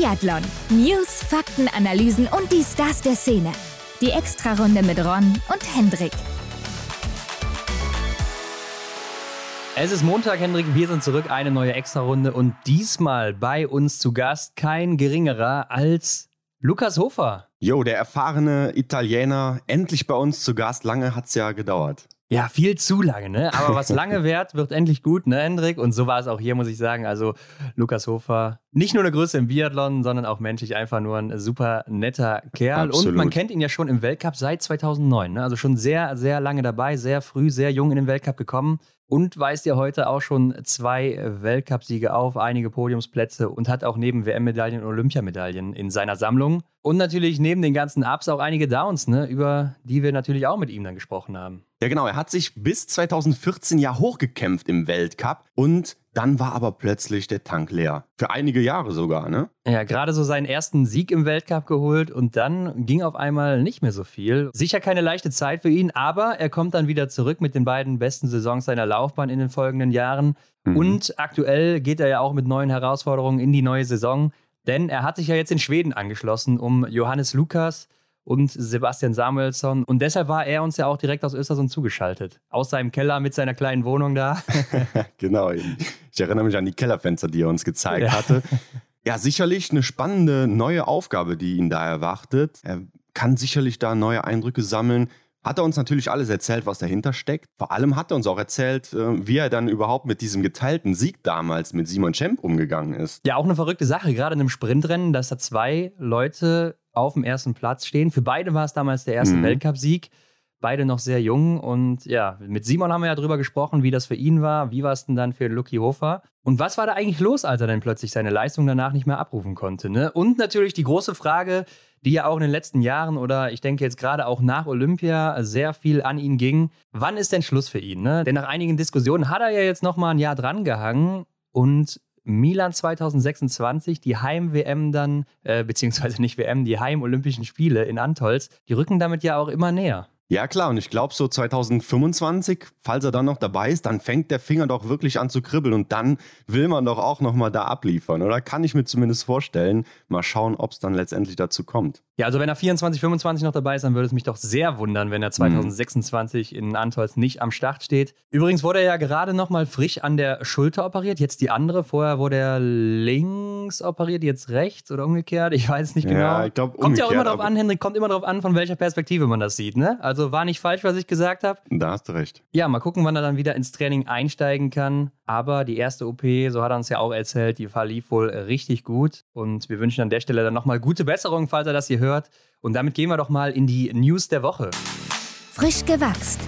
Biathlon. News, Fakten, Analysen und die Stars der Szene. Die Extrarunde mit Ron und Hendrik. Es ist Montag, Hendrik. Wir sind zurück. Eine neue Extrarunde. Und diesmal bei uns zu Gast kein geringerer als Lukas Hofer. Jo, der erfahrene Italiener, endlich bei uns zu Gast. Lange hat es ja gedauert. Ja, viel zu lange, ne? Aber was lange währt, wird endlich gut, ne, Hendrik? Und so war es auch hier, muss ich sagen. Also, Lukas Hofer, nicht nur eine Größe im Biathlon, sondern auch menschlich einfach nur ein super netter Kerl. Absolut. Und man kennt ihn ja schon im Weltcup seit 2009, ne? Also schon sehr, sehr lange dabei, sehr früh, sehr jung in den Weltcup gekommen und weist ja heute auch schon zwei Weltcupsiege auf, einige Podiumsplätze und hat auch neben WM-Medaillen und Olympiamedaillen in seiner Sammlung. Und natürlich neben den ganzen Ups auch einige Downs, ne, über die wir natürlich auch mit ihm dann gesprochen haben. Ja, genau. Er hat sich bis 2014 ja hochgekämpft im Weltcup und dann war aber plötzlich der Tank leer. Für einige Jahre sogar, ne? Ja, gerade so seinen ersten Sieg im Weltcup geholt und dann ging auf einmal nicht mehr so viel. Sicher keine leichte Zeit für ihn, aber er kommt dann wieder zurück mit den beiden besten Saisons seiner Laufbahn in den folgenden Jahren. Mhm. Und aktuell geht er ja auch mit neuen Herausforderungen in die neue Saison, denn er hat sich ja jetzt in Schweden angeschlossen, um Johannes Lukas und Sebastian Samuelsson. Und deshalb war er uns ja auch direkt aus Östersund zugeschaltet. Aus seinem Keller mit seiner kleinen Wohnung da. genau. Ich erinnere mich an die Kellerfenster, die er uns gezeigt ja. hatte. Ja, sicherlich eine spannende neue Aufgabe, die ihn da erwartet. Er kann sicherlich da neue Eindrücke sammeln. Hat er uns natürlich alles erzählt, was dahinter steckt. Vor allem hat er uns auch erzählt, äh, wie er dann überhaupt mit diesem geteilten Sieg damals mit Simon Schemp umgegangen ist. Ja, auch eine verrückte Sache, gerade in einem Sprintrennen, dass da zwei Leute auf dem ersten Platz stehen. Für beide war es damals der erste mhm. Weltcupsieg. Beide noch sehr jung und ja, mit Simon haben wir ja drüber gesprochen, wie das für ihn war. Wie war es denn dann für Lucky Hofer? Und was war da eigentlich los, als er dann plötzlich seine Leistung danach nicht mehr abrufen konnte? Ne? Und natürlich die große Frage, die ja auch in den letzten Jahren oder ich denke jetzt gerade auch nach Olympia sehr viel an ihn ging. Wann ist denn Schluss für ihn? Ne? Denn nach einigen Diskussionen hat er ja jetzt nochmal ein Jahr drangehangen und Milan 2026, die Heim-WM dann, äh, beziehungsweise nicht WM, die Heim-Olympischen Spiele in Antolz, die rücken damit ja auch immer näher. Ja klar, und ich glaube so 2025, falls er dann noch dabei ist, dann fängt der Finger doch wirklich an zu kribbeln und dann will man doch auch nochmal da abliefern, oder? Kann ich mir zumindest vorstellen. Mal schauen, ob es dann letztendlich dazu kommt. Ja, also wenn er 24, 25 noch dabei ist, dann würde es mich doch sehr wundern, wenn er 2026 mhm. in Antolz nicht am Start steht. Übrigens wurde er ja gerade nochmal frisch an der Schulter operiert, jetzt die andere. Vorher wurde er links operiert, jetzt rechts oder umgekehrt. Ich weiß nicht genau. Ja, ich glaube Kommt ja auch immer darauf an, Hendrik, kommt immer darauf an, von welcher Perspektive man das sieht, ne? Also also war nicht falsch, was ich gesagt habe. Da hast du recht. Ja, mal gucken, wann er dann wieder ins Training einsteigen kann. Aber die erste OP, so hat er uns ja auch erzählt, die verlief wohl richtig gut. Und wir wünschen an der Stelle dann nochmal gute Besserung, falls er das hier hört. Und damit gehen wir doch mal in die News der Woche. Frisch gewachst.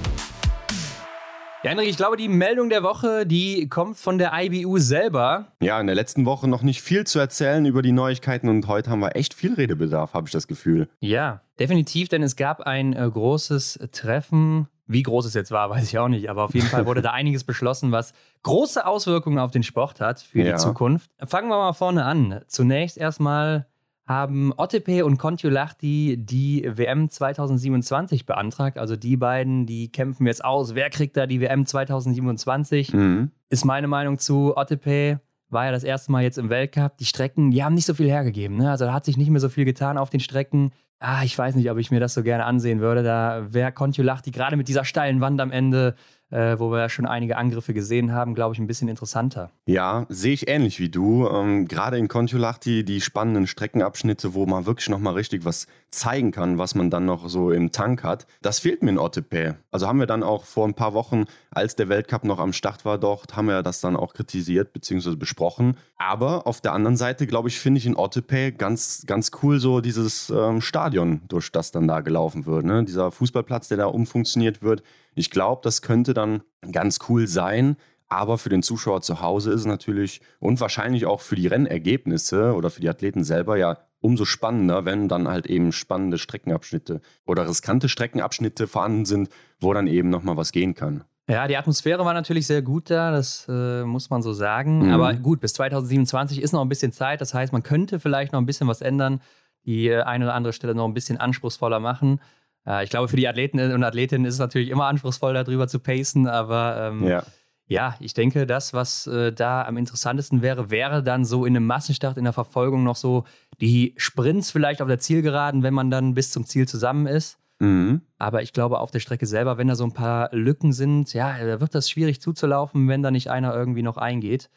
Ja, Henrik, ich glaube, die Meldung der Woche, die kommt von der IBU selber. Ja, in der letzten Woche noch nicht viel zu erzählen über die Neuigkeiten und heute haben wir echt viel Redebedarf, habe ich das Gefühl. Ja, definitiv, denn es gab ein äh, großes Treffen. Wie groß es jetzt war, weiß ich auch nicht, aber auf jeden Fall wurde da einiges beschlossen, was große Auswirkungen auf den Sport hat für ja. die Zukunft. Fangen wir mal vorne an. Zunächst erstmal haben Ottepe und Kontiolahti die WM 2027 beantragt. Also die beiden, die kämpfen jetzt aus. Wer kriegt da die WM 2027? Mhm. Ist meine Meinung zu Ottepe. War ja das erste Mal jetzt im Weltcup. Die Strecken, die haben nicht so viel hergegeben. Ne? Also da hat sich nicht mehr so viel getan auf den Strecken. Ah, ich weiß nicht, ob ich mir das so gerne ansehen würde. Da wäre Kontiolahti gerade mit dieser steilen Wand am Ende äh, wo wir ja schon einige Angriffe gesehen haben, glaube ich, ein bisschen interessanter. Ja, sehe ich ähnlich wie du. Ähm, Gerade in Kontiolahti die spannenden Streckenabschnitte, wo man wirklich nochmal richtig was zeigen kann, was man dann noch so im Tank hat. Das fehlt mir in Ottepe. Also haben wir dann auch vor ein paar Wochen, als der Weltcup noch am Start war dort, haben wir das dann auch kritisiert bzw. besprochen. Aber auf der anderen Seite, glaube ich, finde ich in Ottepe ganz, ganz cool so dieses ähm, Stadion, durch das dann da gelaufen wird. Ne? Dieser Fußballplatz, der da umfunktioniert wird ich glaube, das könnte dann ganz cool sein. Aber für den Zuschauer zu Hause ist es natürlich und wahrscheinlich auch für die Rennergebnisse oder für die Athleten selber ja umso spannender, wenn dann halt eben spannende Streckenabschnitte oder riskante Streckenabschnitte vorhanden sind, wo dann eben nochmal was gehen kann. Ja, die Atmosphäre war natürlich sehr gut da, das äh, muss man so sagen. Mhm. Aber gut, bis 2027 ist noch ein bisschen Zeit. Das heißt, man könnte vielleicht noch ein bisschen was ändern, die äh, eine oder andere Stelle noch ein bisschen anspruchsvoller machen. Äh, ich glaube, für die Athleten und Athletinnen ist es natürlich immer anspruchsvoll, darüber zu pacen, aber ähm, ja. Ja, ich denke, das, was äh, da am interessantesten wäre, wäre dann so in einem Massenstart in der Verfolgung noch so die Sprints vielleicht auf der Zielgeraden, wenn man dann bis zum Ziel zusammen ist. Mhm. Aber ich glaube, auf der Strecke selber, wenn da so ein paar Lücken sind, ja, da wird das schwierig zuzulaufen, wenn da nicht einer irgendwie noch eingeht.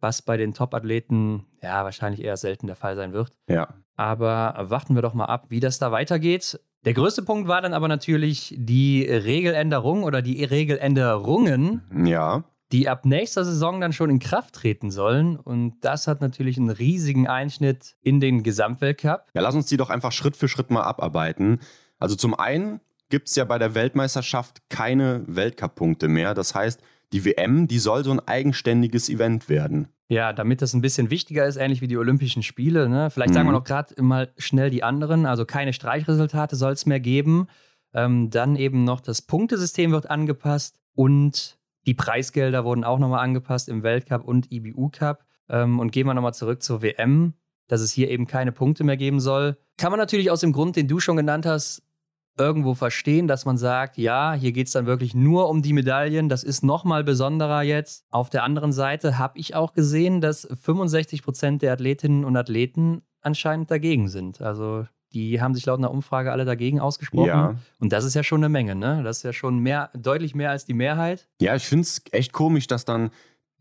Was bei den Top-Athleten ja wahrscheinlich eher selten der Fall sein wird. Ja. Aber warten wir doch mal ab, wie das da weitergeht. Der größte Punkt war dann aber natürlich die Regeländerung oder die Regeländerungen. Ja die ab nächster Saison dann schon in Kraft treten sollen. Und das hat natürlich einen riesigen Einschnitt in den Gesamtweltcup. Ja, lass uns die doch einfach Schritt für Schritt mal abarbeiten. Also zum einen gibt es ja bei der Weltmeisterschaft keine Weltcup-Punkte mehr. Das heißt, die WM, die soll so ein eigenständiges Event werden. Ja, damit das ein bisschen wichtiger ist, ähnlich wie die Olympischen Spiele. Ne? Vielleicht mhm. sagen wir mhm. noch gerade mal schnell die anderen. Also keine Streichresultate soll es mehr geben. Ähm, dann eben noch das Punktesystem wird angepasst und die Preisgelder wurden auch nochmal angepasst im Weltcup und IBU Cup. Ähm, und gehen wir nochmal zurück zur WM, dass es hier eben keine Punkte mehr geben soll. Kann man natürlich aus dem Grund, den du schon genannt hast, irgendwo verstehen, dass man sagt, ja, hier geht es dann wirklich nur um die Medaillen. Das ist nochmal besonderer jetzt. Auf der anderen Seite habe ich auch gesehen, dass 65 Prozent der Athletinnen und Athleten anscheinend dagegen sind. Also die haben sich laut einer Umfrage alle dagegen ausgesprochen. Ja. Und das ist ja schon eine Menge, ne? Das ist ja schon mehr, deutlich mehr als die Mehrheit. Ja, ich finde es echt komisch, dass dann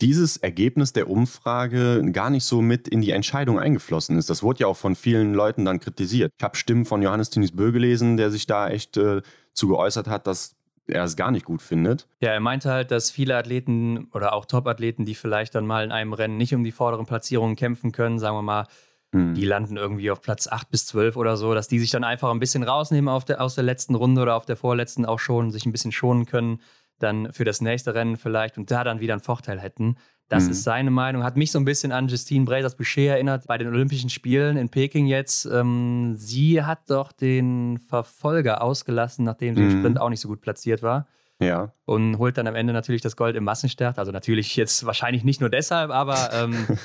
dieses Ergebnis der Umfrage gar nicht so mit in die Entscheidung eingeflossen ist. Das wurde ja auch von vielen Leuten dann kritisiert. Ich habe Stimmen von Johannes Tinis Bö gelesen, der sich da echt äh, zu geäußert hat, dass er es gar nicht gut findet. Ja, er meinte halt, dass viele Athleten oder auch Top-Athleten, die vielleicht dann mal in einem Rennen nicht um die vorderen Platzierungen kämpfen können, sagen wir mal, Mhm. Die landen irgendwie auf Platz 8 bis 12 oder so, dass die sich dann einfach ein bisschen rausnehmen der, aus der letzten Runde oder auf der vorletzten auch schon, sich ein bisschen schonen können, dann für das nächste Rennen vielleicht und da dann wieder einen Vorteil hätten. Das mhm. ist seine Meinung. Hat mich so ein bisschen an Justine Brazers-Boucher erinnert bei den Olympischen Spielen in Peking jetzt. Ähm, sie hat doch den Verfolger ausgelassen, nachdem sie mhm. im Sprint auch nicht so gut platziert war. Ja. Und holt dann am Ende natürlich das Gold im Massenstart. Also natürlich jetzt wahrscheinlich nicht nur deshalb, aber ähm,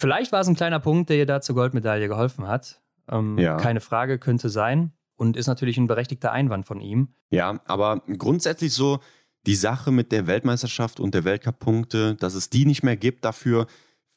Vielleicht war es ein kleiner Punkt, der ihr da zur Goldmedaille geholfen hat. Ähm, ja. Keine Frage, könnte sein. Und ist natürlich ein berechtigter Einwand von ihm. Ja, aber grundsätzlich so die Sache mit der Weltmeisterschaft und der Weltcup-Punkte, dass es die nicht mehr gibt, dafür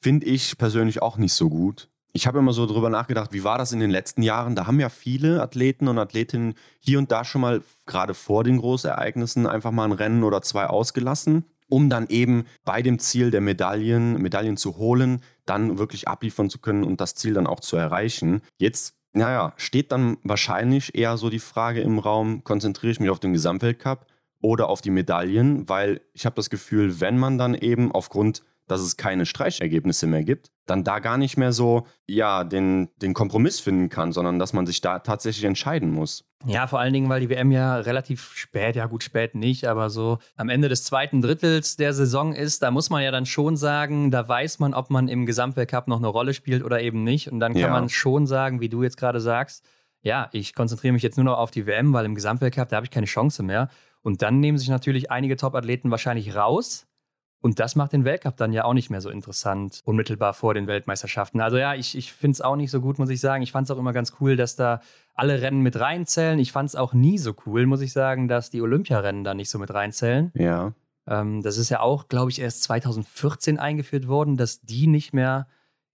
finde ich persönlich auch nicht so gut. Ich habe immer so drüber nachgedacht, wie war das in den letzten Jahren? Da haben ja viele Athleten und Athletinnen hier und da schon mal, gerade vor den Großereignissen, einfach mal ein Rennen oder zwei ausgelassen um dann eben bei dem Ziel der Medaillen, Medaillen zu holen, dann wirklich abliefern zu können und das Ziel dann auch zu erreichen. Jetzt, naja, steht dann wahrscheinlich eher so die Frage im Raum, konzentriere ich mich auf den Gesamtweltcup oder auf die Medaillen, weil ich habe das Gefühl, wenn man dann eben aufgrund dass es keine Streichergebnisse mehr gibt, dann da gar nicht mehr so, ja, den, den Kompromiss finden kann, sondern dass man sich da tatsächlich entscheiden muss. Ja, vor allen Dingen, weil die WM ja relativ spät, ja gut, spät nicht, aber so am Ende des zweiten Drittels der Saison ist, da muss man ja dann schon sagen, da weiß man, ob man im Gesamtweltcup noch eine Rolle spielt oder eben nicht. Und dann kann ja. man schon sagen, wie du jetzt gerade sagst, ja, ich konzentriere mich jetzt nur noch auf die WM, weil im Gesamtweltcup, da habe ich keine Chance mehr. Und dann nehmen sich natürlich einige Top-Athleten wahrscheinlich raus, und das macht den Weltcup dann ja auch nicht mehr so interessant, unmittelbar vor den Weltmeisterschaften. Also ja, ich, ich finde es auch nicht so gut, muss ich sagen. Ich fand es auch immer ganz cool, dass da alle Rennen mit reinzählen. Ich fand es auch nie so cool, muss ich sagen, dass die Olympiarennen da nicht so mit reinzählen. Ja. Ähm, das ist ja auch, glaube ich, erst 2014 eingeführt worden, dass die nicht mehr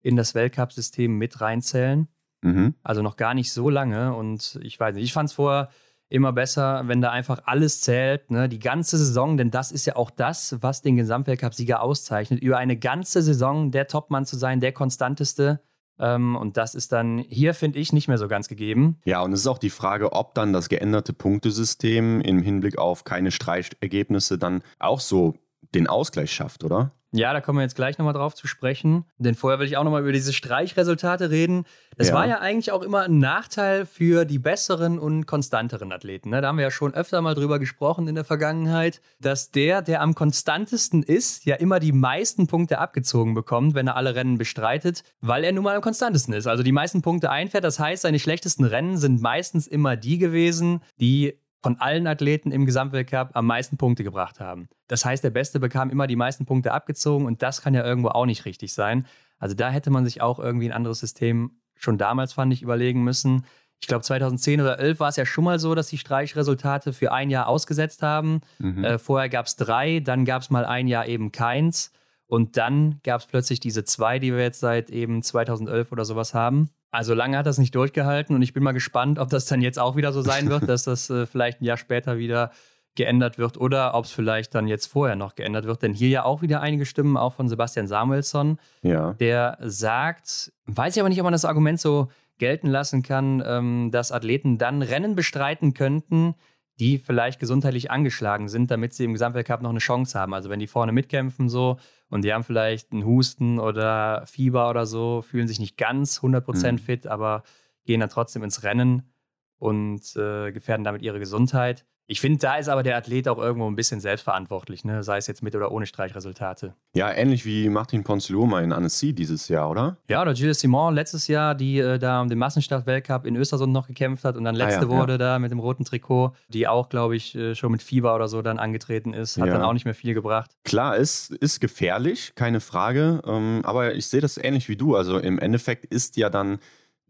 in das Weltcup-System mit reinzählen. Mhm. Also noch gar nicht so lange. Und ich weiß nicht, ich fand es vorher immer besser, wenn da einfach alles zählt, ne? die ganze Saison, denn das ist ja auch das, was den Gesamtweltcup-Sieger auszeichnet, über eine ganze Saison der Topmann zu sein, der konstanteste. Ähm, und das ist dann hier, finde ich, nicht mehr so ganz gegeben. Ja, und es ist auch die Frage, ob dann das geänderte Punktesystem im Hinblick auf keine Streichergebnisse dann auch so den Ausgleich schafft, oder? Ja, da kommen wir jetzt gleich nochmal drauf zu sprechen. Denn vorher will ich auch nochmal über diese Streichresultate reden. Das ja. war ja eigentlich auch immer ein Nachteil für die besseren und konstanteren Athleten. Ne? Da haben wir ja schon öfter mal drüber gesprochen in der Vergangenheit, dass der, der am konstantesten ist, ja immer die meisten Punkte abgezogen bekommt, wenn er alle Rennen bestreitet, weil er nun mal am konstantesten ist. Also die meisten Punkte einfährt. Das heißt, seine schlechtesten Rennen sind meistens immer die gewesen, die von allen Athleten im Gesamtweltcup am meisten Punkte gebracht haben. Das heißt, der Beste bekam immer die meisten Punkte abgezogen und das kann ja irgendwo auch nicht richtig sein. Also da hätte man sich auch irgendwie ein anderes System schon damals, fand ich, überlegen müssen. Ich glaube, 2010 oder 11 war es ja schon mal so, dass die Streichresultate für ein Jahr ausgesetzt haben. Mhm. Äh, vorher gab es drei, dann gab es mal ein Jahr eben keins. Und dann gab es plötzlich diese zwei, die wir jetzt seit eben 2011 oder sowas haben. Also lange hat das nicht durchgehalten und ich bin mal gespannt, ob das dann jetzt auch wieder so sein wird, dass das äh, vielleicht ein Jahr später wieder geändert wird oder ob es vielleicht dann jetzt vorher noch geändert wird. Denn hier ja auch wieder einige Stimmen, auch von Sebastian Samuelsson, ja. der sagt, weiß ich aber nicht, ob man das Argument so gelten lassen kann, ähm, dass Athleten dann Rennen bestreiten könnten, die vielleicht gesundheitlich angeschlagen sind, damit sie im Gesamtweltcup noch eine Chance haben. Also wenn die vorne mitkämpfen so und die haben vielleicht einen Husten oder Fieber oder so, fühlen sich nicht ganz 100% mhm. fit, aber gehen dann trotzdem ins Rennen und äh, gefährden damit ihre Gesundheit. Ich finde, da ist aber der Athlet auch irgendwo ein bisschen selbstverantwortlich, ne? sei es jetzt mit oder ohne Streichresultate. Ja, ähnlich wie Martin Ponziloma in Annecy dieses Jahr, oder? Ja, oder Gilles Simon letztes Jahr, die äh, da um den Massenstart-Weltcup in Östersund noch gekämpft hat und dann letzte ah, ja, wurde ja. da mit dem roten Trikot, die auch, glaube ich, äh, schon mit Fieber oder so dann angetreten ist. Hat ja. dann auch nicht mehr viel gebracht. Klar, es ist gefährlich, keine Frage. Ähm, aber ich sehe das ähnlich wie du. Also im Endeffekt ist ja dann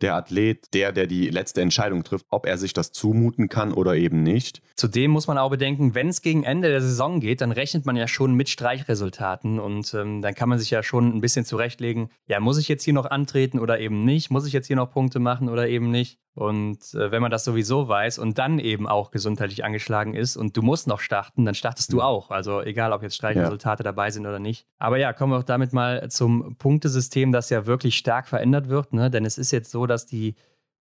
der Athlet der, der die letzte Entscheidung trifft, ob er sich das zumuten kann oder eben nicht. Zudem muss man auch bedenken, wenn es gegen Ende der Saison geht, dann rechnet man ja schon mit Streichresultaten und ähm, dann kann man sich ja schon ein bisschen zurechtlegen, ja, muss ich jetzt hier noch antreten oder eben nicht? Muss ich jetzt hier noch Punkte machen oder eben nicht? Und äh, wenn man das sowieso weiß und dann eben auch gesundheitlich angeschlagen ist und du musst noch starten, dann startest du auch. Also egal, ob jetzt Streichresultate ja. dabei sind oder nicht. Aber ja, kommen wir auch damit mal zum Punktesystem, das ja wirklich stark verändert wird. Ne? Denn es ist jetzt so, dass die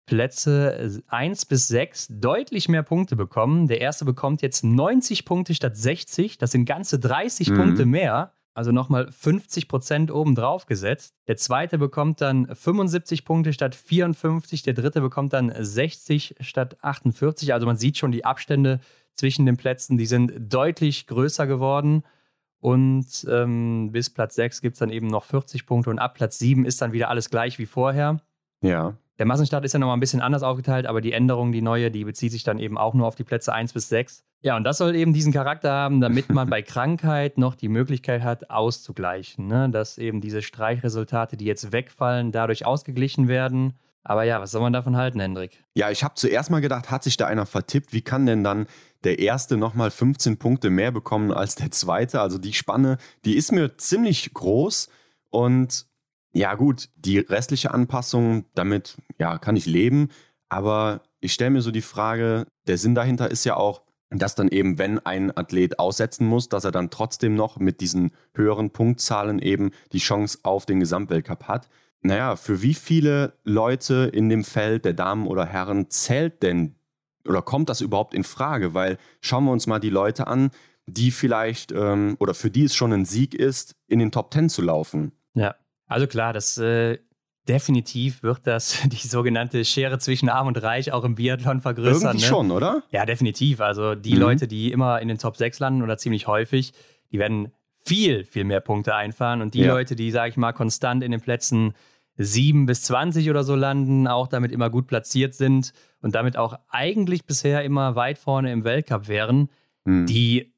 Plätze 1 bis 6 deutlich mehr Punkte bekommen. Der erste bekommt jetzt 90 Punkte statt 60. Das sind ganze 30 mhm. Punkte mehr also nochmal 50 Prozent obendrauf gesetzt. Der zweite bekommt dann 75 Punkte statt 54, der dritte bekommt dann 60 statt 48. Also man sieht schon die Abstände zwischen den Plätzen, die sind deutlich größer geworden. Und ähm, bis Platz 6 gibt es dann eben noch 40 Punkte und ab Platz 7 ist dann wieder alles gleich wie vorher. Ja. Der Massenstart ist ja nochmal ein bisschen anders aufgeteilt, aber die Änderung, die neue, die bezieht sich dann eben auch nur auf die Plätze 1 bis 6. Ja, und das soll eben diesen Charakter haben, damit man bei Krankheit noch die Möglichkeit hat, auszugleichen. Ne? Dass eben diese Streichresultate, die jetzt wegfallen, dadurch ausgeglichen werden. Aber ja, was soll man davon halten, Hendrik? Ja, ich habe zuerst mal gedacht, hat sich da einer vertippt? Wie kann denn dann der erste nochmal 15 Punkte mehr bekommen als der zweite? Also die Spanne, die ist mir ziemlich groß. Und ja, gut, die restliche Anpassung, damit ja, kann ich leben. Aber ich stelle mir so die Frage, der Sinn dahinter ist ja auch, dass dann eben, wenn ein Athlet aussetzen muss, dass er dann trotzdem noch mit diesen höheren Punktzahlen eben die Chance auf den Gesamtweltcup hat. Naja, für wie viele Leute in dem Feld der Damen oder Herren zählt denn oder kommt das überhaupt in Frage? Weil schauen wir uns mal die Leute an, die vielleicht ähm, oder für die es schon ein Sieg ist, in den Top Ten zu laufen. Also klar, das äh, definitiv wird das die sogenannte Schere zwischen Arm und Reich auch im Biathlon vergrößern. Irgendwie ne? schon, oder? Ja, definitiv. Also die mhm. Leute, die immer in den Top 6 landen oder ziemlich häufig, die werden viel, viel mehr Punkte einfahren. Und die ja. Leute, die, sage ich mal, konstant in den Plätzen 7 bis 20 oder so landen, auch damit immer gut platziert sind und damit auch eigentlich bisher immer weit vorne im Weltcup wären, mhm. die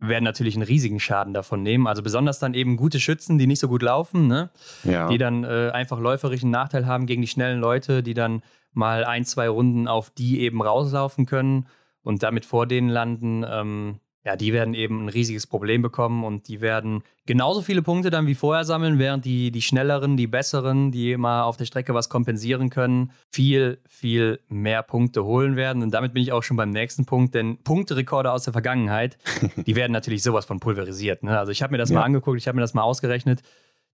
werden natürlich einen riesigen Schaden davon nehmen. Also besonders dann eben gute Schützen, die nicht so gut laufen, ne? ja. die dann äh, einfach läuferischen Nachteil haben gegen die schnellen Leute, die dann mal ein, zwei Runden auf die eben rauslaufen können und damit vor denen landen. Ähm, ja, die werden eben ein riesiges Problem bekommen und die werden genauso viele Punkte dann wie vorher sammeln, während die, die schnelleren, die besseren, die mal auf der Strecke was kompensieren können, viel, viel mehr Punkte holen werden. Und damit bin ich auch schon beim nächsten Punkt, denn Punkterekorde aus der Vergangenheit, die werden natürlich sowas von pulverisiert. Ne? Also ich habe mir das ja. mal angeguckt, ich habe mir das mal ausgerechnet.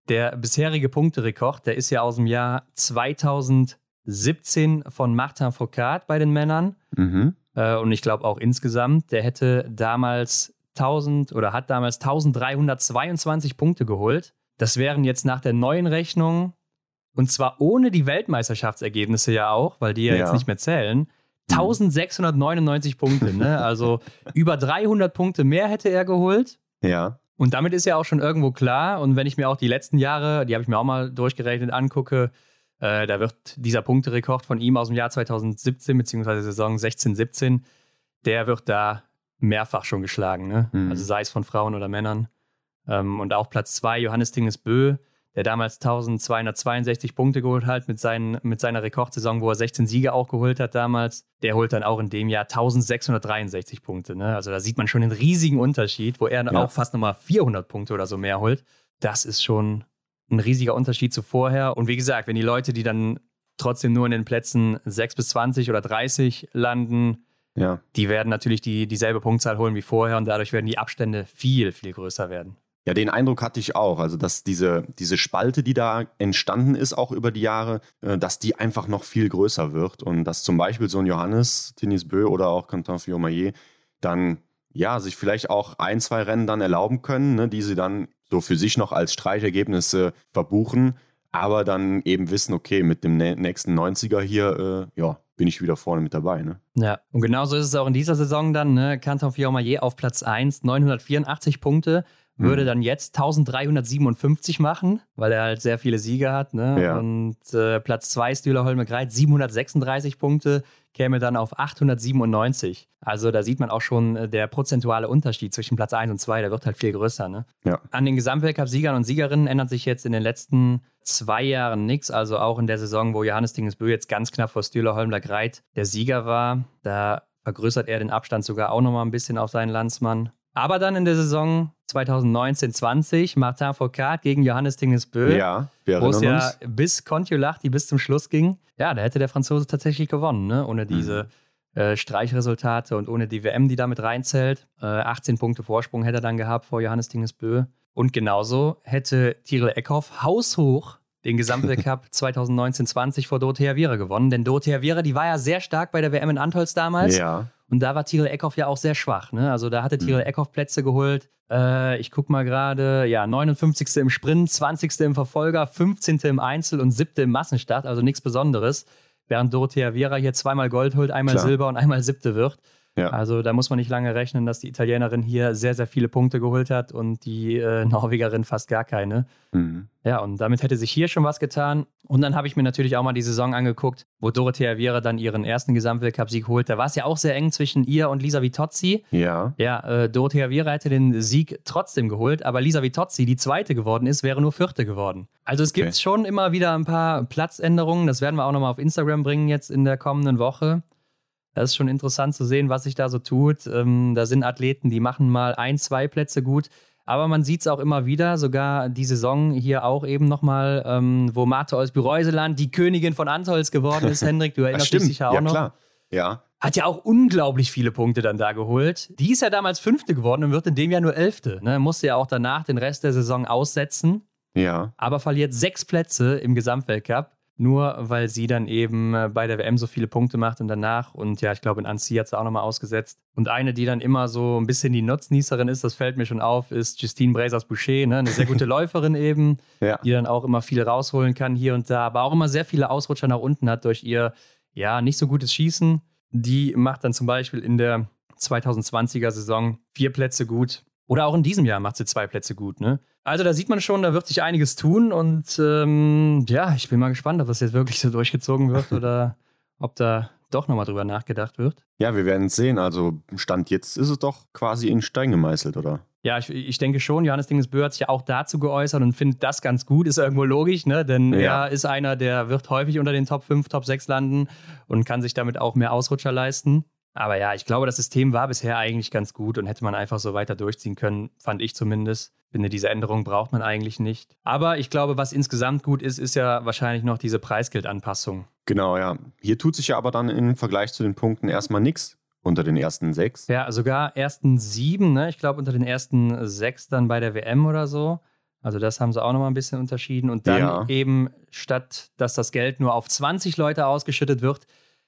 Der bisherige Punkterekord, der ist ja aus dem Jahr 2017 von Martin Foucault bei den Männern. Mhm. Äh, und ich glaube auch insgesamt, der hätte damals 1000 oder hat damals 1322 Punkte geholt. Das wären jetzt nach der neuen Rechnung, und zwar ohne die Weltmeisterschaftsergebnisse ja auch, weil die ja, ja. jetzt nicht mehr zählen, 1699 Punkte. Ne? Also über 300 Punkte mehr hätte er geholt. Ja. Und damit ist ja auch schon irgendwo klar. Und wenn ich mir auch die letzten Jahre, die habe ich mir auch mal durchgerechnet, angucke, äh, da wird dieser Punkterekord von ihm aus dem Jahr 2017 bzw. Saison 16, 17, der wird da mehrfach schon geschlagen. Ne? Mhm. Also sei es von Frauen oder Männern. Ähm, und auch Platz 2, Johannes Tinges Bö, der damals 1262 Punkte geholt hat mit, seinen, mit seiner Rekordsaison, wo er 16 Siege auch geholt hat damals. Der holt dann auch in dem Jahr 1663 Punkte. Ne? Also da sieht man schon einen riesigen Unterschied, wo er dann ja. auch fast nochmal 400 Punkte oder so mehr holt. Das ist schon ein riesiger Unterschied zu vorher. Und wie gesagt, wenn die Leute, die dann trotzdem nur in den Plätzen 6 bis 20 oder 30 landen, ja. die werden natürlich die, dieselbe Punktzahl holen wie vorher und dadurch werden die Abstände viel, viel größer werden. Ja, den Eindruck hatte ich auch. Also, dass diese, diese Spalte, die da entstanden ist, auch über die Jahre, äh, dass die einfach noch viel größer wird. Und dass zum Beispiel so ein Johannes, Tinis Bö oder auch Quentin Fiomayer dann ja, sich vielleicht auch ein, zwei Rennen dann erlauben können, ne, die sie dann so für sich noch als Streichergebnisse verbuchen, aber dann eben wissen, okay, mit dem nächsten 90er hier, äh, ja, bin ich wieder vorne mit dabei. Ne? Ja, und genauso ist es auch in dieser Saison dann. Ne? Canton Fiormaillet auf Platz 1, 984 Punkte würde mhm. dann jetzt 1357 machen, weil er halt sehr viele Siege hat. Ne? Ja. Und äh, Platz 2 Stühler Holme Greit, 736 Punkte, käme dann auf 897. Also da sieht man auch schon äh, der prozentuale Unterschied zwischen Platz 1 und 2, der wird halt viel größer. Ne? Ja. An den Gesamtweltcup-Siegern und Siegerinnen ändert sich jetzt in den letzten zwei Jahren nichts. Also auch in der Saison, wo Johannes Dingesbö jetzt ganz knapp vor Stühler Holmler Greit der Sieger war, da vergrößert er den Abstand sogar auch nochmal ein bisschen auf seinen Landsmann. Aber dann in der Saison 2019-20 Martin Foucault gegen Johannes Tingesbö, ja, wo es ja bis Kontiolahti bis zum Schluss ging. Ja, da hätte der Franzose tatsächlich gewonnen, ne? ohne diese mhm. äh, Streichresultate und ohne die WM, die damit reinzählt. Äh, 18 Punkte Vorsprung hätte er dann gehabt vor Johannes Tingesbö. Und genauso hätte Tyrell Eckhoff haushoch den Gesamtweltcup 2019-20 vor Dorothea Viera gewonnen. Denn Dorothea Viera, die war ja sehr stark bei der WM in Antolz damals. Ja. Und da war Tyrell Eckhoff ja auch sehr schwach. Ne? Also da hatte Tyrell mhm. Eckhoff Plätze geholt. Äh, ich gucke mal gerade, ja, 59. im Sprint, 20. im Verfolger, 15. im Einzel und 7. im Massenstart. Also nichts Besonderes. Während Dorothea Viera hier zweimal Gold holt, einmal Klar. Silber und einmal Siebte wird. Ja. Also da muss man nicht lange rechnen, dass die Italienerin hier sehr, sehr viele Punkte geholt hat und die äh, Norwegerin fast gar keine. Mhm. Ja, und damit hätte sich hier schon was getan. Und dann habe ich mir natürlich auch mal die Saison angeguckt, wo Dorothea Viera dann ihren ersten Gesamtweltcup-Sieg holt. Da war es ja auch sehr eng zwischen ihr und Lisa Vitozzi. Ja. Ja, äh, Dorothea Viera hätte den Sieg trotzdem geholt, aber Lisa Vitozzi, die zweite geworden ist, wäre nur vierte geworden. Also es gibt okay. schon immer wieder ein paar Platzänderungen. Das werden wir auch nochmal auf Instagram bringen jetzt in der kommenden Woche. Das ist schon interessant zu sehen, was sich da so tut. Ähm, da sind Athleten, die machen mal ein, zwei Plätze gut. Aber man sieht es auch immer wieder, sogar die Saison hier auch eben nochmal, ähm, wo Marte aus Büreuseland die Königin von Antolz geworden ist, Hendrik. Du erinnerst dich sicher auch ja, noch. Klar. Ja. Hat ja auch unglaublich viele Punkte dann da geholt. Die ist ja damals Fünfte geworden und wird in dem Jahr nur Elfte. Ne? Musste ja auch danach den Rest der Saison aussetzen. Ja. Aber verliert sechs Plätze im Gesamtweltcup nur weil sie dann eben äh, bei der WM so viele Punkte macht und danach. Und ja, ich glaube, in Annecy hat sie auch nochmal ausgesetzt. Und eine, die dann immer so ein bisschen die Nutznießerin ist, das fällt mir schon auf, ist Justine Brazers-Boucher, ne? eine sehr gute Läuferin eben, ja. die dann auch immer viel rausholen kann hier und da, aber auch immer sehr viele Ausrutscher nach unten hat durch ihr, ja, nicht so gutes Schießen. Die macht dann zum Beispiel in der 2020er Saison vier Plätze gut. Oder auch in diesem Jahr macht sie zwei Plätze gut, ne? Also da sieht man schon, da wird sich einiges tun und ähm, ja, ich bin mal gespannt, ob das jetzt wirklich so durchgezogen wird oder ob da doch nochmal drüber nachgedacht wird. Ja, wir werden es sehen. Also Stand jetzt ist es doch quasi in Stein gemeißelt, oder? Ja, ich, ich denke schon. Johannes Dingesbö hat sich ja auch dazu geäußert und findet das ganz gut. Ist irgendwo logisch, ne? Denn ja. er ist einer, der wird häufig unter den Top 5, Top 6 landen und kann sich damit auch mehr Ausrutscher leisten. Aber ja, ich glaube, das System war bisher eigentlich ganz gut und hätte man einfach so weiter durchziehen können, fand ich zumindest finde, diese Änderung braucht man eigentlich nicht. Aber ich glaube, was insgesamt gut ist, ist ja wahrscheinlich noch diese Preisgeldanpassung. Genau, ja. Hier tut sich ja aber dann im Vergleich zu den Punkten erstmal nichts unter den ersten sechs. Ja, sogar ersten sieben, ne? Ich glaube, unter den ersten sechs dann bei der WM oder so. Also das haben sie auch nochmal ein bisschen unterschieden. Und dann ja. eben, statt dass das Geld nur auf 20 Leute ausgeschüttet wird,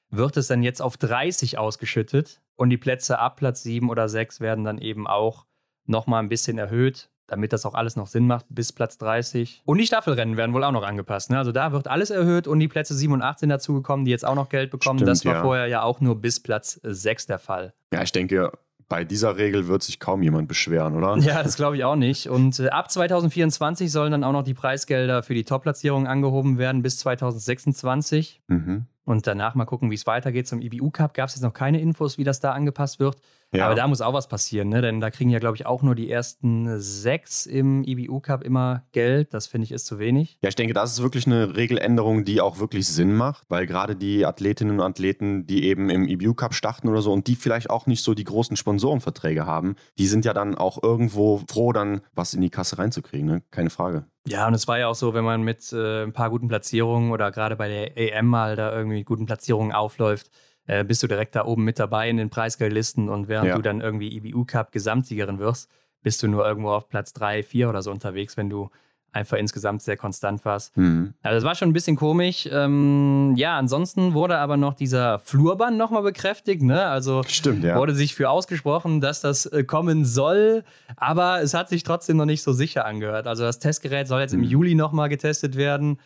wird es dann jetzt auf 30 ausgeschüttet. Und die Plätze ab Platz 7 oder 6 werden dann eben auch nochmal ein bisschen erhöht damit das auch alles noch Sinn macht, bis Platz 30. Und die Staffelrennen werden wohl auch noch angepasst. Ne? Also da wird alles erhöht und die Plätze 7 und 8 sind dazugekommen, die jetzt auch noch Geld bekommen. Stimmt, das war ja. vorher ja auch nur bis Platz 6 der Fall. Ja, ich denke, bei dieser Regel wird sich kaum jemand beschweren, oder? Ja, das glaube ich auch nicht. Und äh, ab 2024 sollen dann auch noch die Preisgelder für die Top-Platzierung angehoben werden bis 2026. Mhm. Und danach mal gucken, wie es weitergeht. Zum IBU Cup gab es jetzt noch keine Infos, wie das da angepasst wird. Ja. Aber da muss auch was passieren, ne? denn da kriegen ja, glaube ich, auch nur die ersten sechs im IBU Cup immer Geld. Das finde ich ist zu wenig. Ja, ich denke, das ist wirklich eine Regeländerung, die auch wirklich Sinn macht, weil gerade die Athletinnen und Athleten, die eben im IBU Cup starten oder so und die vielleicht auch nicht so die großen Sponsorenverträge haben, die sind ja dann auch irgendwo froh, dann was in die Kasse reinzukriegen, ne? keine Frage. Ja, und es war ja auch so, wenn man mit äh, ein paar guten Platzierungen oder gerade bei der EM mal da irgendwie guten Platzierungen aufläuft, äh, bist du direkt da oben mit dabei in den Preisgeldlisten und während ja. du dann irgendwie IBU Cup Gesamtsiegerin wirst, bist du nur irgendwo auf Platz 3, 4 oder so unterwegs, wenn du einfach insgesamt sehr konstant warst. Mhm. Also das war schon ein bisschen komisch. Ähm, ja, ansonsten wurde aber noch dieser Flurbann nochmal bekräftigt. Ne? Also Stimmt, ja. wurde sich für ausgesprochen, dass das äh, kommen soll, aber es hat sich trotzdem noch nicht so sicher angehört. Also das Testgerät soll jetzt mhm. im Juli nochmal getestet werden.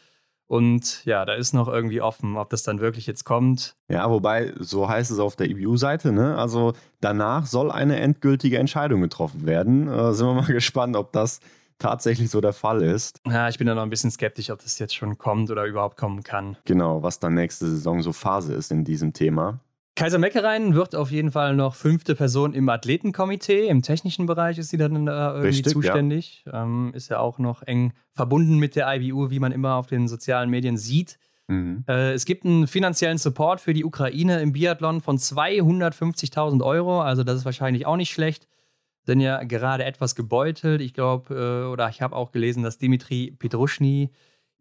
Und ja, da ist noch irgendwie offen, ob das dann wirklich jetzt kommt. Ja, wobei, so heißt es auf der EBU-Seite, ne? Also danach soll eine endgültige Entscheidung getroffen werden. Äh, sind wir mal gespannt, ob das tatsächlich so der Fall ist. Ja, ich bin da noch ein bisschen skeptisch, ob das jetzt schon kommt oder überhaupt kommen kann. Genau, was dann nächste Saison so Phase ist in diesem Thema. Kaiser Meckereien wird auf jeden Fall noch fünfte Person im Athletenkomitee. Im technischen Bereich ist sie dann da irgendwie Richtig, zuständig. Ja. Ähm, ist ja auch noch eng verbunden mit der IBU, wie man immer auf den sozialen Medien sieht. Mhm. Äh, es gibt einen finanziellen Support für die Ukraine im Biathlon von 250.000 Euro. Also das ist wahrscheinlich auch nicht schlecht. Sind ja gerade etwas gebeutelt. Ich glaube, äh, oder ich habe auch gelesen, dass Dimitri Petruschny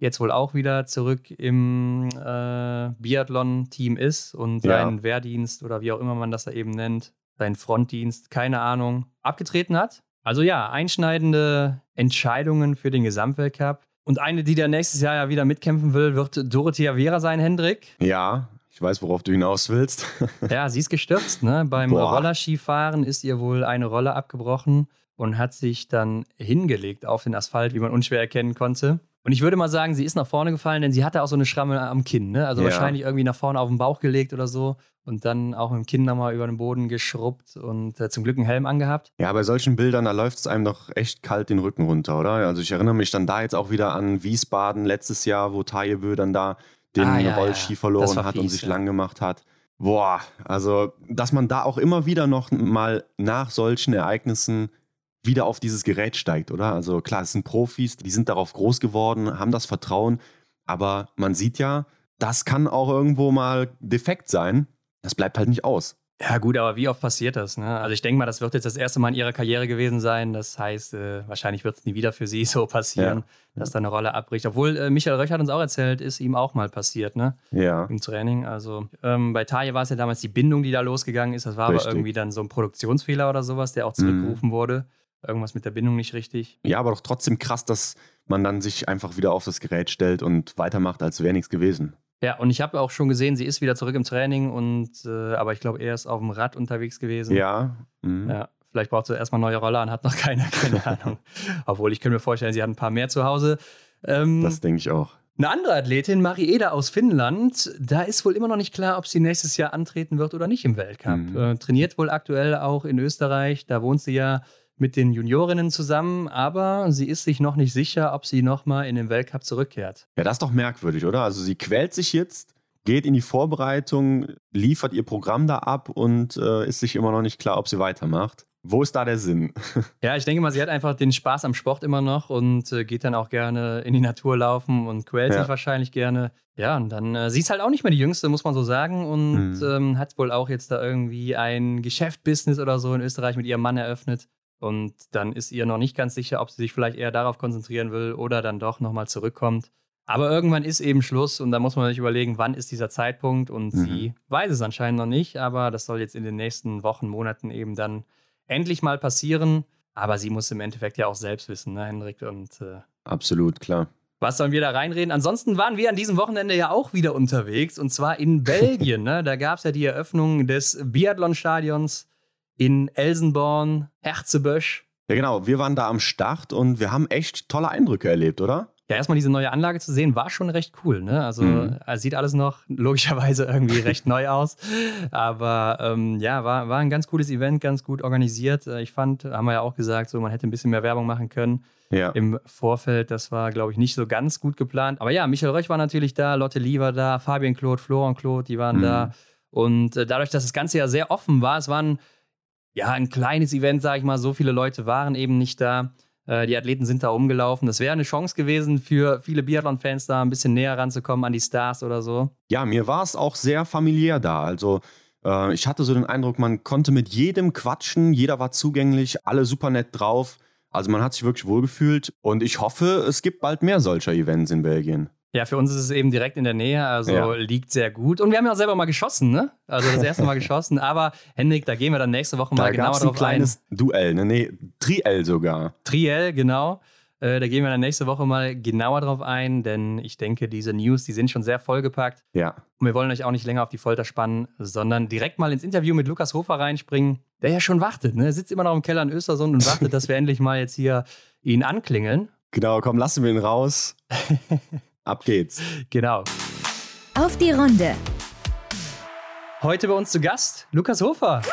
jetzt wohl auch wieder zurück im äh, Biathlon-Team ist und seinen ja. Wehrdienst oder wie auch immer man das da eben nennt, seinen Frontdienst, keine Ahnung, abgetreten hat. Also ja, einschneidende Entscheidungen für den Gesamtweltcup. Und eine, die da nächstes Jahr ja wieder mitkämpfen will, wird Dorothea Vera sein, Hendrik. Ja, ich weiß, worauf du hinaus willst. ja, sie ist gestürzt. Ne? Beim Boah. Rollerskifahren ist ihr wohl eine Rolle abgebrochen und hat sich dann hingelegt auf den Asphalt, wie man unschwer erkennen konnte. Und ich würde mal sagen, sie ist nach vorne gefallen, denn sie hatte auch so eine Schramme am Kinn. Ne? Also ja. wahrscheinlich irgendwie nach vorne auf den Bauch gelegt oder so und dann auch mit dem Kinn nochmal über den Boden geschrubbt und äh, zum Glück einen Helm angehabt. Ja, bei solchen Bildern, da läuft es einem doch echt kalt den Rücken runter, oder? Also ich erinnere mich dann da jetzt auch wieder an Wiesbaden letztes Jahr, wo Tajebö dann da den ah, ja, Rollski ja. verloren hat fies, und sich lang gemacht hat. Boah, also dass man da auch immer wieder noch mal nach solchen Ereignissen wieder auf dieses Gerät steigt, oder? Also klar, es sind Profis, die sind darauf groß geworden, haben das Vertrauen, aber man sieht ja, das kann auch irgendwo mal defekt sein. Das bleibt halt nicht aus. Ja, gut, aber wie oft passiert das? Ne? Also, ich denke mal, das wird jetzt das erste Mal in ihrer Karriere gewesen sein. Das heißt, äh, wahrscheinlich wird es nie wieder für sie so passieren, ja. dass da eine Rolle abbricht. Obwohl, äh, Michael Röch hat uns auch erzählt, ist ihm auch mal passiert, ne? Ja. Im Training. Also, ähm, bei Taje war es ja damals die Bindung, die da losgegangen ist. Das war Richtig. aber irgendwie dann so ein Produktionsfehler oder sowas, der auch zurückgerufen mhm. wurde irgendwas mit der Bindung nicht richtig. Ja, aber doch trotzdem krass, dass man dann sich einfach wieder auf das Gerät stellt und weitermacht, als wäre nichts gewesen. Ja, und ich habe auch schon gesehen, sie ist wieder zurück im Training und äh, aber ich glaube, er ist auf dem Rad unterwegs gewesen. Ja. Mhm. Ja. Vielleicht braucht sie erstmal neue Roller und hat noch keine, keine Ahnung. Obwohl ich könnte mir vorstellen, sie hat ein paar mehr zu Hause. Ähm, das denke ich auch. Eine andere Athletin, Marieda aus Finnland, da ist wohl immer noch nicht klar, ob sie nächstes Jahr antreten wird oder nicht im Weltcup. Mhm. Äh, trainiert wohl aktuell auch in Österreich. Da wohnt sie ja mit den Juniorinnen zusammen, aber sie ist sich noch nicht sicher, ob sie nochmal in den Weltcup zurückkehrt. Ja, das ist doch merkwürdig, oder? Also sie quält sich jetzt, geht in die Vorbereitung, liefert ihr Programm da ab und äh, ist sich immer noch nicht klar, ob sie weitermacht. Wo ist da der Sinn? Ja, ich denke mal, sie hat einfach den Spaß am Sport immer noch und äh, geht dann auch gerne in die Natur laufen und quält ja. sich wahrscheinlich gerne. Ja, und dann, äh, sie ist halt auch nicht mehr die Jüngste, muss man so sagen, und mhm. ähm, hat wohl auch jetzt da irgendwie ein Geschäftbusiness oder so in Österreich mit ihrem Mann eröffnet. Und dann ist ihr noch nicht ganz sicher, ob sie sich vielleicht eher darauf konzentrieren will oder dann doch nochmal zurückkommt. Aber irgendwann ist eben Schluss und da muss man sich überlegen, wann ist dieser Zeitpunkt. Und mhm. sie weiß es anscheinend noch nicht, aber das soll jetzt in den nächsten Wochen, Monaten eben dann endlich mal passieren. Aber sie muss im Endeffekt ja auch selbst wissen, ne, Hendrik? Und, äh, Absolut, klar. Was sollen wir da reinreden? Ansonsten waren wir an diesem Wochenende ja auch wieder unterwegs und zwar in Belgien. Ne? Da gab es ja die Eröffnung des Biathlon-Stadions in Elsenborn, Herzebösch. Ja, genau. Wir waren da am Start und wir haben echt tolle Eindrücke erlebt, oder? Ja, erstmal diese neue Anlage zu sehen, war schon recht cool. Ne? Also mhm. sieht alles noch logischerweise irgendwie recht neu aus. Aber ähm, ja, war, war ein ganz cooles Event, ganz gut organisiert. Äh, ich fand, haben wir ja auch gesagt, so man hätte ein bisschen mehr Werbung machen können. Ja. Im Vorfeld, das war, glaube ich, nicht so ganz gut geplant. Aber ja, Michael Röch war natürlich da, Lotte Lee war da, Fabian Claude, Florian Claude, die waren mhm. da. Und äh, dadurch, dass das Ganze ja sehr offen war, es waren ja, ein kleines Event, sag ich mal. So viele Leute waren eben nicht da. Äh, die Athleten sind da rumgelaufen. Das wäre eine Chance gewesen für viele Biathlon-Fans da ein bisschen näher ranzukommen an die Stars oder so. Ja, mir war es auch sehr familiär da. Also äh, ich hatte so den Eindruck, man konnte mit jedem quatschen, jeder war zugänglich, alle super nett drauf. Also man hat sich wirklich wohlgefühlt und ich hoffe, es gibt bald mehr solcher Events in Belgien. Ja, für uns ist es eben direkt in der Nähe, also ja. liegt sehr gut. Und wir haben ja auch selber mal geschossen, ne? Also das erste Mal geschossen. Aber Hendrik, da gehen wir dann nächste Woche mal da genauer drauf ein kleines ein. Duell, ne? Nee, Triell sogar. Triell, genau. Äh, da gehen wir dann nächste Woche mal genauer drauf ein, denn ich denke, diese News, die sind schon sehr vollgepackt. Ja. Und wir wollen euch auch nicht länger auf die Folter spannen, sondern direkt mal ins Interview mit Lukas Hofer reinspringen, der ja schon wartet, ne? Er sitzt immer noch im Keller in Östersund und wartet, dass wir endlich mal jetzt hier ihn anklingeln. Genau, komm, lassen wir ihn raus. Ab geht's. Genau. Auf die Runde. Heute bei uns zu Gast Lukas Hofer.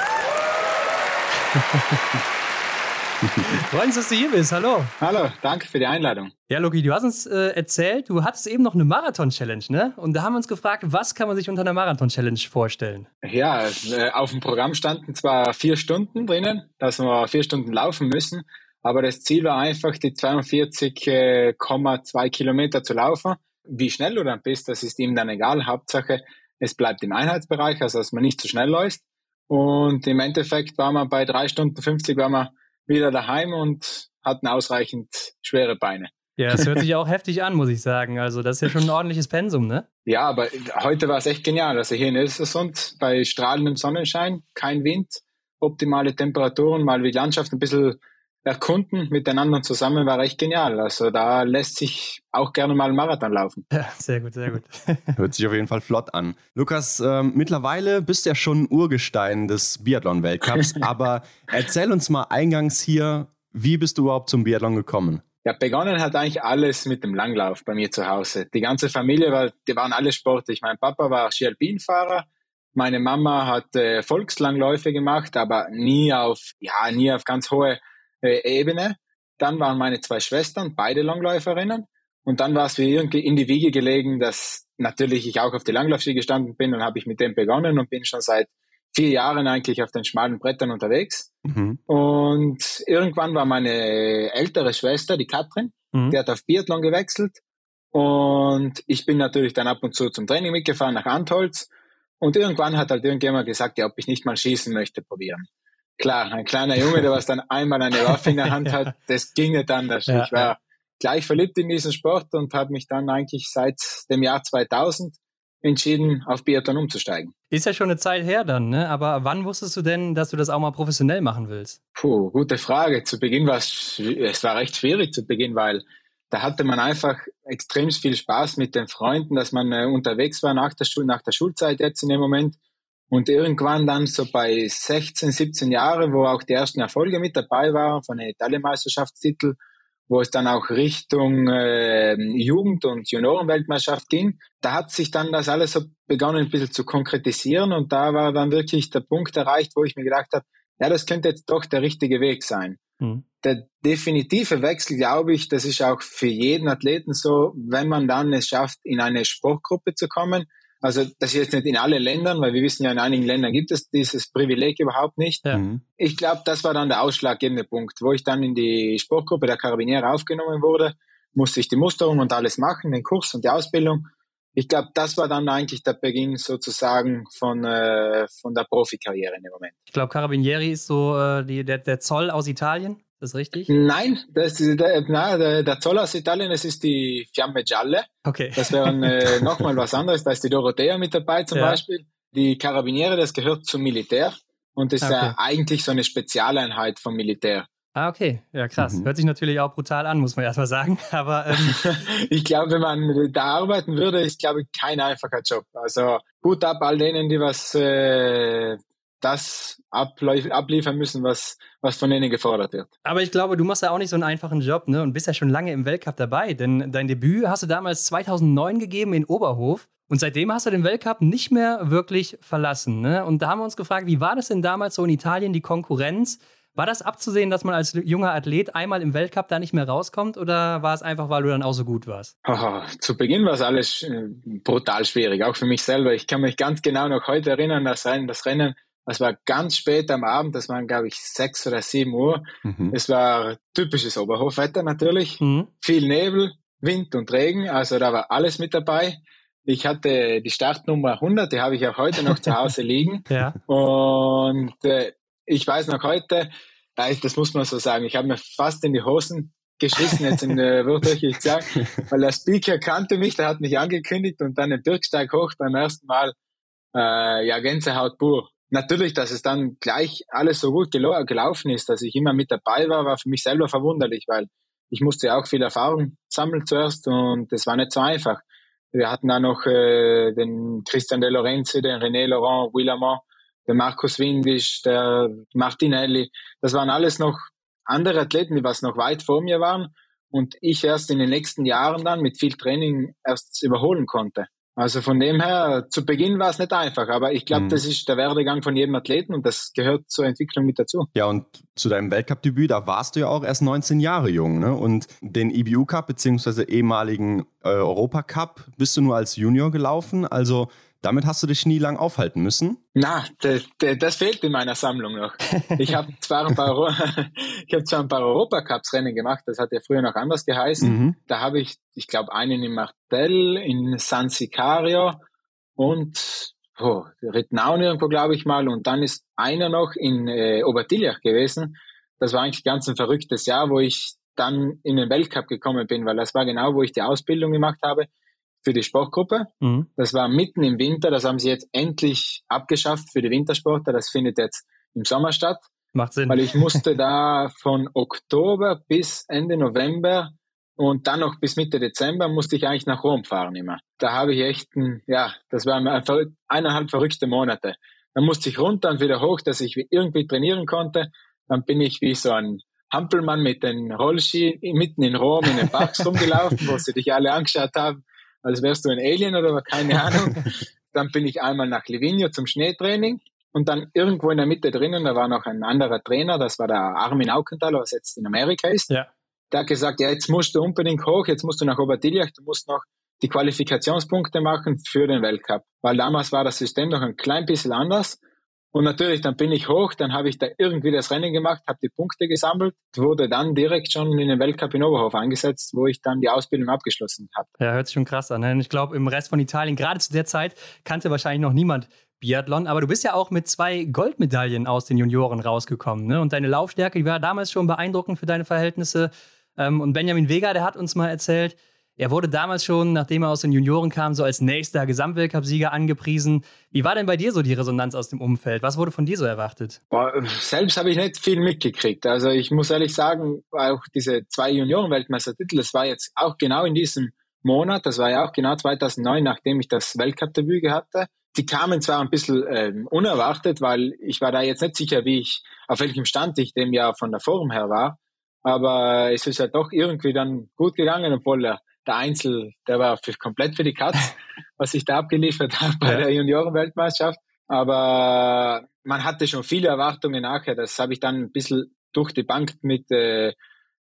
Freuen uns, dass du hier bist. Hallo. Hallo, danke für die Einladung. Ja, Loki, du hast uns äh, erzählt, du hattest eben noch eine Marathon-Challenge, ne? Und da haben wir uns gefragt, was kann man sich unter einer Marathon-Challenge vorstellen? Ja, äh, auf dem Programm standen zwar vier Stunden drinnen, dass wir vier Stunden laufen müssen, aber das Ziel war einfach, die 42,2 Kilometer zu laufen. Wie schnell du dann bist, das ist ihm dann egal. Hauptsache, es bleibt im Einheitsbereich, also dass man nicht zu schnell läuft. Und im Endeffekt waren wir bei drei Stunden 50 waren wir wieder daheim und hatten ausreichend schwere Beine. Ja, das hört sich auch heftig an, muss ich sagen. Also, das ist ja schon ein ordentliches Pensum, ne? Ja, aber heute war es echt genial. Also hier in Östersund bei strahlendem Sonnenschein, kein Wind, optimale Temperaturen, mal die Landschaft ein bisschen erkunden miteinander zusammen war echt genial. Also da lässt sich auch gerne mal ein Marathon laufen. Ja, sehr gut, sehr gut. Hört sich auf jeden Fall flott an. Lukas, äh, mittlerweile bist du ja schon Urgestein des Biathlon-Weltcups, aber erzähl uns mal eingangs hier, wie bist du überhaupt zum Biathlon gekommen? Ja, begonnen hat eigentlich alles mit dem Langlauf bei mir zu Hause. Die ganze Familie war, die waren alle sportlich. Mein Papa war Ski-Alpin-Fahrer. Meine Mama hat äh, Volkslangläufe gemacht, aber nie auf, ja, nie auf ganz hohe äh, Ebene. Dann waren meine zwei Schwestern, beide Langläuferinnen. Und dann war es mir irgendwie in die Wiege gelegen, dass natürlich ich auch auf die Langlaufski gestanden bin und habe ich mit dem begonnen und bin schon seit vier Jahren eigentlich auf den schmalen Brettern unterwegs. Mhm. Und irgendwann war meine ältere Schwester, die Katrin, mhm. die hat auf Biathlon gewechselt. Und ich bin natürlich dann ab und zu zum Training mitgefahren nach Antholz. Und irgendwann hat halt irgendjemand gesagt, ja, ob ich nicht mal schießen möchte, probieren. Klar, ein kleiner Junge, der was dann einmal eine Waffe in der Hand hat, das ging nicht anders. Ja, ich war gleich verliebt in diesen Sport und habe mich dann eigentlich seit dem Jahr 2000 entschieden, auf Biathlon umzusteigen. Ist ja schon eine Zeit her dann, ne? Aber wann wusstest du denn, dass du das auch mal professionell machen willst? Puh, gute Frage. Zu Beginn war es, es war recht schwierig zu Beginn, weil da hatte man einfach extrem viel Spaß mit den Freunden, dass man äh, unterwegs war nach der Schule, nach der Schulzeit jetzt in dem Moment und irgendwann dann so bei 16, 17 Jahren, wo auch die ersten Erfolge mit dabei waren von den Italienmeisterschaftstitel, wo es dann auch Richtung äh, Jugend- und Juniorenweltmeisterschaft ging, da hat sich dann das alles so begonnen ein bisschen zu konkretisieren und da war dann wirklich der Punkt erreicht, wo ich mir gedacht habe, ja, das könnte jetzt doch der richtige Weg sein. Mhm. Der definitive Wechsel, glaube ich, das ist auch für jeden Athleten so, wenn man dann es schafft, in eine Sportgruppe zu kommen, also das ist jetzt nicht in allen Ländern, weil wir wissen ja, in einigen Ländern gibt es dieses Privileg überhaupt nicht. Ja. Mhm. Ich glaube, das war dann der ausschlaggebende Punkt, wo ich dann in die Sportgruppe der Karabiniere aufgenommen wurde, musste ich die Musterung und alles machen, den Kurs und die Ausbildung. Ich glaube, das war dann eigentlich der Beginn sozusagen von, äh, von der Profikarriere in dem Moment. Ich glaube, Carabinieri ist so äh, die, der, der Zoll aus Italien. Das ist richtig? Nein, das ist der, na, der, der Zoll aus Italien, das ist die Fiamme Gialle. Okay. Das wäre äh, nochmal was anderes. Da ist die Dorothea mit dabei zum ja. Beispiel. Die Carabiniere, das gehört zum Militär und ist okay. ja eigentlich so eine Spezialeinheit vom Militär. Ah, okay. Ja, krass. Mhm. Hört sich natürlich auch brutal an, muss man erstmal sagen. Aber ähm ich glaube, wenn man da arbeiten würde, ist, glaube ich, kein einfacher Job. Also gut ab all denen, die was äh, das abliefern müssen, was, was von denen gefordert wird. Aber ich glaube, du machst ja auch nicht so einen einfachen Job ne? und bist ja schon lange im Weltcup dabei, denn dein Debüt hast du damals 2009 gegeben in Oberhof und seitdem hast du den Weltcup nicht mehr wirklich verlassen. Ne? Und da haben wir uns gefragt, wie war das denn damals so in Italien, die Konkurrenz? War das abzusehen, dass man als junger Athlet einmal im Weltcup da nicht mehr rauskommt oder war es einfach, weil du dann auch so gut warst? Oh, zu Beginn war es alles äh, brutal schwierig, auch für mich selber. Ich kann mich ganz genau noch heute erinnern, das Rennen, das Rennen Es war ganz spät am Abend, das waren, glaube ich, sechs oder sieben Uhr. Mhm. Es war typisches Oberhofwetter natürlich. Mhm. Viel Nebel, Wind und Regen, also da war alles mit dabei. Ich hatte die Startnummer 100, die habe ich auch heute noch zu Hause liegen. Ja. Und äh, ich weiß noch heute, das muss man so sagen, ich habe mir fast in die Hosen geschissen, jetzt in äh, wörtlich sagen, weil der Speaker kannte mich, der hat mich angekündigt und dann den Birksteig hoch beim ersten Mal, äh, ja, Gänsehaut pur. Natürlich, dass es dann gleich alles so gut gelau gelaufen ist, dass ich immer mit dabei war, war für mich selber verwunderlich, weil ich musste auch viel Erfahrung sammeln zuerst und das war nicht so einfach. Wir hatten da noch äh, den Christian De Lorenzi, den René Laurent Willamont, den Markus Windisch, der Martinelli. Das waren alles noch andere Athleten, die was noch weit vor mir waren und ich erst in den nächsten Jahren dann mit viel Training erst überholen konnte. Also von dem her, zu Beginn war es nicht einfach, aber ich glaube, mhm. das ist der Werdegang von jedem Athleten und das gehört zur Entwicklung mit dazu. Ja, und zu deinem Weltcup-Debüt, da warst du ja auch erst 19 Jahre jung, ne? Und den IBU Cup bzw. ehemaligen äh, Europacup bist du nur als Junior gelaufen. Also damit hast du dich nie lang aufhalten müssen? Na, das, das fehlt in meiner Sammlung noch. Ich habe zwar ein paar, ich habe zwar ein paar Europacups-Rennen gemacht, das hat ja früher noch anders geheißen. Mhm. Da habe ich, ich glaube, einen in Martel, in San Sicario und oh, Ritnaun irgendwo, glaube ich mal. Und dann ist einer noch in äh, Obertiljach gewesen. Das war eigentlich ganz ein verrücktes Jahr, wo ich dann in den Weltcup gekommen bin, weil das war genau, wo ich die Ausbildung gemacht habe für die Sportgruppe. Mhm. Das war mitten im Winter, das haben sie jetzt endlich abgeschafft für die Wintersportler. Das findet jetzt im Sommer statt. Macht Sinn. Weil ich musste da von Oktober bis Ende November und dann noch bis Mitte Dezember musste ich eigentlich nach Rom fahren immer. Da habe ich echt, ein, ja, das waren eineinhalb verrückte Monate. Dann musste ich runter und wieder hoch, dass ich irgendwie trainieren konnte. Dann bin ich wie so ein Hampelmann mit den Rollski mitten in Rom in den Parks rumgelaufen, wo sie dich alle angeschaut haben als wärst du ein Alien oder keine Ahnung. dann bin ich einmal nach Livigno zum Schneetraining und dann irgendwo in der Mitte drinnen, da war noch ein anderer Trainer, das war der Armin Aukenthaler, was jetzt in Amerika ist. Ja. Der hat gesagt, ja, jetzt musst du unbedingt hoch, jetzt musst du nach Obertiljach, du musst noch die Qualifikationspunkte machen für den Weltcup. Weil damals war das System noch ein klein bisschen anders. Und natürlich, dann bin ich hoch, dann habe ich da irgendwie das Rennen gemacht, habe die Punkte gesammelt, wurde dann direkt schon in den Weltcup in Oberhof eingesetzt, wo ich dann die Ausbildung abgeschlossen habe. Ja, hört sich schon krass an. Ne? Ich glaube, im Rest von Italien, gerade zu der Zeit, kannte wahrscheinlich noch niemand Biathlon, aber du bist ja auch mit zwei Goldmedaillen aus den Junioren rausgekommen. Ne? Und deine Laufstärke, die war damals schon beeindruckend für deine Verhältnisse. Ähm, und Benjamin Vega, der hat uns mal erzählt, er wurde damals schon, nachdem er aus den Junioren kam, so als nächster Gesamtweltcup-Sieger angepriesen. Wie war denn bei dir so die Resonanz aus dem Umfeld? Was wurde von dir so erwartet? Selbst habe ich nicht viel mitgekriegt. Also ich muss ehrlich sagen, auch diese zwei Junioren-Weltmeistertitel, das war jetzt auch genau in diesem Monat, das war ja auch genau 2009, nachdem ich das Weltcup-Debüt hatte. Die kamen zwar ein bisschen ähm, unerwartet, weil ich war da jetzt nicht sicher, wie ich, auf welchem Stand ich dem Jahr von der Form her war. Aber es ist ja doch irgendwie dann gut gegangen, obwohl er der Einzel, der war für, komplett für die Katz, was ich da abgeliefert habe bei ja. der Juniorenweltmeisterschaft. Aber man hatte schon viele Erwartungen nachher. Das habe ich dann ein bisschen durch die Bank mit, äh,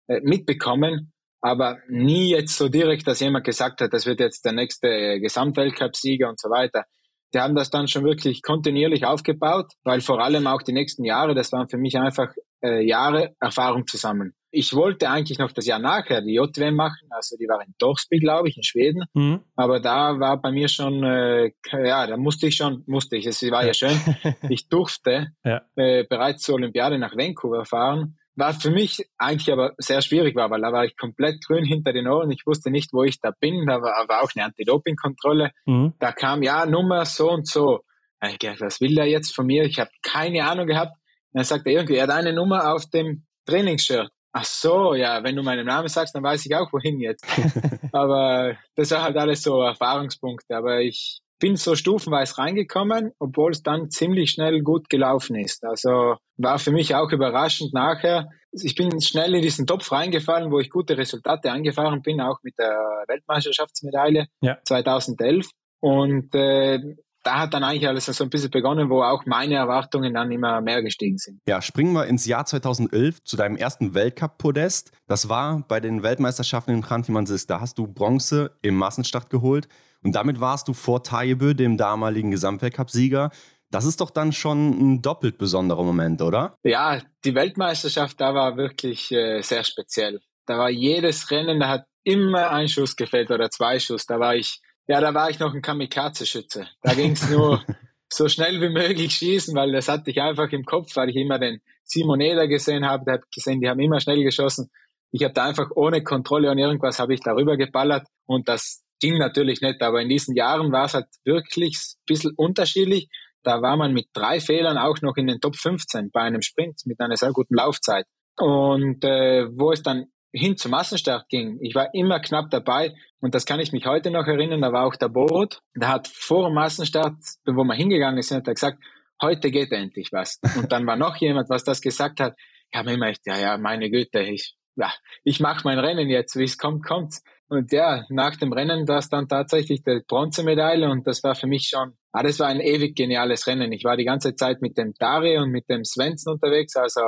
äh, mitbekommen. Aber nie jetzt so direkt, dass jemand gesagt hat, das wird jetzt der nächste Gesamtweltcup-Sieger und so weiter. Die haben das dann schon wirklich kontinuierlich aufgebaut, weil vor allem auch die nächsten Jahre, das waren für mich einfach äh, Jahre Erfahrung zusammen. Ich wollte eigentlich noch das Jahr nachher die JWM machen, also die war in Torsby, glaube ich, in Schweden. Mhm. Aber da war bei mir schon, äh, ja, da musste ich schon, musste ich, es war ja, ja schön, ich durfte ja. äh, bereits zur Olympiade nach Vancouver fahren. War für mich eigentlich aber sehr schwierig war, weil da war ich komplett grün hinter den Ohren. Ich wusste nicht, wo ich da bin. Da war, war auch eine Anti-Doping-Kontrolle. Mhm. Da kam, ja, Nummer so und so. Ich dachte, was will der jetzt von mir? Ich habe keine Ahnung gehabt. Dann sagt er irgendwie, er hat eine Nummer auf dem Trainingsshirt. Ach so, ja, wenn du meinen Namen sagst, dann weiß ich auch, wohin jetzt. Aber das war halt alles so Erfahrungspunkte. Aber ich bin so stufenweise reingekommen, obwohl es dann ziemlich schnell gut gelaufen ist. Also war für mich auch überraschend nachher. Ich bin schnell in diesen Topf reingefallen, wo ich gute Resultate angefahren bin, auch mit der Weltmeisterschaftsmedaille ja. 2011. Und äh, da hat dann eigentlich alles so ein bisschen begonnen, wo auch meine Erwartungen dann immer mehr gestiegen sind. Ja, springen wir ins Jahr 2011 zu deinem ersten Weltcup-Podest. Das war bei den Weltmeisterschaften in Krantimansis. Da hast du Bronze im Massenstart geholt und damit warst du vor Tajebö, dem damaligen Gesamtweltcup-Sieger, Das ist doch dann schon ein doppelt besonderer Moment, oder? Ja, die Weltmeisterschaft, da war wirklich äh, sehr speziell. Da war jedes Rennen, da hat immer ein Schuss gefällt oder zwei Schuss. Da war ich, ja, da war ich noch ein Kamikaze-Schütze. Da ging es nur so schnell wie möglich schießen, weil das hatte ich einfach im Kopf, weil ich immer den Simon Eder gesehen habe, der hat gesehen, die haben immer schnell geschossen. Ich habe da einfach ohne Kontrolle und irgendwas habe ich darüber geballert und das ging natürlich nicht, aber in diesen Jahren war es halt wirklich ein bisschen unterschiedlich. Da war man mit drei Fehlern auch noch in den Top 15 bei einem Sprint mit einer sehr guten Laufzeit. Und äh, wo es dann hin zum Massenstart ging, ich war immer knapp dabei und das kann ich mich heute noch erinnern, da war auch der Borot, der hat vor dem Massenstart, wo wir hingegangen sind, hat er gesagt, heute geht endlich was. Und dann war noch jemand, was das gesagt hat, ich habe immer echt, ja, ja, meine Güte, ich, ja, ich mache mein Rennen jetzt, wie es kommt, kommt's. Und ja, nach dem Rennen war es dann tatsächlich die Bronzemedaille und das war für mich schon, ah, das war ein ewig geniales Rennen. Ich war die ganze Zeit mit dem Dari und mit dem Svensson unterwegs, also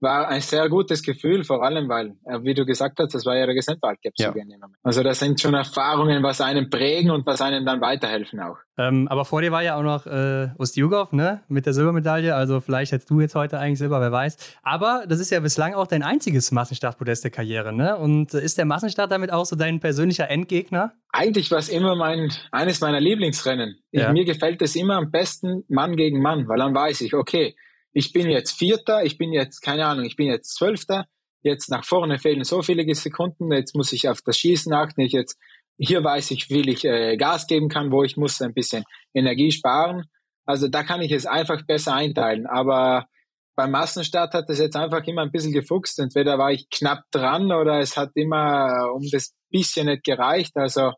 war ein sehr gutes Gefühl, vor allem, weil, äh, wie du gesagt hast, das war ja der Gesamtweltcup ja. Also das sind schon Erfahrungen, was einen prägen und was einen dann weiterhelfen auch. Ähm, aber vor dir war ja auch noch äh, Ustjugov, ne, mit der Silbermedaille. Also vielleicht hättest du jetzt heute eigentlich Silber, wer weiß. Aber das ist ja bislang auch dein einziges Massenstartpodest der Karriere, ne? Und ist der Massenstart damit auch so dein persönlicher Endgegner? Eigentlich war es immer mein, eines meiner Lieblingsrennen. Ja. mir gefällt es immer am besten Mann gegen Mann, weil dann weiß ich, okay, ich bin jetzt Vierter, ich bin jetzt, keine Ahnung, ich bin jetzt Zwölfter, jetzt nach vorne fehlen so viele Sekunden, jetzt muss ich auf das Schießen achten, ich jetzt, hier weiß ich, wie ich äh, Gas geben kann, wo ich muss ein bisschen Energie sparen. Also da kann ich es einfach besser einteilen. Aber beim Massenstart hat es jetzt einfach immer ein bisschen gefuchst. Entweder war ich knapp dran oder es hat immer um das bisschen nicht gereicht. Also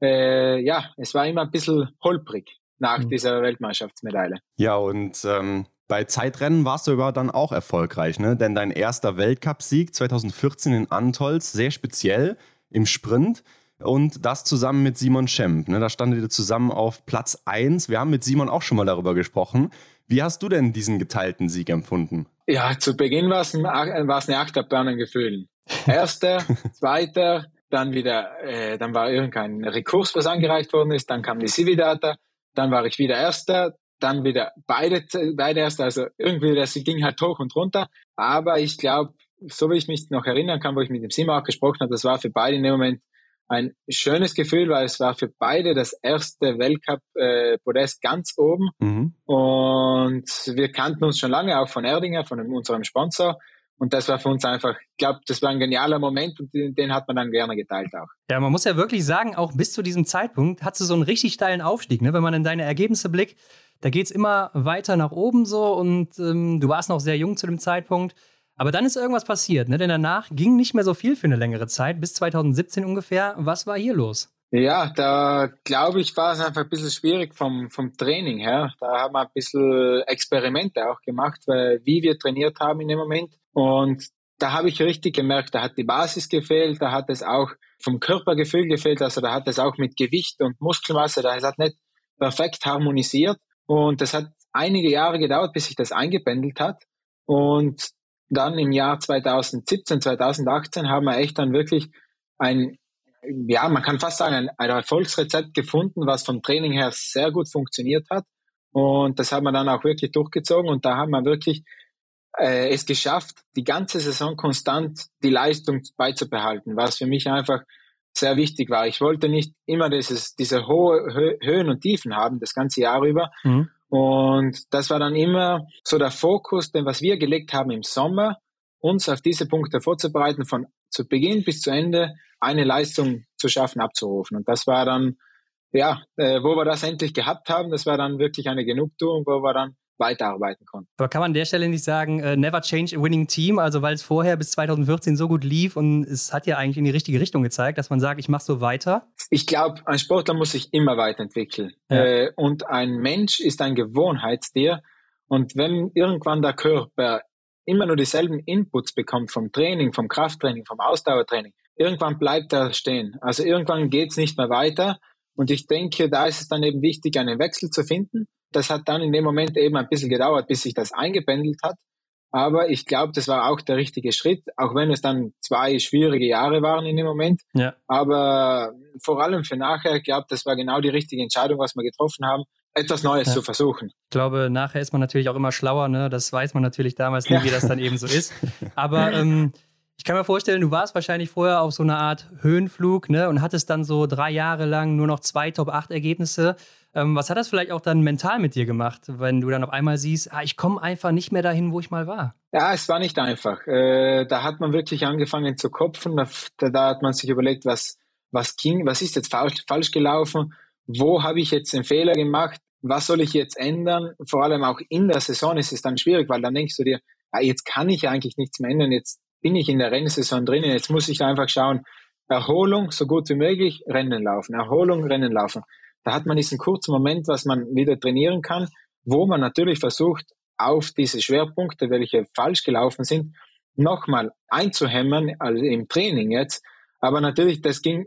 äh, ja, es war immer ein bisschen holprig nach mhm. dieser Weltmeisterschaftsmedaille. Ja, und ähm, bei Zeitrennen warst du aber dann auch erfolgreich, ne? Denn dein erster Weltcupsieg 2014 in Antolz, sehr speziell im Sprint. Und das zusammen mit Simon Schemp. Ne? Da standet ihr zusammen auf Platz 1. Wir haben mit Simon auch schon mal darüber gesprochen. Wie hast du denn diesen geteilten Sieg empfunden? Ja, zu Beginn war es ein, war's an Gefühlen. Erster, zweiter, dann wieder, äh, dann war irgendein Rekurs, was angereicht worden ist, dann kam die Cividata, dann war ich wieder Erster, dann wieder beide, beide erst, also irgendwie, das ging halt hoch und runter. Aber ich glaube, so wie ich mich noch erinnern kann, wo ich mit dem Simon auch gesprochen habe, das war für beide in dem Moment ein schönes Gefühl, weil es war für beide das erste Weltcup-Podest äh, ganz oben. Mhm. Und wir kannten uns schon lange, auch von Erdinger, von unserem Sponsor. Und das war für uns einfach, ich glaube, das war ein genialer Moment und den, den, hat man dann gerne geteilt auch. Ja, man muss ja wirklich sagen, auch bis zu diesem Zeitpunkt hat du so einen richtig steilen Aufstieg, ne? wenn man in deine Ergebnisse blickt da geht es immer weiter nach oben so und ähm, du warst noch sehr jung zu dem Zeitpunkt. Aber dann ist irgendwas passiert, ne? denn danach ging nicht mehr so viel für eine längere Zeit, bis 2017 ungefähr. Was war hier los? Ja, da glaube ich, war es einfach ein bisschen schwierig vom, vom Training her. Da haben wir ein bisschen Experimente auch gemacht, weil, wie wir trainiert haben in dem Moment. Und da habe ich richtig gemerkt, da hat die Basis gefehlt, da hat es auch vom Körpergefühl gefehlt, also da hat es auch mit Gewicht und Muskelmasse, da hat nicht perfekt harmonisiert. Und das hat einige Jahre gedauert, bis sich das eingependelt hat. Und dann im Jahr 2017, 2018 haben wir echt dann wirklich ein, ja, man kann fast sagen, ein, ein Erfolgsrezept gefunden, was vom Training her sehr gut funktioniert hat. Und das haben wir dann auch wirklich durchgezogen und da haben wir wirklich äh, es geschafft, die ganze Saison konstant die Leistung beizubehalten, was für mich einfach sehr wichtig war. Ich wollte nicht immer dieses, diese hohe Hö Höhen und Tiefen haben, das ganze Jahr über. Mhm. Und das war dann immer so der Fokus, denn was wir gelegt haben im Sommer, uns auf diese Punkte vorzubereiten, von zu Beginn bis zu Ende eine Leistung zu schaffen, abzurufen. Und das war dann, ja, äh, wo wir das endlich gehabt haben, das war dann wirklich eine Genugtuung, wo wir dann weiterarbeiten konnten. Aber kann man an der Stelle nicht sagen, uh, never change a winning team, also weil es vorher bis 2014 so gut lief und es hat ja eigentlich in die richtige Richtung gezeigt, dass man sagt, ich mache so weiter? Ich glaube, ein Sportler muss sich immer weiterentwickeln. Ja. Äh, und ein Mensch ist ein Gewohnheitstier. Und wenn irgendwann der Körper immer nur dieselben Inputs bekommt vom Training, vom Krafttraining, vom Ausdauertraining, irgendwann bleibt er stehen. Also irgendwann geht es nicht mehr weiter. Und ich denke, da ist es dann eben wichtig, einen Wechsel zu finden das hat dann in dem Moment eben ein bisschen gedauert, bis sich das eingependelt hat. Aber ich glaube, das war auch der richtige Schritt, auch wenn es dann zwei schwierige Jahre waren in dem Moment. Ja. Aber vor allem für nachher, ich glaube, das war genau die richtige Entscheidung, was wir getroffen haben, etwas Neues ja. zu versuchen. Ich glaube, nachher ist man natürlich auch immer schlauer, ne? Das weiß man natürlich damals nie, ja. wie das dann eben so ist. Aber ähm, ich kann mir vorstellen, du warst wahrscheinlich vorher auf so einer Art Höhenflug, ne? Und hattest dann so drei Jahre lang nur noch zwei Top-8-Ergebnisse. Ähm, was hat das vielleicht auch dann mental mit dir gemacht, wenn du dann auf einmal siehst, ah, ich komme einfach nicht mehr dahin, wo ich mal war? Ja, es war nicht einfach. Äh, da hat man wirklich angefangen zu kopfen. Da, da, hat man sich überlegt, was, was ging, was ist jetzt falsch, falsch gelaufen? Wo habe ich jetzt einen Fehler gemacht? Was soll ich jetzt ändern? Vor allem auch in der Saison ist es dann schwierig, weil dann denkst du dir, ah, jetzt kann ich eigentlich nichts mehr ändern. Jetzt bin ich in der Rennsaison drinnen. Jetzt muss ich einfach schauen, Erholung so gut wie möglich, Rennen laufen. Erholung, Rennen laufen. Da hat man diesen kurzen Moment, was man wieder trainieren kann, wo man natürlich versucht, auf diese Schwerpunkte, welche falsch gelaufen sind, nochmal einzuhämmern, also im Training jetzt. Aber natürlich, das ging,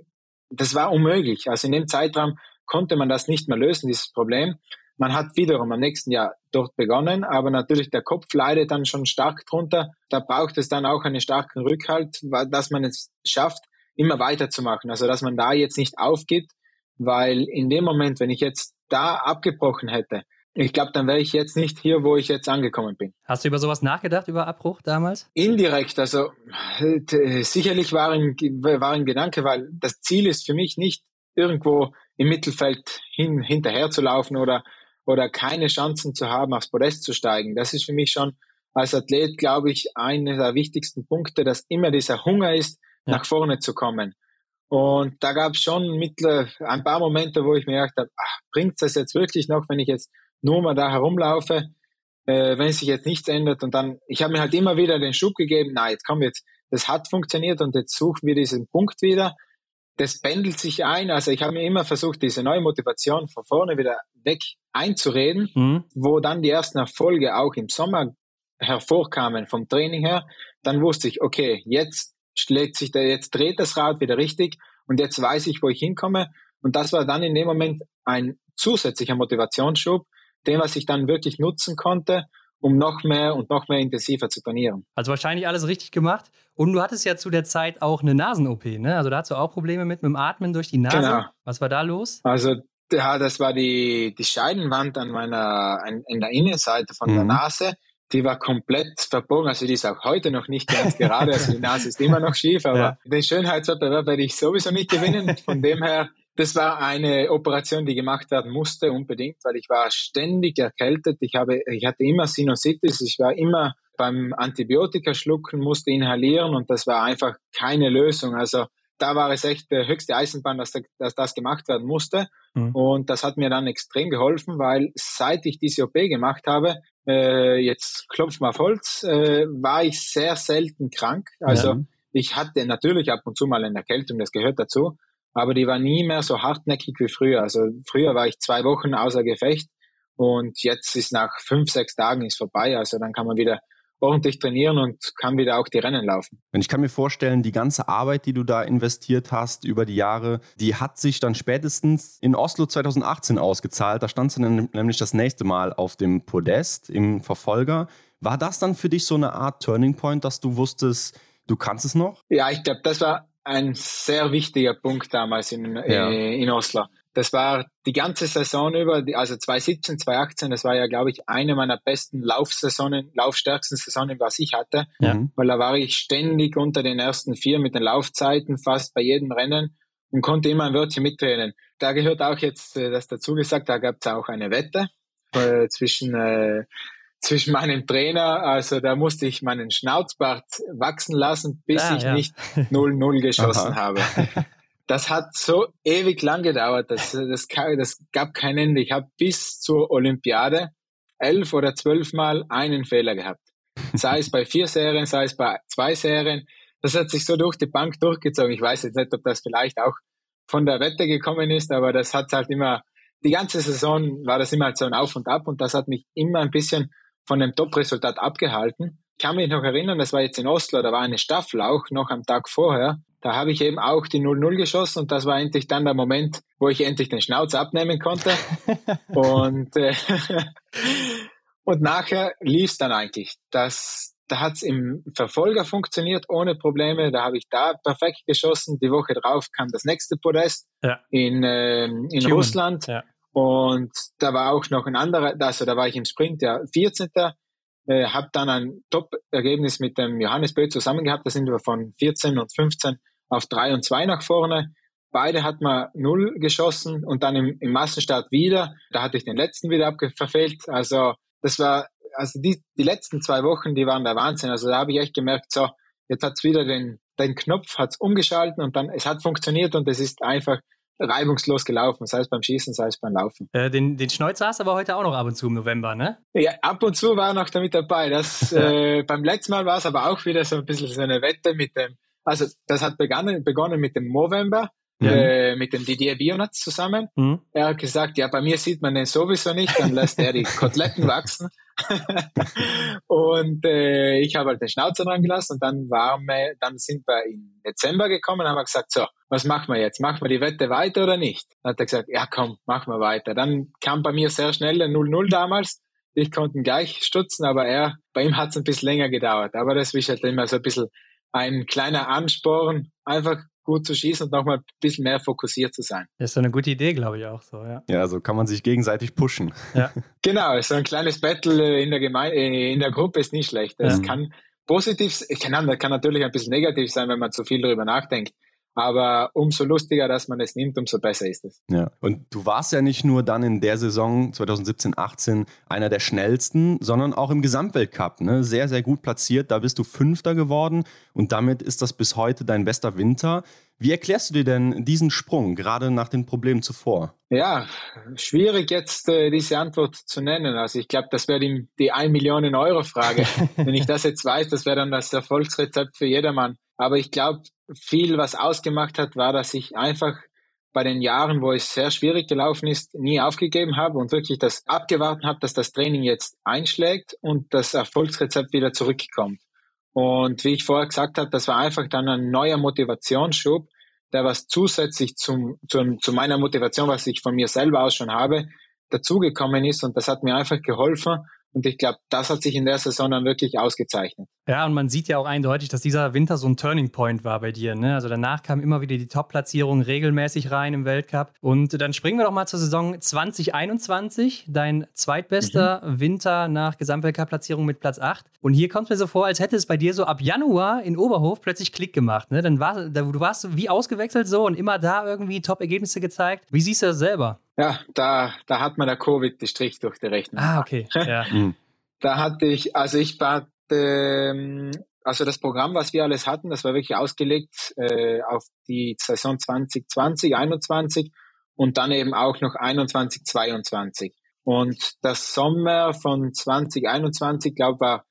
das war unmöglich. Also in dem Zeitraum konnte man das nicht mehr lösen, dieses Problem. Man hat wiederum am nächsten Jahr dort begonnen, aber natürlich der Kopf leidet dann schon stark drunter. Da braucht es dann auch einen starken Rückhalt, dass man es schafft, immer weiterzumachen. Also dass man da jetzt nicht aufgibt, weil in dem Moment, wenn ich jetzt da abgebrochen hätte, ich glaube, dann wäre ich jetzt nicht hier, wo ich jetzt angekommen bin. Hast du über sowas nachgedacht, über Abbruch damals? Indirekt, also äh, sicherlich war ein, war ein Gedanke, weil das Ziel ist für mich nicht irgendwo im Mittelfeld hin, hinterher zu laufen oder, oder keine Chancen zu haben, aufs Podest zu steigen. Das ist für mich schon als Athlet, glaube ich, einer der wichtigsten Punkte, dass immer dieser Hunger ist, ja. nach vorne zu kommen. Und da gab es schon mittler, ein paar Momente, wo ich mir gedacht habe, bringt das jetzt wirklich noch, wenn ich jetzt nur mal da herumlaufe, äh, wenn sich jetzt nichts ändert. Und dann, ich habe mir halt immer wieder den Schub gegeben, na, jetzt komm jetzt, das hat funktioniert und jetzt suchen wir diesen Punkt wieder. Das pendelt sich ein. Also ich habe mir immer versucht, diese neue Motivation von vorne wieder weg einzureden, mhm. wo dann die ersten Erfolge auch im Sommer hervorkamen vom Training her. Dann wusste ich, okay, jetzt schlägt sich da, jetzt dreht das Rad wieder richtig und jetzt weiß ich, wo ich hinkomme. Und das war dann in dem Moment ein zusätzlicher Motivationsschub, den, was ich dann wirklich nutzen konnte, um noch mehr und noch mehr intensiver zu trainieren. Also wahrscheinlich alles richtig gemacht. Und du hattest ja zu der Zeit auch eine Nasen-OP, ne? Also da hast du auch Probleme mit, mit dem Atmen durch die Nase. Genau. Was war da los? Also ja, das war die, die Scheidenwand an meiner, an, in der Innenseite von mhm. der Nase die war komplett verbogen. Also die ist auch heute noch nicht ganz gerade. Also die Nase ist immer noch schief, aber ja. den Schönheitswettbewerb werde ich sowieso nicht gewinnen. Von dem her, das war eine Operation, die gemacht werden musste, unbedingt, weil ich war ständig erkältet. Ich habe, ich hatte immer Sinusitis. Ich war immer beim Antibiotika schlucken, musste inhalieren und das war einfach keine Lösung. Also da war es echt der höchste Eisenbahn, dass, dass das gemacht werden musste. Mhm. Und das hat mir dann extrem geholfen, weil seit ich diese OP gemacht habe, äh, jetzt klopf mal auf Holz, äh, war ich sehr selten krank. Also ja. ich hatte natürlich ab und zu mal eine Erkältung, das gehört dazu, aber die war nie mehr so hartnäckig wie früher. Also früher war ich zwei Wochen außer Gefecht und jetzt ist nach fünf, sechs Tagen ist vorbei. Also dann kann man wieder ordentlich trainieren und kann wieder auch die Rennen laufen. Und ich kann mir vorstellen, die ganze Arbeit, die du da investiert hast über die Jahre, die hat sich dann spätestens in Oslo 2018 ausgezahlt. Da standst du nämlich das nächste Mal auf dem Podest im Verfolger. War das dann für dich so eine Art Turning Point, dass du wusstest, du kannst es noch? Ja, ich glaube, das war ein sehr wichtiger Punkt damals in, ja. äh, in Oslo. Das war die ganze Saison über, also 2017, 2018, das war ja, glaube ich, eine meiner besten Laufsaisonen, laufstärksten Saisonen, was ich hatte. Ja. Mhm. Weil da war ich ständig unter den ersten vier mit den Laufzeiten, fast bei jedem Rennen und konnte immer ein Wörtchen mitreden. Da gehört auch jetzt äh, das dazu gesagt, da gab es auch eine Wette äh, zwischen, äh, zwischen meinem Trainer. Also da musste ich meinen Schnauzbart wachsen lassen, bis ah, ich ja. nicht 0-0 geschossen habe. das hat so ewig lang gedauert, das, das, das gab kein Ende. Ich habe bis zur Olympiade elf oder zwölf Mal einen Fehler gehabt. Sei es bei vier Serien, sei es bei zwei Serien. Das hat sich so durch die Bank durchgezogen. Ich weiß jetzt nicht, ob das vielleicht auch von der Wette gekommen ist, aber das hat halt immer, die ganze Saison war das immer so ein Auf und Ab und das hat mich immer ein bisschen von dem Top-Resultat abgehalten. Ich kann mich noch erinnern, das war jetzt in Oslo, da war eine Staffel auch noch am Tag vorher da habe ich eben auch die 0-0 geschossen und das war endlich dann der Moment, wo ich endlich den Schnauz abnehmen konnte. und, äh, und nachher lief es dann eigentlich. Das, da hat's im Verfolger funktioniert ohne Probleme. Da habe ich da perfekt geschossen. Die Woche drauf kam das nächste Podest ja. in, äh, in Russland. Ja. Und da war auch noch ein anderer, also da war ich im Sprint, ja, 14. Äh, habe dann ein Top-Ergebnis mit dem Johannes Böth zusammen gehabt. Da sind wir von 14 und 15 auf 3 und 2 nach vorne. Beide hat man null geschossen und dann im, im Massenstart wieder. Da hatte ich den letzten wieder abverfehlt. Also das war, also die, die letzten zwei Wochen, die waren der Wahnsinn. Also da habe ich echt gemerkt, so, jetzt hat's wieder den, den Knopf hat's umgeschalten und dann, es hat funktioniert und es ist einfach reibungslos gelaufen, sei es beim Schießen, sei es beim Laufen. Äh, den, den Schneuzer hast du aber heute auch noch ab und zu im November, ne? Ja, ab und zu war er noch damit dabei. Das, äh, beim letzten Mal war es aber auch wieder so ein bisschen so eine Wette mit dem, also das hat begonnen, begonnen mit dem November ja. äh, mit dem Didier Bionatz zusammen. Mhm. Er hat gesagt, ja, bei mir sieht man den sowieso nicht, dann lässt er die Koteletten wachsen. und äh, ich habe halt den Schnauzer dran gelassen und dann waren wir, dann sind wir im Dezember gekommen und haben gesagt, so, was machen wir jetzt? Machen wir die Wette weiter oder nicht? Dann hat er gesagt, ja komm, machen wir weiter. Dann kam bei mir sehr schnell ein 0-0 damals. Ich konnte gleich stutzen, aber er, bei ihm hat es ein bisschen länger gedauert. Aber das ist halt immer so ein bisschen ein kleiner Ansporn, einfach gut zu schießen und nochmal ein bisschen mehr fokussiert zu sein. Das ist so eine gute Idee, glaube ich auch so, ja. Ja, so kann man sich gegenseitig pushen. Ja. genau, so ein kleines Battle in der Gemeinde, äh, in der Gruppe ist nicht schlecht. Das ja. kann positiv, kann, kann natürlich ein bisschen negativ sein, wenn man zu viel darüber nachdenkt. Aber umso lustiger, dass man es nimmt, umso besser ist es. Ja. Und du warst ja nicht nur dann in der Saison 2017-18 einer der schnellsten, sondern auch im Gesamtweltcup. Ne? Sehr, sehr gut platziert. Da bist du Fünfter geworden und damit ist das bis heute dein bester Winter. Wie erklärst du dir denn diesen Sprung, gerade nach den Problemen zuvor? Ja, schwierig jetzt äh, diese Antwort zu nennen. Also ich glaube, das wäre die, die 1 Millionen Euro Frage. Wenn ich das jetzt weiß, das wäre dann das Erfolgsrezept für jedermann. Aber ich glaube, viel, was ausgemacht hat, war, dass ich einfach bei den Jahren, wo es sehr schwierig gelaufen ist, nie aufgegeben habe und wirklich das abgewartet habe, dass das Training jetzt einschlägt und das Erfolgsrezept wieder zurückkommt. Und wie ich vorher gesagt habe, das war einfach dann ein neuer Motivationsschub, der was zusätzlich zum, zum, zu meiner Motivation, was ich von mir selber aus schon habe, dazugekommen ist. Und das hat mir einfach geholfen, und ich glaube, das hat sich in der Saison dann wirklich ausgezeichnet. Ja, und man sieht ja auch eindeutig, dass dieser Winter so ein Turning Point war bei dir. Ne? Also danach kam immer wieder die Top-Platzierung regelmäßig rein im Weltcup. Und dann springen wir doch mal zur Saison 2021. Dein zweitbester mhm. Winter nach Gesamtweltcup-Platzierung mit Platz 8. Und hier kommt es mir so vor, als hätte es bei dir so ab Januar in Oberhof plötzlich Klick gemacht. Ne? Dann war, du warst wie ausgewechselt so und immer da irgendwie Top-Ergebnisse gezeigt. Wie siehst du das selber? Ja, da, da hat man der Covid die Strich durch die Rechnung. Ah, okay. Ja. Da hatte ich, also ich war, ähm, also das Programm, was wir alles hatten, das war wirklich ausgelegt äh, auf die Saison 2020, 21 und dann eben auch noch 21, 22. Und das Sommer von 2021, glaube war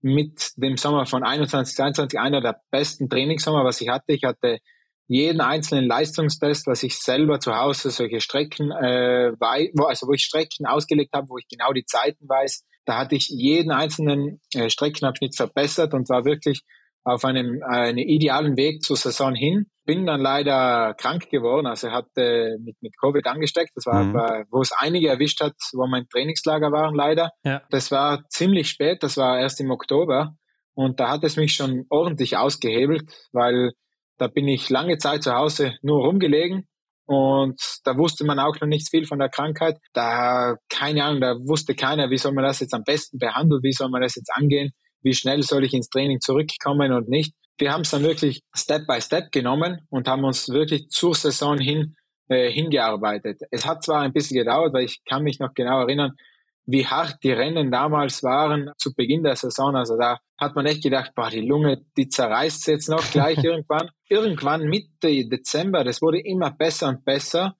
mit dem Sommer von 21, 22 einer der besten Trainingssommer, was ich hatte. Ich hatte jeden einzelnen Leistungstest, was ich selber zu Hause solche Strecken, äh, wo, also wo ich Strecken ausgelegt habe, wo ich genau die Zeiten weiß, da hatte ich jeden einzelnen äh, Streckenabschnitt verbessert und war wirklich auf einem äh, einen idealen Weg zur Saison hin. Bin dann leider krank geworden, also hatte mit, mit Covid angesteckt. Das war mhm. aber, wo es einige erwischt hat, wo mein Trainingslager waren leider. Ja. Das war ziemlich spät, das war erst im Oktober. Und da hat es mich schon ordentlich ausgehebelt, weil da bin ich lange Zeit zu Hause nur rumgelegen und da wusste man auch noch nicht viel von der Krankheit. Da, keine Ahnung, da wusste keiner, wie soll man das jetzt am besten behandeln, wie soll man das jetzt angehen, wie schnell soll ich ins Training zurückkommen und nicht. Wir haben es dann wirklich Step by Step genommen und haben uns wirklich zur Saison hin äh, hingearbeitet. Es hat zwar ein bisschen gedauert, weil ich kann mich noch genau erinnern, wie hart die Rennen damals waren zu Beginn der Saison. Also da hat man echt gedacht, boah, die Lunge, die zerreißt jetzt noch gleich irgendwann. irgendwann Mitte Dezember, das wurde immer besser und besser.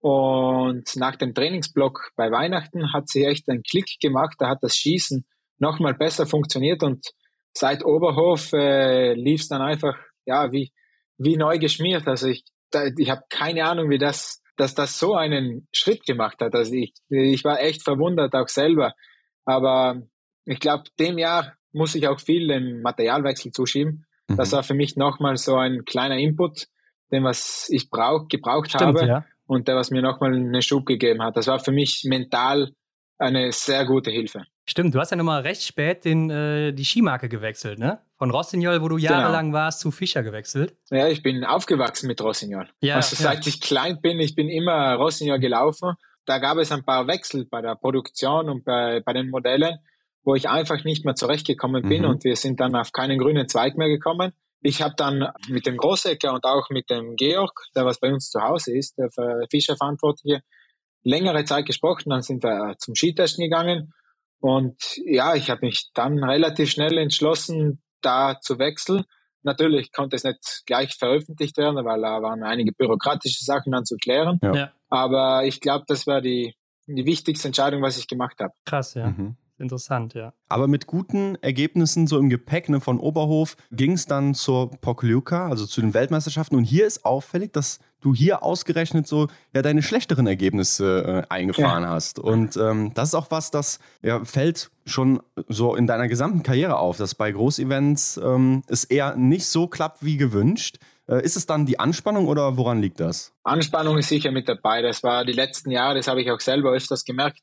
Und nach dem Trainingsblock bei Weihnachten hat sie echt einen Klick gemacht. Da hat das Schießen nochmal besser funktioniert und seit Oberhof äh, lief es dann einfach ja wie wie neu geschmiert. Also ich da, ich habe keine Ahnung, wie das dass das so einen Schritt gemacht hat. Also ich, ich war echt verwundert auch selber. Aber ich glaube, dem Jahr muss ich auch viel den Materialwechsel zuschieben. Mhm. Das war für mich nochmal so ein kleiner Input, den was ich brauch, gebraucht Stimmt, habe ja. und der was mir nochmal einen Schub gegeben hat. Das war für mich mental eine sehr gute Hilfe. Stimmt, du hast ja nochmal recht spät den, äh, die Skimarke gewechselt, ne? Von Rossignol, wo du genau. jahrelang genau. warst, zu Fischer gewechselt. Ja, ich bin aufgewachsen mit Rossignol. Ja, also seit ja. ich klein bin, ich bin immer Rossignol gelaufen. Da gab es ein paar Wechsel bei der Produktion und bei, bei den Modellen, wo ich einfach nicht mehr zurechtgekommen bin mhm. und wir sind dann auf keinen grünen Zweig mehr gekommen. Ich habe dann mit dem Großecker und auch mit dem Georg, der was bei uns zu Hause ist, der für Fischer verantwortliche, längere Zeit gesprochen. Dann sind wir zum Skitesten gegangen und ja, ich habe mich dann relativ schnell entschlossen, da zu wechseln. Natürlich konnte es nicht gleich veröffentlicht werden, weil da waren einige bürokratische Sachen dann zu klären. Ja. Aber ich glaube, das war die, die wichtigste Entscheidung, was ich gemacht habe. Krass, ja. Mhm. Interessant, ja. Aber mit guten Ergebnissen so im Gepäck ne, von Oberhof ging es dann zur Pokljuka, also zu den Weltmeisterschaften. Und hier ist auffällig, dass du hier ausgerechnet so ja deine schlechteren Ergebnisse äh, eingefahren ja. hast. Und ähm, das ist auch was, das ja, fällt schon so in deiner gesamten Karriere auf, dass bei Großevents ähm, es eher nicht so klappt wie gewünscht. Äh, ist es dann die Anspannung oder woran liegt das? Anspannung ist sicher mit dabei. Das war die letzten Jahre, das habe ich auch selber öfters gemerkt,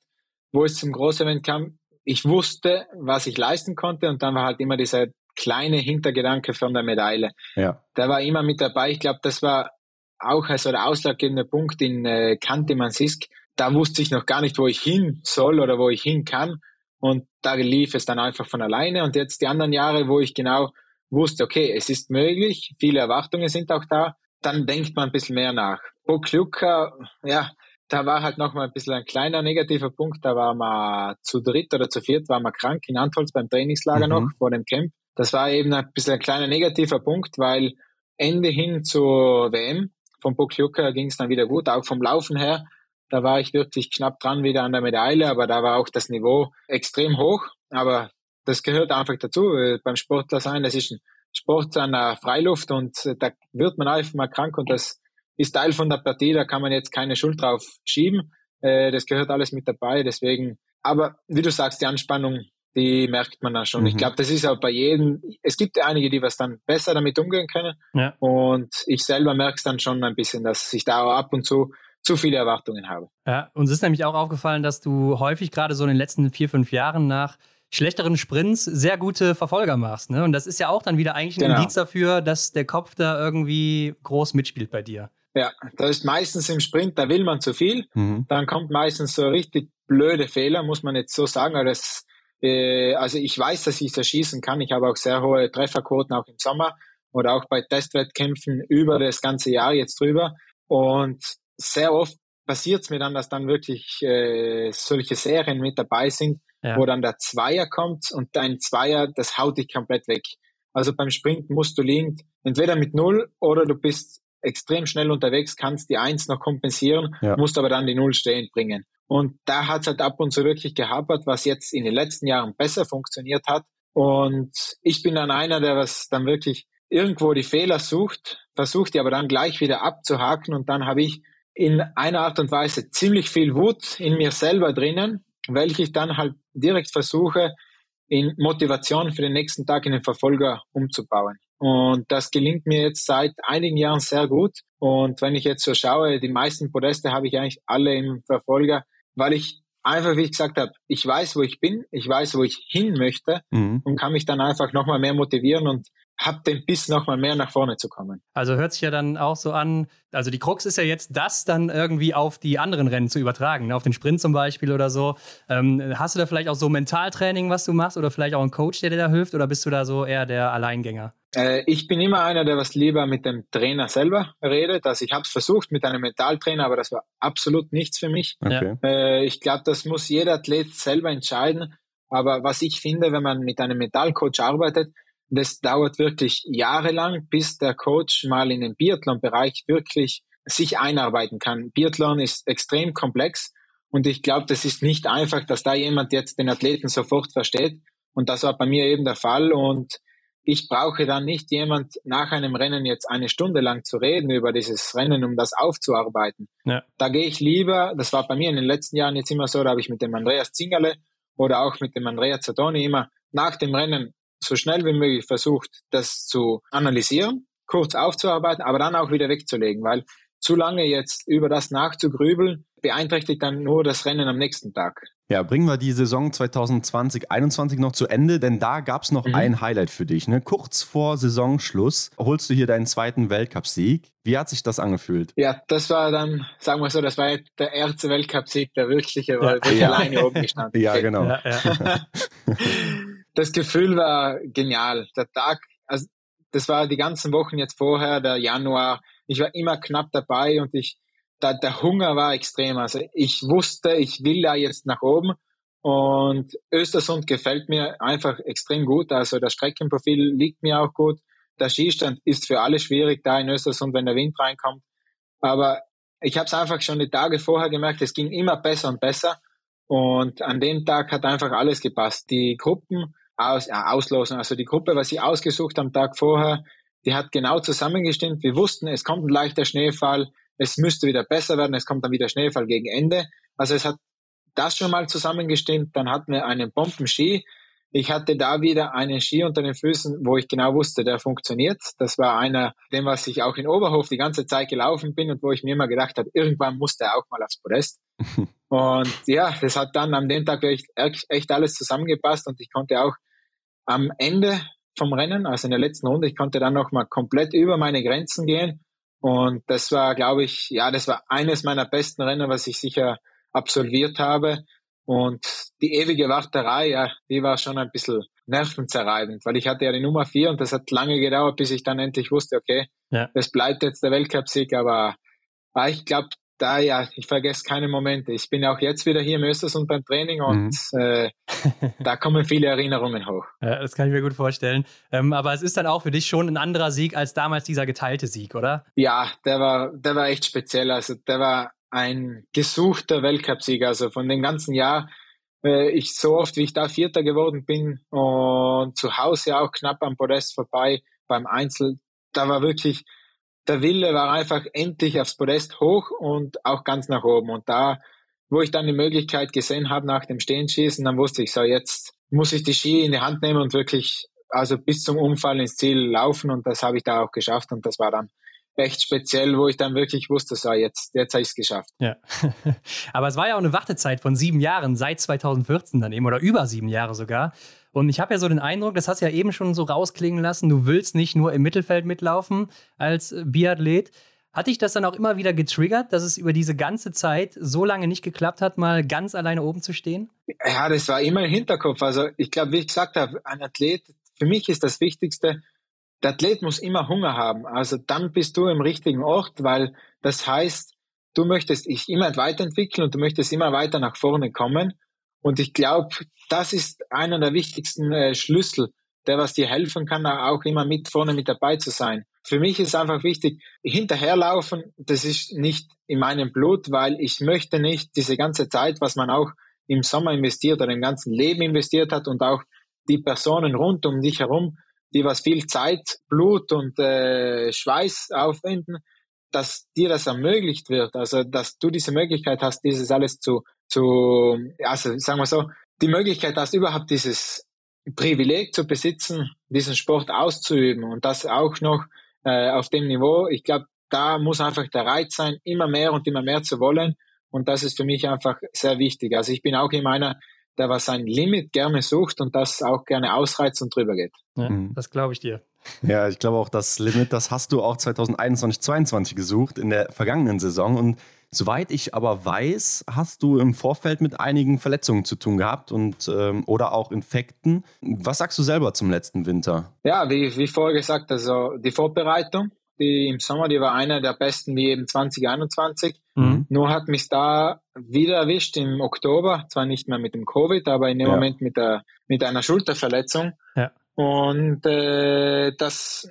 wo es zum Großevent kam ich wusste, was ich leisten konnte und dann war halt immer dieser kleine Hintergedanke von der Medaille. Ja. Der war immer mit dabei. Ich glaube, das war auch also der ausschlaggebende Punkt in äh, Kante-Mansisk. Da wusste ich noch gar nicht, wo ich hin soll oder wo ich hin kann. Und da lief es dann einfach von alleine. Und jetzt die anderen Jahre, wo ich genau wusste, okay, es ist möglich, viele Erwartungen sind auch da, dann denkt man ein bisschen mehr nach. Bokluka, ja, da war halt noch mal ein bisschen ein kleiner negativer Punkt. Da war man zu dritt oder zu viert, war man krank in Antholz beim Trainingslager mhm. noch vor dem Camp. Das war eben ein bisschen ein kleiner negativer Punkt, weil Ende hin zur WM von Bokluka ging es dann wieder gut, auch vom Laufen her. Da war ich wirklich knapp dran wieder an der Medaille, aber da war auch das Niveau extrem hoch. Aber das gehört einfach dazu beim Sportler sein. Das ist ein Sport an der Freiluft und da wird man einfach mal krank und das ist Teil von der Partie, da kann man jetzt keine Schuld drauf schieben. Äh, das gehört alles mit dabei, deswegen. Aber wie du sagst, die Anspannung, die merkt man da schon. Mhm. Ich glaube, das ist auch bei jedem. Es gibt einige, die was dann besser damit umgehen können. Ja. Und ich selber merke es dann schon ein bisschen, dass ich da auch ab und zu zu viele Erwartungen habe. Ja, uns ist nämlich auch aufgefallen, dass du häufig gerade so in den letzten vier, fünf Jahren nach schlechteren Sprints sehr gute Verfolger machst. Ne? Und das ist ja auch dann wieder eigentlich ein genau. Indiz dafür, dass der Kopf da irgendwie groß mitspielt bei dir. Ja, das ist meistens im Sprint, da will man zu viel. Mhm. Dann kommt meistens so richtig blöde Fehler, muss man jetzt so sagen. Aber das, äh, also ich weiß, dass ich das schießen kann. Ich habe auch sehr hohe Trefferquoten auch im Sommer oder auch bei Testwettkämpfen über das ganze Jahr jetzt drüber. Und sehr oft passiert es mir dann, dass dann wirklich äh, solche Serien mit dabei sind, ja. wo dann der Zweier kommt und dein Zweier, das haut dich komplett weg. Also beim Sprint musst du liegend entweder mit Null oder du bist extrem schnell unterwegs, kannst die Eins noch kompensieren, ja. musst aber dann die Null stehen bringen. Und da hat es halt ab und zu wirklich gehapert, was jetzt in den letzten Jahren besser funktioniert hat. Und ich bin dann einer, der was dann wirklich irgendwo die Fehler sucht, versucht die aber dann gleich wieder abzuhaken und dann habe ich in einer Art und Weise ziemlich viel Wut in mir selber drinnen, welche ich dann halt direkt versuche, in Motivation für den nächsten Tag in den Verfolger umzubauen. Und das gelingt mir jetzt seit einigen Jahren sehr gut. Und wenn ich jetzt so schaue, die meisten Podeste habe ich eigentlich alle im Verfolger, weil ich einfach, wie ich gesagt habe, ich weiß, wo ich bin, ich weiß, wo ich hin möchte mhm. und kann mich dann einfach nochmal mehr motivieren und habe den Biss nochmal mehr nach vorne zu kommen. Also hört sich ja dann auch so an, also die Krux ist ja jetzt, das dann irgendwie auf die anderen Rennen zu übertragen, ne? auf den Sprint zum Beispiel oder so. Ähm, hast du da vielleicht auch so Mentaltraining, was du machst oder vielleicht auch einen Coach, der dir da hilft oder bist du da so eher der Alleingänger? Äh, ich bin immer einer, der was lieber mit dem Trainer selber redet. Also ich habe es versucht mit einem Mentaltrainer, aber das war absolut nichts für mich. Okay. Äh, ich glaube, das muss jeder Athlet selber entscheiden. Aber was ich finde, wenn man mit einem Mentalcoach arbeitet, das dauert wirklich jahrelang, bis der Coach mal in den Biathlon-Bereich wirklich sich einarbeiten kann. Biathlon ist extrem komplex und ich glaube, das ist nicht einfach, dass da jemand jetzt den Athleten sofort versteht. Und das war bei mir eben der Fall. Und ich brauche dann nicht jemand nach einem Rennen jetzt eine Stunde lang zu reden über dieses Rennen, um das aufzuarbeiten. Ja. Da gehe ich lieber, das war bei mir in den letzten Jahren jetzt immer so, da habe ich mit dem Andreas Zingerle oder auch mit dem Andrea Zadoni immer nach dem Rennen so schnell wie möglich versucht, das zu analysieren, kurz aufzuarbeiten, aber dann auch wieder wegzulegen, weil zu lange jetzt über das nachzugrübeln, beeinträchtigt dann nur das Rennen am nächsten Tag. Ja, bringen wir die Saison 2020-21 noch zu Ende, denn da gab es noch mhm. ein Highlight für dich. Ne? Kurz vor Saisonschluss holst du hier deinen zweiten Weltcupsieg. Wie hat sich das angefühlt? Ja, das war dann, sagen wir so, das war der erste Weltcupsieg, der wirkliche, weil ja. ich ja. alleine oben gestanden Ja, genau. Ja, ja. das Gefühl war genial. Der Tag, also das war die ganzen Wochen jetzt vorher, der Januar, ich war immer knapp dabei und ich, da, der Hunger war extrem. Also ich wusste, ich will da jetzt nach oben und Östersund gefällt mir einfach extrem gut. Also das Streckenprofil liegt mir auch gut. Der Skistand ist für alle schwierig da in Östersund, wenn der Wind reinkommt. Aber ich habe es einfach schon die Tage vorher gemerkt, es ging immer besser und besser. Und an dem Tag hat einfach alles gepasst. Die Gruppen aus, ja, auslosen, also die Gruppe, was ich ausgesucht am Tag vorher, die hat genau zusammengestimmt. Wir wussten, es kommt ein leichter Schneefall, es müsste wieder besser werden, es kommt dann wieder Schneefall gegen Ende. Also es hat das schon mal zusammengestimmt. Dann hatten wir einen Bombenski. Ich hatte da wieder einen Ski unter den Füßen, wo ich genau wusste, der funktioniert. Das war einer, dem was ich auch in Oberhof die ganze Zeit gelaufen bin und wo ich mir immer gedacht habe, irgendwann muss der auch mal aufs Podest. Und ja, das hat dann an dem Tag echt, echt alles zusammengepasst und ich konnte auch am Ende vom Rennen, also in der letzten Runde. Ich konnte dann nochmal komplett über meine Grenzen gehen. Und das war, glaube ich, ja, das war eines meiner besten Rennen, was ich sicher absolviert habe. Und die ewige Warterei, ja, die war schon ein bisschen nervenzerreibend, weil ich hatte ja die Nummer vier und das hat lange gedauert, bis ich dann endlich wusste, okay, ja. das bleibt jetzt der Weltcupsieg, aber ich glaube, da ja, ich vergesse keine Momente. Ich bin auch jetzt wieder hier im Östersund beim Training und mhm. äh, da kommen viele Erinnerungen hoch. Ja, das kann ich mir gut vorstellen. Ähm, aber es ist dann auch für dich schon ein anderer Sieg als damals dieser geteilte Sieg, oder? Ja, der war, der war echt speziell. Also der war ein gesuchter Weltcupsieg. Also von dem ganzen Jahr, äh, ich so oft wie ich da Vierter geworden bin und zu Hause auch knapp am Podest vorbei beim Einzel, da war wirklich der Wille war einfach endlich aufs Podest hoch und auch ganz nach oben. Und da, wo ich dann die Möglichkeit gesehen habe nach dem Stehenschießen, dann wusste ich so, jetzt muss ich die Ski in die Hand nehmen und wirklich also bis zum Umfall ins Ziel laufen. Und das habe ich da auch geschafft. Und das war dann echt speziell, wo ich dann wirklich wusste, so jetzt, jetzt habe ich es geschafft. Ja. Aber es war ja auch eine Wartezeit von sieben Jahren, seit 2014 dann eben oder über sieben Jahre sogar. Und ich habe ja so den Eindruck, das hast du ja eben schon so rausklingen lassen, du willst nicht nur im Mittelfeld mitlaufen als äh, Biathlet. Hat dich das dann auch immer wieder getriggert, dass es über diese ganze Zeit so lange nicht geklappt hat, mal ganz alleine oben zu stehen? Ja, das war immer im Hinterkopf. Also ich glaube, wie ich gesagt habe, ein Athlet, für mich ist das Wichtigste, der Athlet muss immer Hunger haben. Also dann bist du im richtigen Ort, weil das heißt, du möchtest dich immer weiterentwickeln und du möchtest immer weiter nach vorne kommen. Und ich glaube, das ist einer der wichtigsten äh, Schlüssel, der was dir helfen kann, auch immer mit vorne mit dabei zu sein. Für mich ist einfach wichtig, hinterherlaufen, das ist nicht in meinem Blut, weil ich möchte nicht diese ganze Zeit, was man auch im Sommer investiert oder im ganzen Leben investiert hat und auch die Personen rund um dich herum, die was viel Zeit, Blut und äh, Schweiß aufwenden, dass dir das ermöglicht wird, also dass du diese Möglichkeit hast, dieses alles zu zu, also sagen wir so, die Möglichkeit hast, überhaupt dieses Privileg zu besitzen, diesen Sport auszuüben und das auch noch äh, auf dem Niveau. Ich glaube, da muss einfach der Reiz sein, immer mehr und immer mehr zu wollen. Und das ist für mich einfach sehr wichtig. Also ich bin auch immer einer, der was sein Limit gerne sucht und das auch gerne ausreizt und drüber geht. Ja, mhm. Das glaube ich dir. Ja, ich glaube auch, das Limit, das hast du auch 2021, 2022 gesucht in der vergangenen Saison. Und Soweit ich aber weiß, hast du im Vorfeld mit einigen Verletzungen zu tun gehabt und ähm, oder auch Infekten. Was sagst du selber zum letzten Winter? Ja, wie, wie vorher gesagt, also die Vorbereitung, die im Sommer, die war einer der besten wie eben 2021. Mhm. Nur hat mich da wieder erwischt im Oktober, zwar nicht mehr mit dem Covid, aber in dem ja. Moment mit, der, mit einer Schulterverletzung. Ja. Und äh, das,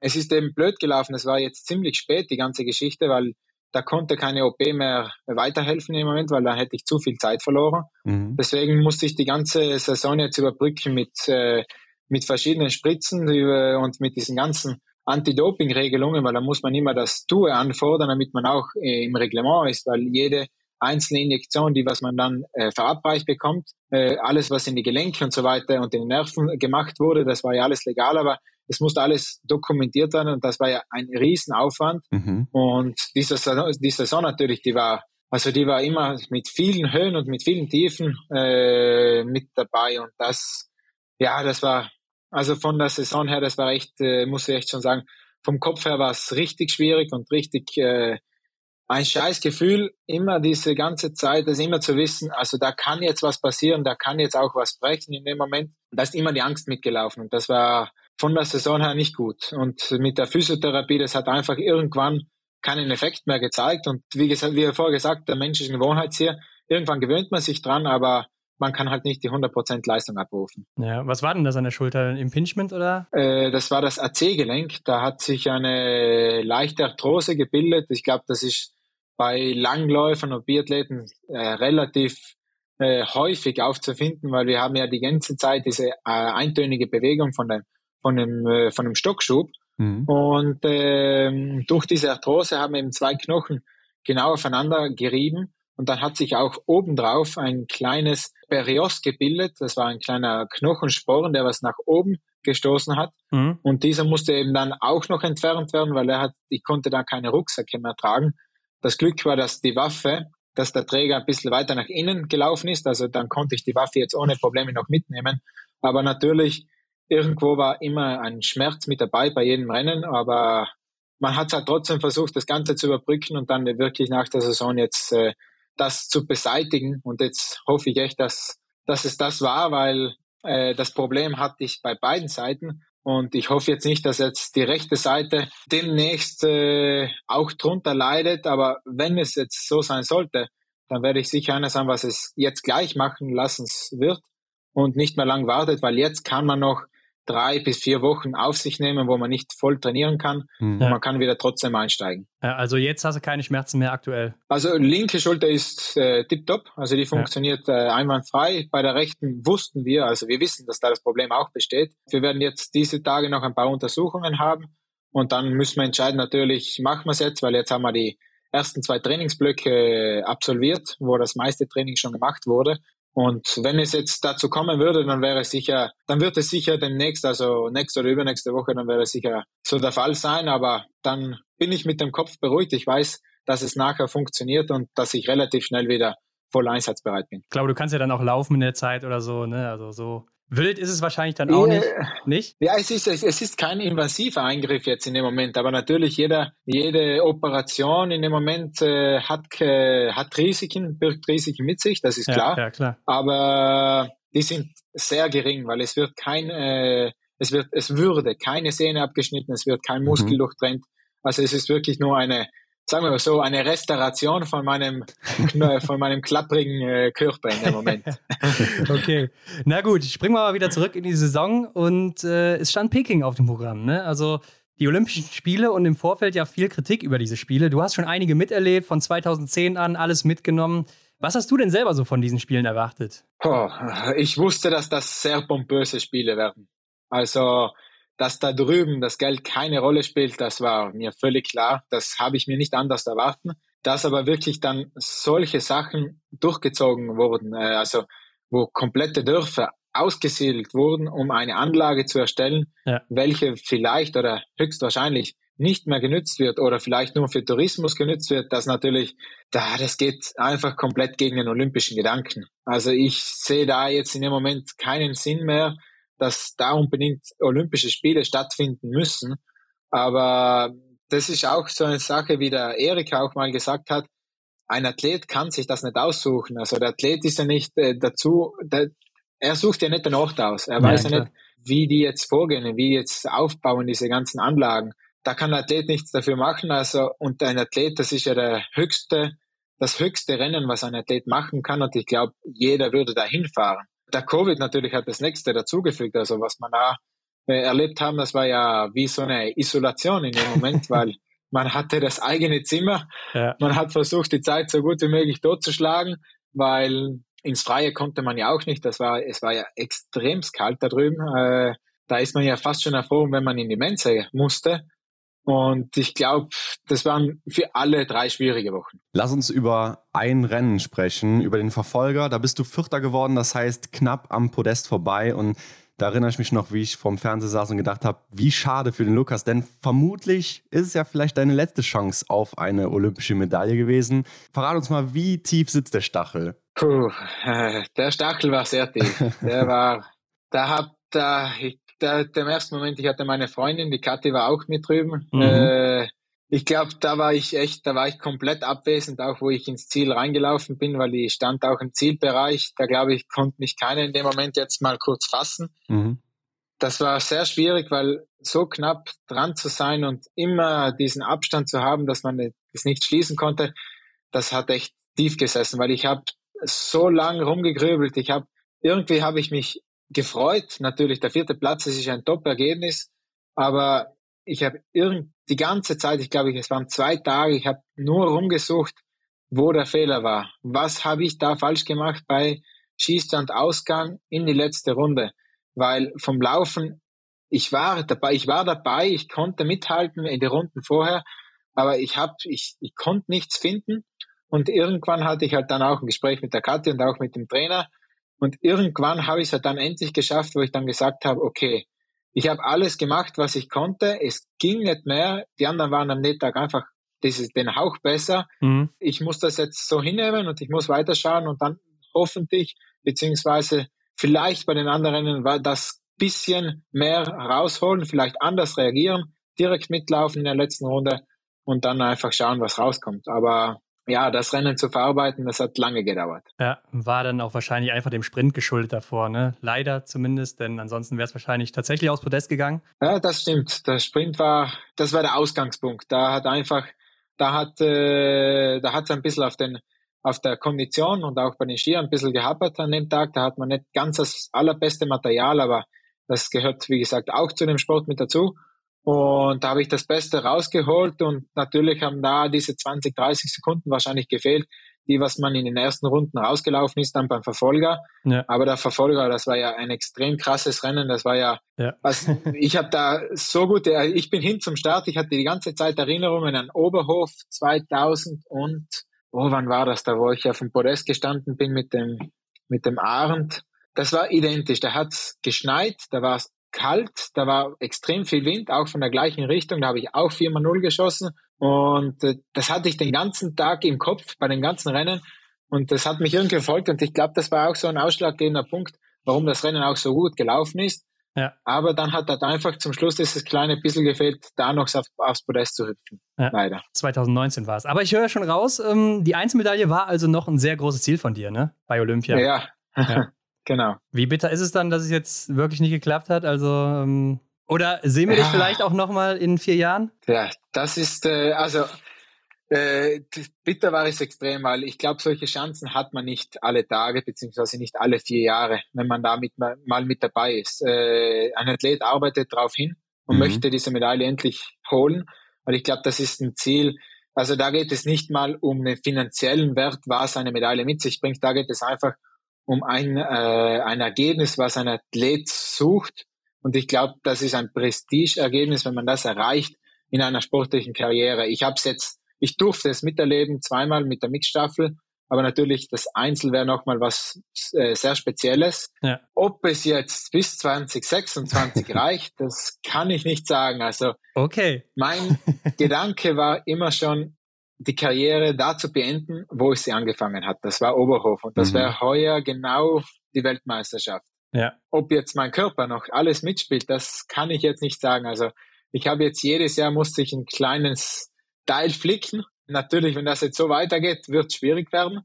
es ist eben blöd gelaufen. Es war jetzt ziemlich spät, die ganze Geschichte, weil da konnte keine OP mehr weiterhelfen im Moment, weil da hätte ich zu viel Zeit verloren. Mhm. Deswegen musste ich die ganze Saison jetzt überbrücken mit, äh, mit verschiedenen Spritzen und mit diesen ganzen Anti-Doping-Regelungen, weil da muss man immer das Tue anfordern, damit man auch äh, im Reglement ist, weil jede einzelne Injektion, die was man dann äh, verabreicht bekommt, äh, alles was in die Gelenke und so weiter und in den Nerven gemacht wurde, das war ja alles legal, aber Das musste alles dokumentiert werden und das war ja ein Riesenaufwand. Mhm. Und diese Saison, die Saison natürlich, die war, also die war immer mit vielen Höhen und mit vielen Tiefen äh, mit dabei und das, ja, das war, also von der Saison her, das war echt, äh, muss ich echt schon sagen, vom Kopf her war es richtig schwierig und richtig äh, ein scheiß Gefühl, immer diese ganze Zeit, das immer zu wissen, also da kann jetzt was passieren, da kann jetzt auch was brechen in dem Moment. Da ist immer die Angst mitgelaufen und das war von der Saison her nicht gut. Und mit der Physiotherapie, das hat einfach irgendwann keinen Effekt mehr gezeigt. Und wie gesagt, wie vorher gesagt, der Mensch ist ein Gewohnheitstier. Irgendwann gewöhnt man sich dran, aber man kann halt nicht die 100% Leistung abrufen. Ja, was war denn das an der Schulter? Ein Impingement oder? Äh, das war das AC-Gelenk. Da hat sich eine leichte Arthrose gebildet. Ich glaube, das ist bei Langläufern und Biathleten äh, relativ äh, häufig aufzufinden, weil wir haben ja die ganze Zeit diese äh, eintönige Bewegung von dem, von dem, äh, von dem Stockschub. Mhm. Und ähm, durch diese Arthrose haben eben zwei Knochen genau aufeinander gerieben und dann hat sich auch obendrauf ein kleines Perios gebildet. Das war ein kleiner Knochensporn, der was nach oben gestoßen hat. Mhm. Und dieser musste eben dann auch noch entfernt werden, weil er hat, ich konnte da keine Rucksäcke mehr tragen. Das Glück war, dass die Waffe, dass der Träger ein bisschen weiter nach innen gelaufen ist. Also dann konnte ich die Waffe jetzt ohne Probleme noch mitnehmen. Aber natürlich, irgendwo war immer ein Schmerz mit dabei bei jedem Rennen. Aber man hat halt trotzdem versucht, das Ganze zu überbrücken und dann wirklich nach der Saison jetzt äh, das zu beseitigen. Und jetzt hoffe ich echt, dass, dass es das war, weil äh, das Problem hatte ich bei beiden Seiten. Und ich hoffe jetzt nicht, dass jetzt die rechte Seite demnächst äh, auch drunter leidet. Aber wenn es jetzt so sein sollte, dann werde ich sicher einer sein, was es jetzt gleich machen lassen wird und nicht mehr lang wartet, weil jetzt kann man noch drei bis vier Wochen auf sich nehmen, wo man nicht voll trainieren kann mhm. und man kann wieder trotzdem einsteigen. Ja, also jetzt hast du keine Schmerzen mehr aktuell? Also linke Schulter ist äh, tiptop, also die funktioniert ja. äh, einwandfrei. Bei der rechten wussten wir, also wir wissen, dass da das Problem auch besteht. Wir werden jetzt diese Tage noch ein paar Untersuchungen haben und dann müssen wir entscheiden, natürlich machen wir es jetzt, weil jetzt haben wir die ersten zwei Trainingsblöcke absolviert, wo das meiste Training schon gemacht wurde. Und wenn es jetzt dazu kommen würde, dann wäre es sicher, dann wird es sicher demnächst, also nächste oder übernächste Woche, dann wäre es sicher so der Fall sein. Aber dann bin ich mit dem Kopf beruhigt. Ich weiß, dass es nachher funktioniert und dass ich relativ schnell wieder voll einsatzbereit bin. Ich glaube, du kannst ja dann auch laufen in der Zeit oder so, ne? Also so Wild ist es wahrscheinlich dann auch nicht, nicht? Ja, es ist, es ist kein invasiver Eingriff jetzt in dem Moment, aber natürlich jeder, jede Operation in dem Moment äh, hat, äh, hat Risiken, birgt Risiken mit sich, das ist ja, klar. Ja, klar. Aber die sind sehr gering, weil es wird kein, äh, es wird, es würde keine Sehne abgeschnitten, es wird kein Muskel mhm. durchtrennt. Also es ist wirklich nur eine sagen wir mal so, eine Restauration von meinem, von meinem klapprigen äh, Körper in dem Moment. okay. Na gut, springen wir mal wieder zurück in die Saison und äh, es stand Peking auf dem Programm. Ne? Also die Olympischen Spiele und im Vorfeld ja viel Kritik über diese Spiele. Du hast schon einige miterlebt, von 2010 an alles mitgenommen. Was hast du denn selber so von diesen Spielen erwartet? Oh, ich wusste, dass das sehr pompöse Spiele werden. Also dass da drüben das Geld keine Rolle spielt, das war mir völlig klar. Das habe ich mir nicht anders erwarten. Dass aber wirklich dann solche Sachen durchgezogen wurden, äh, also wo komplette Dörfer ausgesiedelt wurden, um eine Anlage zu erstellen, ja. welche vielleicht oder höchstwahrscheinlich nicht mehr genützt wird oder vielleicht nur für Tourismus genützt wird, das natürlich, da, das geht einfach komplett gegen den olympischen Gedanken. Also ich sehe da jetzt in dem Moment keinen Sinn mehr, dass da unbedingt Olympische Spiele stattfinden müssen. Aber das ist auch so eine Sache, wie der Erika auch mal gesagt hat. Ein Athlet kann sich das nicht aussuchen. Also der Athlet ist ja nicht äh, dazu, der, er sucht ja nicht den Ort aus. Er ja, weiß ja nicht, wie die jetzt vorgehen, wie die jetzt aufbauen, diese ganzen Anlagen. Da kann der Athlet nichts dafür machen. Also, und ein Athlet, das ist ja der höchste, das höchste Rennen, was ein Athlet machen kann. Und ich glaube, jeder würde da hinfahren der Covid natürlich hat das nächste dazugefügt. Also was man da äh, erlebt haben, das war ja wie so eine Isolation in dem Moment, weil man hatte das eigene Zimmer. Ja. Man hat versucht, die Zeit so gut wie möglich totzuschlagen, weil ins Freie konnte man ja auch nicht. Das war, es war ja extrem kalt da drüben. Äh, da ist man ja fast schon erfroren, wenn man in die Mensa musste. Und ich glaube, das waren für alle drei schwierige Wochen. Lass uns über ein Rennen sprechen, über den Verfolger. Da bist du Vierter geworden, das heißt knapp am Podest vorbei. Und Da erinnere ich mich noch, wie ich vorm Fernseher saß und gedacht habe, wie schade für den Lukas, denn vermutlich ist es ja vielleicht deine letzte Chance auf eine olympische Medaille gewesen. Verrat uns mal, wie tief sitzt der Stachel? Puh, äh, der Stachel war sehr tief. Der war, da hab, da, ich, da, dem ersten Moment, ich hatte meine Freundin, die Kathi war auch mit drüben. Mhm. Äh, ich glaube, da war ich echt, da war ich komplett abwesend, auch wo ich ins Ziel reingelaufen bin, weil ich stand auch im Zielbereich. Da glaube ich, konnte mich keiner in dem Moment jetzt mal kurz fassen. Mhm. Das war sehr schwierig, weil so knapp dran zu sein und immer diesen Abstand zu haben, dass man es nicht schließen konnte, das hat echt tief gesessen, weil ich habe so lang rumgegrübelt. Ich habe irgendwie habe ich mich gefreut. Natürlich, der vierte Platz, das ist ein Top-Ergebnis, aber ich habe irgend die ganze Zeit, ich glaube, es waren zwei Tage, ich habe nur rumgesucht, wo der Fehler war. Was habe ich da falsch gemacht bei Schießstand Ausgang in die letzte Runde? Weil vom Laufen, ich war dabei, ich war dabei, ich konnte mithalten in den Runden vorher, aber ich habe, ich, ich konnte nichts finden. Und irgendwann hatte ich halt dann auch ein Gespräch mit der Katja und auch mit dem Trainer. Und irgendwann habe ich es halt dann endlich geschafft, wo ich dann gesagt habe, okay, ich habe alles gemacht, was ich konnte. Es ging nicht mehr. Die anderen waren am Nettag einfach dieses, den Hauch besser. Mhm. Ich muss das jetzt so hinnehmen und ich muss weiterschauen und dann hoffentlich, beziehungsweise vielleicht bei den anderen das bisschen mehr rausholen, vielleicht anders reagieren, direkt mitlaufen in der letzten Runde und dann einfach schauen, was rauskommt. Aber ja, das Rennen zu verarbeiten, das hat lange gedauert. Ja, war dann auch wahrscheinlich einfach dem Sprint geschuldet davor, ne? Leider zumindest, denn ansonsten wäre es wahrscheinlich tatsächlich aus Podest gegangen. Ja, das stimmt. Der Sprint war, das war der Ausgangspunkt. Da hat einfach, da hat, äh, da hat es ein bisschen auf den, auf der Kondition und auch bei den Skiern ein bisschen gehappert an dem Tag. Da hat man nicht ganz das allerbeste Material, aber das gehört, wie gesagt, auch zu dem Sport mit dazu. Und da habe ich das Beste rausgeholt und natürlich haben da diese 20, 30 Sekunden wahrscheinlich gefehlt, die, was man in den ersten Runden rausgelaufen ist, dann beim Verfolger. Ja. Aber der Verfolger, das war ja ein extrem krasses Rennen. Das war ja, ja. Was, ich habe da so gut, ich bin hin zum Start, ich hatte die ganze Zeit Erinnerungen an Oberhof 2000 und, oh, wann war das da, wo ich auf dem Podest gestanden bin mit dem, mit dem Arend. Das war identisch. Da hat's geschneit, da war es kalt, da war extrem viel Wind, auch von der gleichen Richtung, da habe ich auch 4x0 geschossen und äh, das hatte ich den ganzen Tag im Kopf bei den ganzen Rennen und das hat mich irgendwie verfolgt und ich glaube, das war auch so ein ausschlaggebender Punkt, warum das Rennen auch so gut gelaufen ist. Ja. Aber dann hat halt einfach zum Schluss dieses kleine bisschen gefehlt, da noch auf, aufs Podest zu hüpfen. Ja. Leider. 2019 war es. Aber ich höre schon raus, ähm, die Einzelmedaille war also noch ein sehr großes Ziel von dir, ne? Bei Olympia. Ja. ja. Genau. Wie bitter ist es dann, dass es jetzt wirklich nicht geklappt hat? Also, ähm, oder sehen wir ja. dich vielleicht auch nochmal in vier Jahren? Ja, das ist, äh, also, äh, bitter war es extrem, weil ich glaube, solche Chancen hat man nicht alle Tage, beziehungsweise nicht alle vier Jahre, wenn man da mit, mal mit dabei ist. Äh, ein Athlet arbeitet darauf hin und mhm. möchte diese Medaille endlich holen, weil ich glaube, das ist ein Ziel, also da geht es nicht mal um den finanziellen Wert, was eine Medaille mit sich bringt, da geht es einfach um ein, äh, ein Ergebnis, was ein Athlet sucht. Und ich glaube, das ist ein Prestige-Ergebnis, wenn man das erreicht in einer sportlichen Karriere. Ich habe es jetzt, ich durfte es miterleben, zweimal mit der Mixstaffel, aber natürlich das Einzel wäre nochmal was äh, sehr Spezielles. Ja. Ob es jetzt bis 2026 reicht, das kann ich nicht sagen. Also okay. mein Gedanke war immer schon, die Karriere da zu beenden, wo ich sie angefangen hat. Das war Oberhof und das mhm. wäre heuer genau die Weltmeisterschaft. Ja. Ob jetzt mein Körper noch alles mitspielt, das kann ich jetzt nicht sagen. Also ich habe jetzt jedes Jahr musste ich ein kleines Teil flicken. Natürlich, wenn das jetzt so weitergeht, wird es schwierig werden.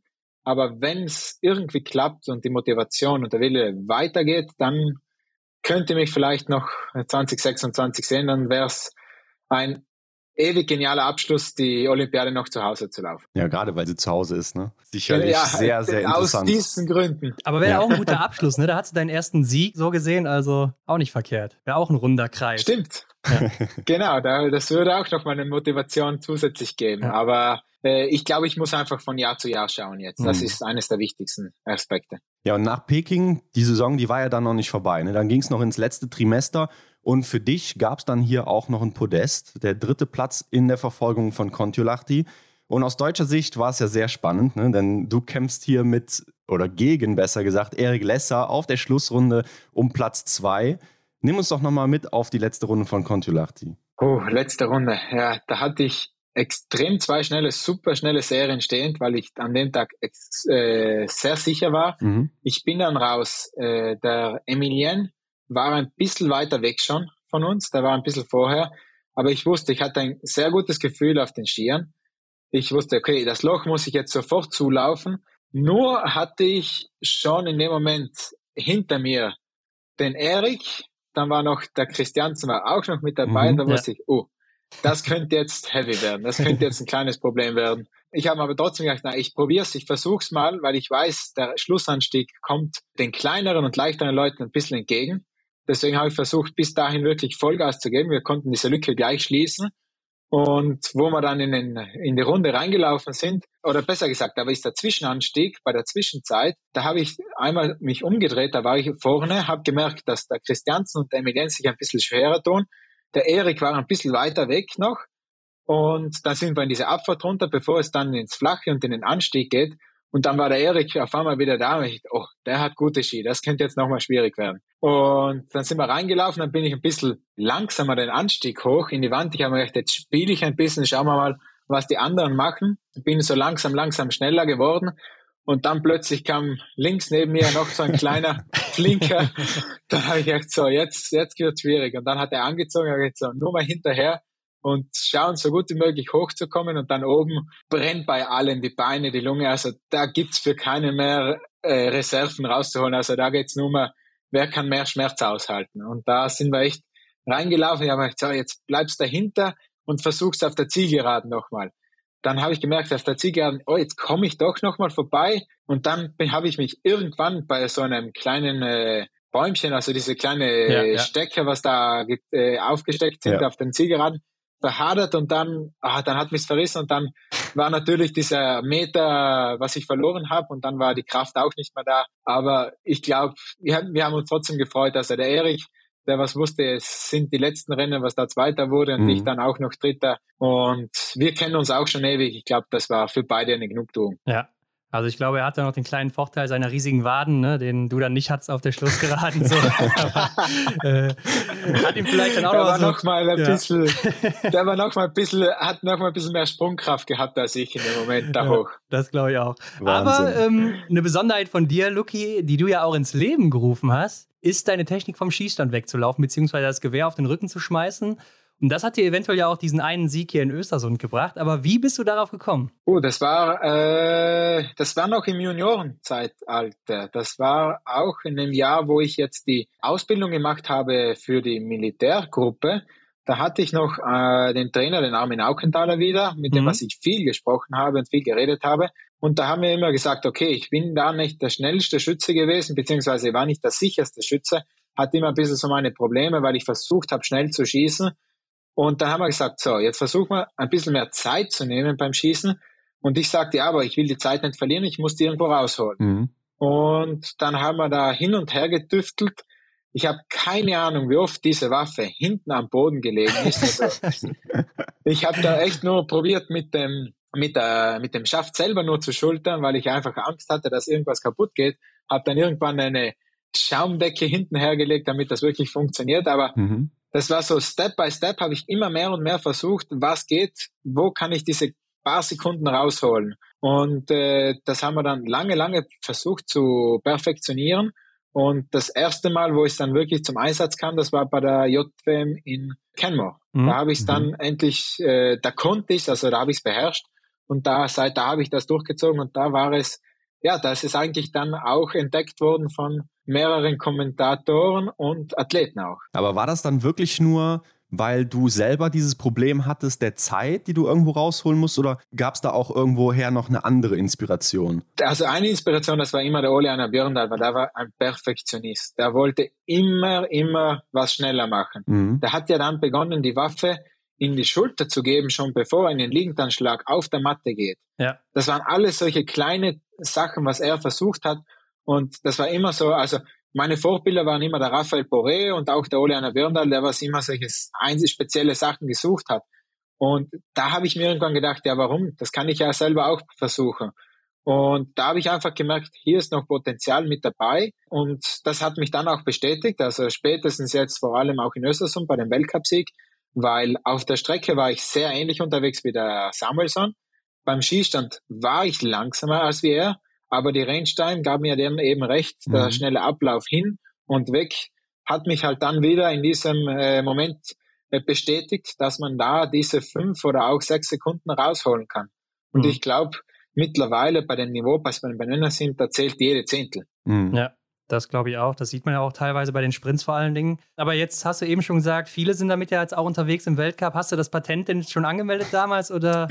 Aber wenn es irgendwie klappt und die Motivation und der Wille weitergeht, dann könnte mich vielleicht noch 2026 sehen, dann wäre es ein ewig genialer Abschluss, die Olympiade noch zu Hause zu laufen. Ja, gerade weil sie zu Hause ist, ne? Sicherlich ja, sehr, sehr interessant. Aus diesen Gründen. Aber wäre ja. auch ein guter Abschluss, ne? Da hast du deinen ersten Sieg so gesehen, also auch nicht verkehrt. Wäre auch ein runder Kreis. Stimmt. Ja. genau, das würde auch noch mal eine Motivation zusätzlich geben. Ja. Aber äh, ich glaube, ich muss einfach von Jahr zu Jahr schauen jetzt. Das mhm. ist eines der wichtigsten Aspekte. Ja, und nach Peking, die Saison, die war ja dann noch nicht vorbei. Ne? Dann ging es noch ins letzte Trimester und für dich gab es dann hier auch noch ein Podest, der dritte Platz in der Verfolgung von Kontiolahti. Und aus deutscher Sicht war es ja sehr spannend, ne? denn du kämpfst hier mit oder gegen, besser gesagt, Erik Lesser auf der Schlussrunde um Platz 2. Nimm uns doch nochmal mit auf die letzte Runde von Kontiolahti. Oh, letzte Runde. Ja, da hatte ich extrem zwei schnelle, super schnelle Serien stehend, weil ich an dem Tag äh, sehr sicher war. Mhm. Ich bin dann raus. Äh, der Emilien war ein bisschen weiter weg schon von uns, der war ein bisschen vorher. Aber ich wusste, ich hatte ein sehr gutes Gefühl auf den Skiern. Ich wusste, okay, das Loch muss ich jetzt sofort zulaufen. Nur hatte ich schon in dem Moment hinter mir den Erik, dann war noch der Christiansen war auch noch mit dabei, mhm, da wusste ja. ich, oh, das könnte jetzt heavy werden, das könnte jetzt ein kleines Problem werden. Ich habe aber trotzdem gedacht, na, ich probiere es, ich versuche es mal, weil ich weiß, der Schlussanstieg kommt den kleineren und leichteren Leuten ein bisschen entgegen. Deswegen habe ich versucht, bis dahin wirklich Vollgas zu geben. Wir konnten diese Lücke gleich schließen. Und wo wir dann in, den, in die Runde reingelaufen sind, oder besser gesagt, da war ist der Zwischenanstieg bei der Zwischenzeit, da habe ich einmal mich umgedreht, da war ich vorne, habe gemerkt, dass der Christiansen und der Emilien sich ein bisschen schwerer tun. Der Erik war ein bisschen weiter weg noch. Und dann sind wir in diese Abfahrt runter, bevor es dann ins Flache und in den Anstieg geht. Und dann war der Erik auf einmal wieder da und ich dachte, oh, der hat gute Ski, das könnte jetzt nochmal schwierig werden. Und dann sind wir reingelaufen, dann bin ich ein bisschen langsamer den Anstieg hoch in die Wand. Ich habe mir gedacht, jetzt spiele ich ein bisschen, schauen wir mal, was die anderen machen. Bin so langsam, langsam schneller geworden. Und dann plötzlich kam links neben mir noch so ein kleiner Flinker. dann habe ich gedacht, so, jetzt, jetzt wird schwierig. Und dann hat er angezogen, er gesagt, so, nur mal hinterher und schauen, so gut wie möglich hochzukommen. Und dann oben brennt bei allen die Beine, die Lunge. Also da gibt's für keine mehr äh, Reserven rauszuholen. Also da geht's nur mal, wer kann mehr Schmerz aushalten. Und da sind wir echt reingelaufen. Ich habe gesagt, so, jetzt bleibst dahinter und versuchst auf der Zielgeraden nochmal dann habe ich gemerkt, dass der Zielgeraden, oh, jetzt komme ich doch nochmal vorbei. Und dann habe ich mich irgendwann bei so einem kleinen äh, Bäumchen, also diese kleine ja, ja. Stecker, was da äh, aufgesteckt sind ja. auf den Zielgeraden, verhadert und dann, ah, dann hat mich verrissen und dann war natürlich dieser Meter, was ich verloren habe und dann war die Kraft auch nicht mehr da. Aber ich glaube, wir, wir haben uns trotzdem gefreut, dass er der Erik der was wusste, es sind die letzten Rennen, was da Zweiter wurde und mhm. ich dann auch noch Dritter. Und wir kennen uns auch schon ewig. Ich glaube, das war für beide eine Genugtuung. Ja, also ich glaube, er hat ja noch den kleinen Vorteil seiner riesigen Waden, ne, den du dann nicht hattest auf der Schlussgeraden. So. äh, hat ihm vielleicht dann auch der noch, war so, noch mal ein ja. bisschen, der war noch mal ein bisschen, hat noch mal ein bisschen mehr Sprungkraft gehabt als ich in dem Moment da ja, hoch. Das glaube ich auch. Wahnsinn. Aber ähm, eine Besonderheit von dir, Luki, die du ja auch ins Leben gerufen hast, ist deine Technik vom Schießstand wegzulaufen, beziehungsweise das Gewehr auf den Rücken zu schmeißen. Und das hat dir eventuell ja auch diesen einen Sieg hier in Östersund gebracht. Aber wie bist du darauf gekommen? Oh, das war, äh, das war noch im Juniorenzeitalter. Das war auch in dem Jahr, wo ich jetzt die Ausbildung gemacht habe für die Militärgruppe. Da hatte ich noch äh, den Trainer, den Armin Aukenthaler wieder, mit dem mhm. was ich viel gesprochen habe und viel geredet habe. Und da haben wir immer gesagt, okay, ich bin da nicht der schnellste Schütze gewesen, beziehungsweise war nicht der sicherste Schütze, hatte immer ein bisschen so meine Probleme, weil ich versucht habe, schnell zu schießen. Und dann haben wir gesagt, so, jetzt versuchen wir ein bisschen mehr Zeit zu nehmen beim Schießen. Und ich sagte, ja, aber ich will die Zeit nicht verlieren, ich muss die irgendwo rausholen. Mhm. Und dann haben wir da hin und her getüftelt. Ich habe keine Ahnung, wie oft diese Waffe hinten am Boden gelegen ist. Also, ich habe da echt nur probiert mit dem mit, der, mit dem Schaft selber nur zu schultern, weil ich einfach Angst hatte, dass irgendwas kaputt geht. Habe dann irgendwann eine Schaumdecke hinten hergelegt, damit das wirklich funktioniert. Aber mhm. Das war so Step by Step, habe ich immer mehr und mehr versucht, was geht, wo kann ich diese paar Sekunden rausholen. Und äh, das haben wir dann lange, lange versucht zu perfektionieren. Und das erste Mal, wo es dann wirklich zum Einsatz kam, das war bei der JWM in Kenmore. Mhm. Da habe ich es dann mhm. endlich, äh, da konnte ich also da habe ich es beherrscht. Und da, seit da habe ich das durchgezogen und da war es, ja, das ist eigentlich dann auch entdeckt worden von mehreren Kommentatoren und Athleten auch. Aber war das dann wirklich nur, weil du selber dieses Problem hattest der Zeit, die du irgendwo rausholen musst, oder gab es da auch irgendwoher noch eine andere Inspiration? Also eine Inspiration, das war immer der Ole Anna Björndal, weil der war ein Perfektionist. Der wollte immer, immer was schneller machen. Mhm. Der hat ja dann begonnen, die Waffe in die Schulter zu geben, schon bevor er in den Liegendanschlag auf der Matte geht. Ja. Das waren alles solche kleine Sachen, was er versucht hat. Und das war immer so, also meine Vorbilder waren immer der Raphael Poré und auch der Ole Anna Birndal, der was immer solche spezielle Sachen gesucht hat. Und da habe ich mir irgendwann gedacht, ja, warum? Das kann ich ja selber auch versuchen. Und da habe ich einfach gemerkt, hier ist noch Potenzial mit dabei. Und das hat mich dann auch bestätigt. Also spätestens jetzt vor allem auch in Östersund bei dem Weltcupsieg, weil auf der Strecke war ich sehr ähnlich unterwegs wie der Samuelson. Beim Skistand war ich langsamer als wie er, aber die Rennstein gab mir dann eben recht, mhm. der schnelle Ablauf hin und weg hat mich halt dann wieder in diesem äh, Moment äh, bestätigt, dass man da diese fünf oder auch sechs Sekunden rausholen kann. Und mhm. ich glaube, mittlerweile bei den Niveau, was bei den Männern sind, da zählt jede Zehntel. Mhm. Ja. Das glaube ich auch. Das sieht man ja auch teilweise bei den Sprints vor allen Dingen. Aber jetzt hast du eben schon gesagt, viele sind damit ja jetzt auch unterwegs im Weltcup. Hast du das Patent denn schon angemeldet damals oder?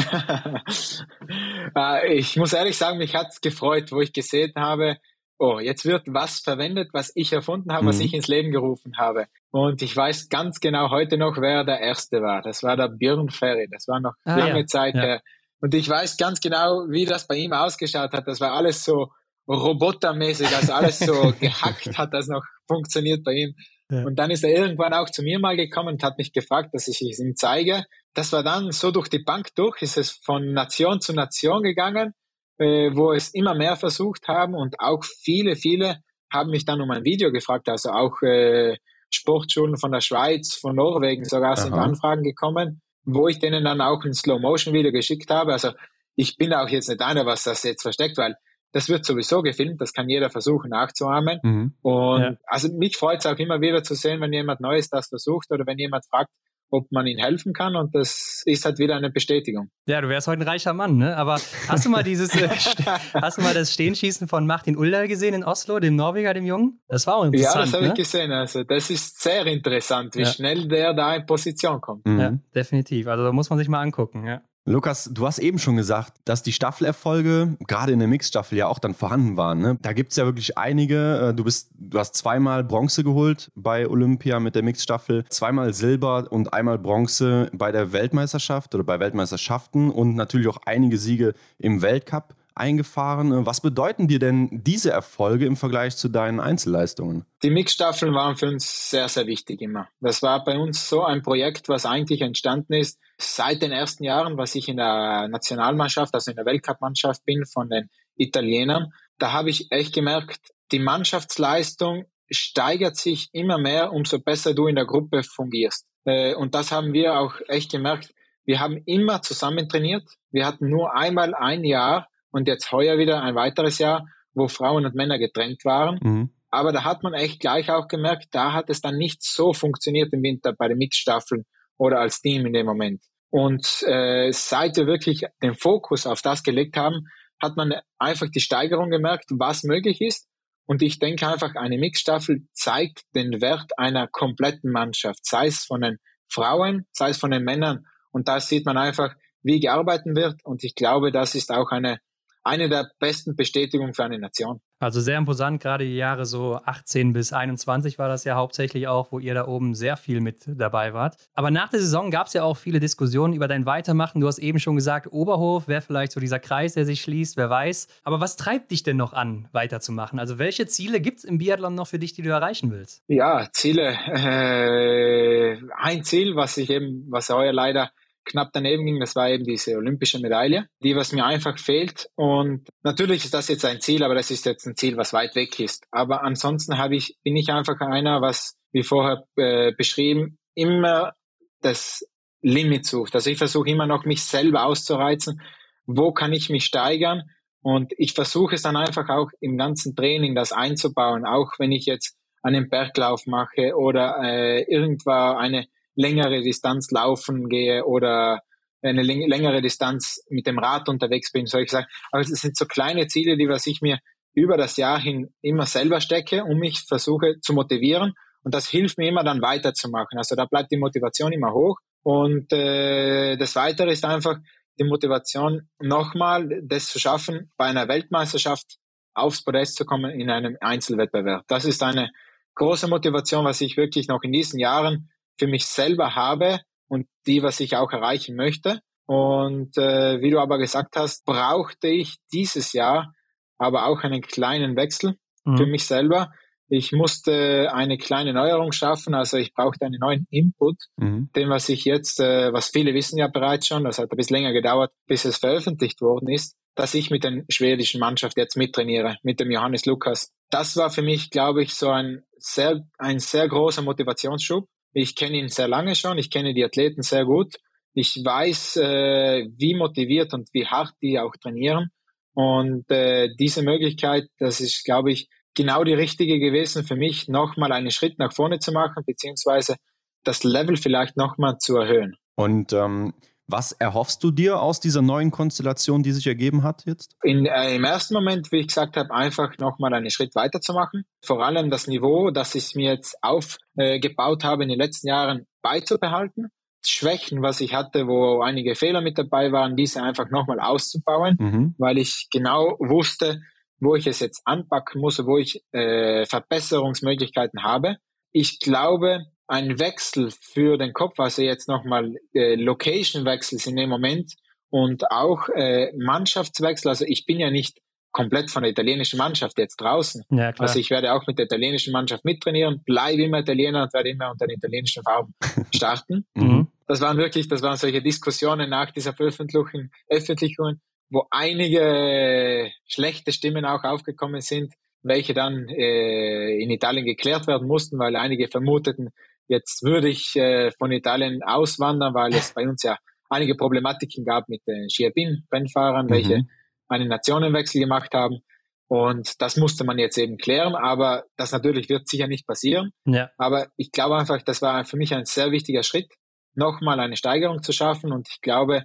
Äh, ich muss ehrlich sagen, mich hat es gefreut, wo ich gesehen habe, oh, jetzt wird was verwendet, was ich erfunden habe, mhm. was ich ins Leben gerufen habe. Und ich weiß ganz genau heute noch, wer der Erste war. Das war der Björn Ferry. Das war noch ah, lange ja. Zeit her. Ja. Und ich weiß ganz genau, wie das bei ihm ausgeschaut hat. Das war alles so robotermäßig, also alles so gehackt hat das noch funktioniert bei ihm. Ja. Und dann ist er irgendwann auch zu mir mal gekommen und hat mich gefragt, dass ich es ihm zeige. Das war dann so durch die Bank durch, ist es von Nation zu Nation gegangen, äh, wo es immer mehr versucht haben und auch viele, viele haben mich dann um ein Video gefragt, also auch äh, Sportschulen von der Schweiz, von Norwegen sogar Aha. sind Anfragen gekommen wo ich denen dann auch ein Slow-Motion-Video geschickt habe. Also ich bin auch jetzt nicht einer, was das jetzt versteckt, weil das wird sowieso gefilmt, das kann jeder versuchen nachzuahmen. Mhm. Und ja. also mich freut es auch immer wieder zu sehen, wenn jemand Neues das versucht oder wenn jemand fragt, ob man ihnen helfen kann und das ist halt wieder eine Bestätigung. Ja, du wärst heute ein reicher Mann, ne? Aber hast du mal dieses, äh, hast du mal das Stehenschießen von Martin Ulder gesehen in Oslo, dem Norweger, dem Jungen? Das war auch interessant. Ja, das habe ne? ich gesehen. Also das ist sehr interessant, wie ja. schnell der da in Position kommt. Mhm. Ja, definitiv. Also da muss man sich mal angucken, ja. Lukas, du hast eben schon gesagt, dass die Staffelerfolge gerade in der Mixstaffel ja auch dann vorhanden waren. Ne? Da gibt es ja wirklich einige. Äh, du, bist, du hast zweimal Bronze geholt bei Olympia mit der Mixstaffel, zweimal Silber und einmal Bronze bei der Weltmeisterschaft oder bei Weltmeisterschaften und natürlich auch einige Siege im Weltcup eingefahren. Was bedeuten dir denn diese Erfolge im Vergleich zu deinen Einzelleistungen? Die Mixstaffeln waren für uns sehr, sehr wichtig immer. Das war bei uns so ein Projekt, was eigentlich entstanden ist seit den ersten Jahren, was ich in der Nationalmannschaft, also in der Weltcup-Mannschaft bin von den Italienern. Da habe ich echt gemerkt, die Mannschaftsleistung steigert sich immer mehr, umso besser du in der Gruppe fungierst. Äh, und das haben wir auch echt gemerkt. Wir haben immer zusammen trainiert. Wir hatten nur einmal ein Jahr, und jetzt heuer wieder ein weiteres Jahr, wo Frauen und Männer getrennt waren. Mhm. Aber da hat man echt gleich auch gemerkt, da hat es dann nicht so funktioniert im Winter bei den Mixstaffeln oder als Team in dem Moment. Und äh, seit wir wirklich den Fokus auf das gelegt haben, hat man einfach die Steigerung gemerkt, was möglich ist. Und ich denke einfach, eine Mixstaffel zeigt den Wert einer kompletten Mannschaft, sei es von den Frauen, sei es von den Männern. Und da sieht man einfach, wie gearbeitet wird. Und ich glaube, das ist auch eine eine der besten Bestätigungen für eine Nation. Also sehr imposant, gerade die Jahre so 18 bis 21 war das ja hauptsächlich auch, wo ihr da oben sehr viel mit dabei wart. Aber nach der Saison gab es ja auch viele Diskussionen über dein Weitermachen. Du hast eben schon gesagt, Oberhof wäre vielleicht so dieser Kreis, der sich schließt, wer weiß. Aber was treibt dich denn noch an, weiterzumachen? Also welche Ziele gibt es im Biathlon noch für dich, die du erreichen willst? Ja, Ziele. Äh, ein Ziel, was ich eben, was heuer leider knapp daneben ging, das war eben diese olympische Medaille, die was mir einfach fehlt. Und natürlich ist das jetzt ein Ziel, aber das ist jetzt ein Ziel, was weit weg ist. Aber ansonsten habe ich, bin ich einfach einer, was, wie vorher äh, beschrieben, immer das Limit sucht. Also ich versuche immer noch, mich selber auszureizen. Wo kann ich mich steigern? Und ich versuche es dann einfach auch im ganzen Training das einzubauen, auch wenn ich jetzt einen Berglauf mache oder äh, irgendwo eine längere Distanz laufen gehe oder eine längere Distanz mit dem Rad unterwegs bin, soll ich sagen. Aber es sind so kleine Ziele, die was ich mir über das Jahr hin immer selber stecke und mich versuche zu motivieren. Und das hilft mir immer dann weiterzumachen. Also da bleibt die Motivation immer hoch. Und äh, das Weitere ist einfach die Motivation, nochmal das zu schaffen, bei einer Weltmeisterschaft aufs Podest zu kommen in einem Einzelwettbewerb. Das ist eine große Motivation, was ich wirklich noch in diesen Jahren für mich selber habe und die, was ich auch erreichen möchte. Und äh, wie du aber gesagt hast, brauchte ich dieses Jahr aber auch einen kleinen Wechsel mhm. für mich selber. Ich musste eine kleine Neuerung schaffen, also ich brauchte einen neuen Input, mhm. dem was ich jetzt, äh, was viele wissen ja bereits schon, das hat ein bisschen länger gedauert, bis es veröffentlicht worden ist. dass ich mit der schwedischen Mannschaft jetzt mittrainiere, mit dem Johannes Lukas. Das war für mich, glaube ich, so ein sehr, ein sehr großer Motivationsschub. Ich kenne ihn sehr lange schon, ich kenne die Athleten sehr gut. Ich weiß, äh, wie motiviert und wie hart die auch trainieren. Und äh, diese Möglichkeit, das ist, glaube ich, genau die richtige gewesen für mich, nochmal einen Schritt nach vorne zu machen, beziehungsweise das Level vielleicht nochmal zu erhöhen. Und ähm, was erhoffst du dir aus dieser neuen Konstellation, die sich ergeben hat jetzt? In, äh, Im ersten Moment, wie ich gesagt habe, einfach nochmal einen Schritt weiterzumachen. Vor allem das Niveau, das ich mir jetzt aufgebaut äh, habe in den letzten Jahren, beizubehalten. Schwächen, was ich hatte, wo einige Fehler mit dabei waren, diese einfach nochmal auszubauen, mhm. weil ich genau wusste, wo ich es jetzt anpacken muss, wo ich äh, Verbesserungsmöglichkeiten habe. Ich glaube, ein Wechsel für den Kopf, also jetzt nochmal äh, Location-Wechsel sind im Moment und auch äh, Mannschaftswechsel. Also ich bin ja nicht komplett von der italienischen Mannschaft jetzt draußen. Ja. Also ich werde auch mit der italienischen Mannschaft mittrainieren, bleibe immer Italiener und werde immer unter den italienischen Farben starten. mhm. Das waren wirklich, das waren solche Diskussionen nach dieser Veröffentlichung, Veröffentlichung, wo einige schlechte Stimmen auch aufgekommen sind, welche dann äh, in Italien geklärt werden mussten, weil einige vermuteten, Jetzt würde ich äh, von Italien auswandern, weil es bei uns ja einige Problematiken gab mit den Schiabin-Rennfahrern, welche mhm. einen Nationenwechsel gemacht haben. Und das musste man jetzt eben klären, aber das natürlich wird sicher nicht passieren. Ja. Aber ich glaube einfach, das war für mich ein sehr wichtiger Schritt, nochmal eine Steigerung zu schaffen. Und ich glaube,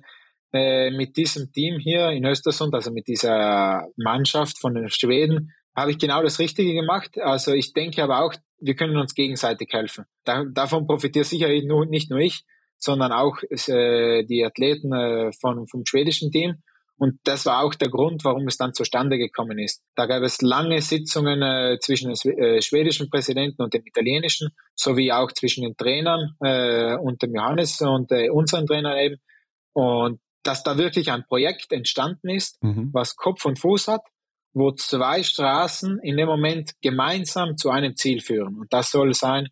äh, mit diesem Team hier in Östersund, also mit dieser Mannschaft von den Schweden, habe ich genau das Richtige gemacht. Also ich denke aber auch, wir können uns gegenseitig helfen. Da, davon profitiert sicher nicht nur ich, sondern auch äh, die Athleten äh, von, vom schwedischen Team. Und das war auch der Grund, warum es dann zustande gekommen ist. Da gab es lange Sitzungen äh, zwischen dem äh, schwedischen Präsidenten und dem italienischen, sowie auch zwischen den Trainern äh, und dem Johannes und äh, unseren Trainern eben. Und dass da wirklich ein Projekt entstanden ist, mhm. was Kopf und Fuß hat wo zwei Straßen in dem Moment gemeinsam zu einem Ziel führen. Und das soll sein,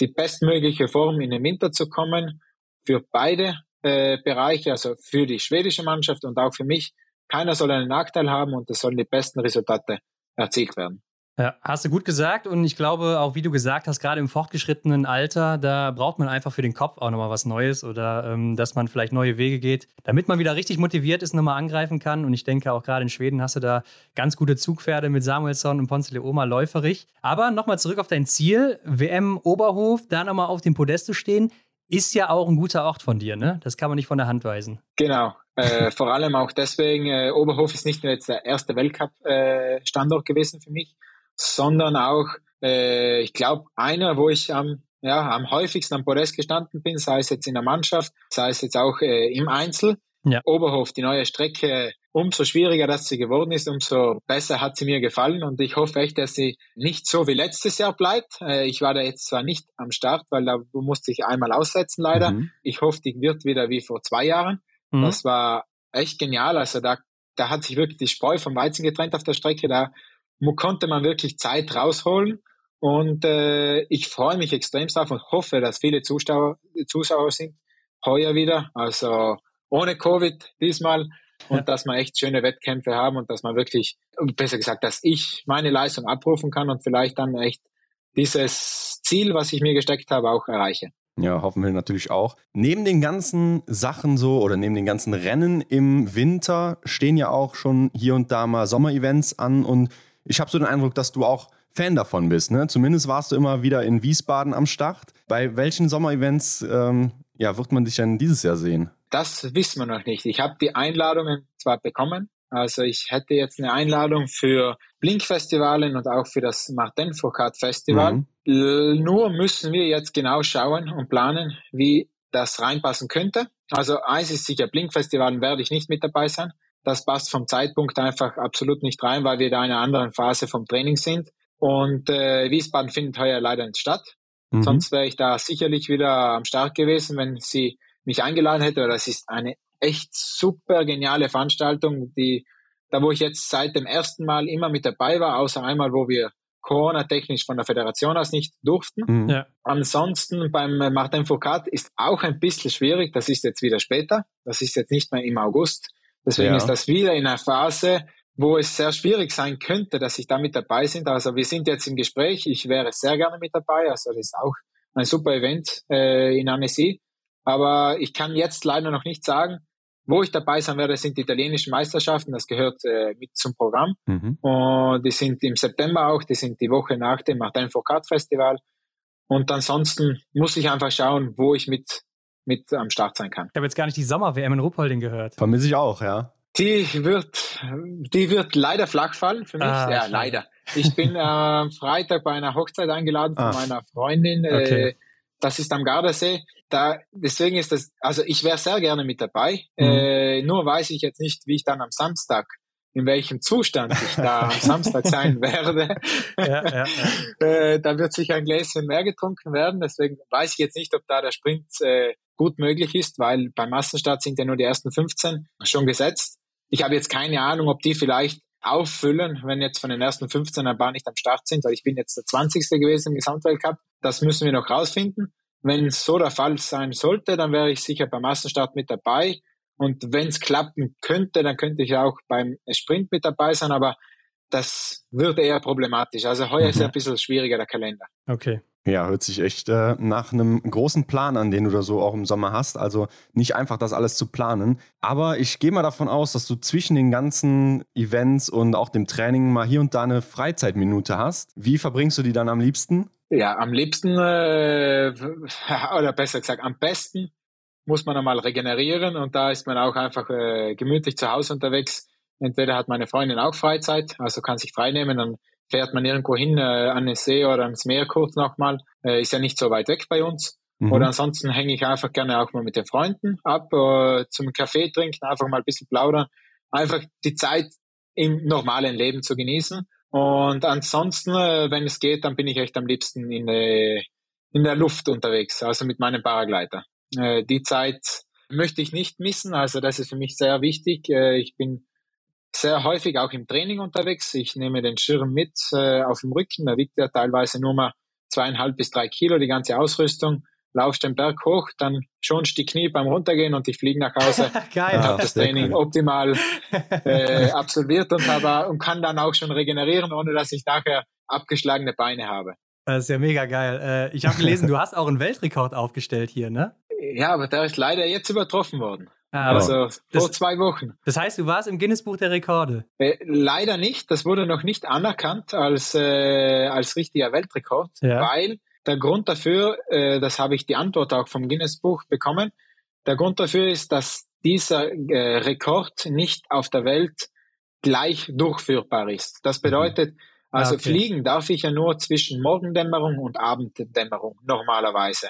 die bestmögliche Form in den Winter zu kommen für beide äh, Bereiche, also für die schwedische Mannschaft und auch für mich. Keiner soll einen Nachteil haben und es sollen die besten Resultate erzielt werden. Ja, hast du gut gesagt und ich glaube auch, wie du gesagt hast, gerade im fortgeschrittenen Alter, da braucht man einfach für den Kopf auch nochmal was Neues oder ähm, dass man vielleicht neue Wege geht, damit man wieder richtig motiviert ist, nochmal angreifen kann. Und ich denke auch gerade in Schweden hast du da ganz gute Zugpferde mit Samuelsson und Ponce Leoma läuferig. Aber nochmal zurück auf dein Ziel, WM Oberhof, da nochmal auf dem Podest zu stehen, ist ja auch ein guter Ort von dir, ne? Das kann man nicht von der Hand weisen. Genau, äh, vor allem auch deswegen, äh, Oberhof ist nicht nur jetzt der erste Weltcup-Standort äh, gewesen für mich, sondern auch, äh, ich glaube, einer, wo ich am, ja, am häufigsten am Podest gestanden bin, sei es jetzt in der Mannschaft, sei es jetzt auch äh, im Einzel. Ja. Oberhof, die neue Strecke, umso schwieriger dass sie geworden ist, umso besser hat sie mir gefallen und ich hoffe echt, dass sie nicht so wie letztes Jahr bleibt. Äh, ich war da jetzt zwar nicht am Start, weil da musste ich einmal aussetzen leider. Mhm. Ich hoffe, die wird wieder wie vor zwei Jahren. Mhm. Das war echt genial. Also da, da hat sich wirklich die Spreu vom Weizen getrennt auf der Strecke. Da konnte man wirklich Zeit rausholen. Und äh, ich freue mich extrem drauf und hoffe, dass viele Zuschauer, Zuschauer sind heuer wieder. Also ohne Covid diesmal. Und ja. dass wir echt schöne Wettkämpfe haben und dass man wirklich, besser gesagt, dass ich meine Leistung abrufen kann und vielleicht dann echt dieses Ziel, was ich mir gesteckt habe, auch erreiche. Ja, hoffen wir natürlich auch. Neben den ganzen Sachen so oder neben den ganzen Rennen im Winter stehen ja auch schon hier und da mal Sommerevents an und ich habe so den Eindruck, dass du auch Fan davon bist. Ne? Zumindest warst du immer wieder in Wiesbaden am Start. Bei welchen Sommerevents ähm, ja, wird man dich denn dieses Jahr sehen? Das wissen wir noch nicht. Ich habe die Einladungen zwar bekommen, also ich hätte jetzt eine Einladung für Blink-Festivalen und auch für das Martin Foucault Festival. Mhm. Nur müssen wir jetzt genau schauen und planen, wie das reinpassen könnte. Also eins ist sicher, Blink-Festivalen werde ich nicht mit dabei sein. Das passt vom Zeitpunkt einfach absolut nicht rein, weil wir da in einer anderen Phase vom Training sind. Und äh, Wiesbaden findet heuer leider nicht statt. Mhm. Sonst wäre ich da sicherlich wieder am Start gewesen, wenn sie mich eingeladen hätte. Das ist eine echt super geniale Veranstaltung, die da wo ich jetzt seit dem ersten Mal immer mit dabei war, außer einmal, wo wir Corona-technisch von der Föderation aus nicht durften. Mhm. Ja. Ansonsten beim Martin Foucault ist auch ein bisschen schwierig. Das ist jetzt wieder später. Das ist jetzt nicht mehr im August Deswegen ja. ist das wieder in einer Phase, wo es sehr schwierig sein könnte, dass ich da mit dabei sind. Also wir sind jetzt im Gespräch. Ich wäre sehr gerne mit dabei. Also das ist auch ein super Event äh, in Annecy. Aber ich kann jetzt leider noch nicht sagen, wo ich dabei sein werde, sind die italienischen Meisterschaften. Das gehört äh, mit zum Programm. Mhm. Und die sind im September auch. Die sind die Woche nach dem Martin Foucault Festival. Und ansonsten muss ich einfach schauen, wo ich mit, mit am Start sein kann. Ich habe jetzt gar nicht die Sommer-WM in Ruppolding gehört. Vermisse ich auch, ja. Die wird, die wird leider flach fallen für mich. Ah, ja, schade. leider. Ich bin äh, Freitag bei einer Hochzeit eingeladen von ah. meiner Freundin. Äh, okay. das ist am Gardasee. Da, deswegen ist das, also ich wäre sehr gerne mit dabei. Mhm. Äh, nur weiß ich jetzt nicht, wie ich dann am Samstag in welchem Zustand ich da am Samstag sein werde. Ja, ja, ja. Äh, da wird sicher ein Gläschen mehr getrunken werden. Deswegen weiß ich jetzt nicht, ob da der Sprint äh, gut möglich ist, weil beim Massenstart sind ja nur die ersten 15 schon gesetzt. Ich habe jetzt keine Ahnung, ob die vielleicht auffüllen, wenn jetzt von den ersten 15 ein paar nicht am Start sind, weil ich bin jetzt der 20. gewesen im Gesamtweltcup. Das müssen wir noch rausfinden. Wenn so der Fall sein sollte, dann wäre ich sicher beim Massenstart mit dabei. Und wenn es klappen könnte, dann könnte ich auch beim Sprint mit dabei sein, aber das wird eher problematisch. Also heuer mhm. ist ja ein bisschen schwieriger der Kalender. Okay. Ja, hört sich echt äh, nach einem großen Plan an, den du da so auch im Sommer hast. Also nicht einfach das alles zu planen. Aber ich gehe mal davon aus, dass du zwischen den ganzen Events und auch dem Training mal hier und da eine Freizeitminute hast. Wie verbringst du die dann am liebsten? Ja, am liebsten, äh, oder besser gesagt, am besten muss man einmal regenerieren und da ist man auch einfach äh, gemütlich zu Hause unterwegs. Entweder hat meine Freundin auch Freizeit, also kann sich frei nehmen, dann fährt man irgendwo hin äh, an den See oder ans Meer kurz nochmal. Äh, ist ja nicht so weit weg bei uns. Mhm. Oder ansonsten hänge ich einfach gerne auch mal mit den Freunden ab, äh, zum Kaffee trinken, einfach mal ein bisschen plaudern. Einfach die Zeit im normalen Leben zu genießen. Und ansonsten, äh, wenn es geht, dann bin ich echt am liebsten in, äh, in der Luft unterwegs, also mit meinem Paragleiter. Äh, die Zeit möchte ich nicht missen, also das ist für mich sehr wichtig. Äh, ich bin sehr häufig auch im Training unterwegs. Ich nehme den Schirm mit äh, auf dem Rücken. Da wiegt er teilweise nur mal zweieinhalb bis drei Kilo, die ganze Ausrüstung. Laufst den Berg hoch, dann schonst die Knie beim Runtergehen und ich fliege nach Hause. Geil. Und habe das Training cool. optimal äh, absolviert und, habe, und kann dann auch schon regenerieren, ohne dass ich nachher abgeschlagene Beine habe. Das ist ja mega geil. Ich habe gelesen, du hast auch einen Weltrekord aufgestellt hier, ne? Ja, aber der ist leider jetzt übertroffen worden. Ah, also vor das, zwei Wochen. Das heißt, du warst im Guinness-Buch der Rekorde? Äh, leider nicht. Das wurde noch nicht anerkannt als, äh, als richtiger Weltrekord, ja. weil der Grund dafür, äh, das habe ich die Antwort auch vom Guinness-Buch bekommen, der Grund dafür ist, dass dieser äh, Rekord nicht auf der Welt gleich durchführbar ist. Das bedeutet, mhm. also okay. fliegen darf ich ja nur zwischen Morgendämmerung und Abenddämmerung normalerweise.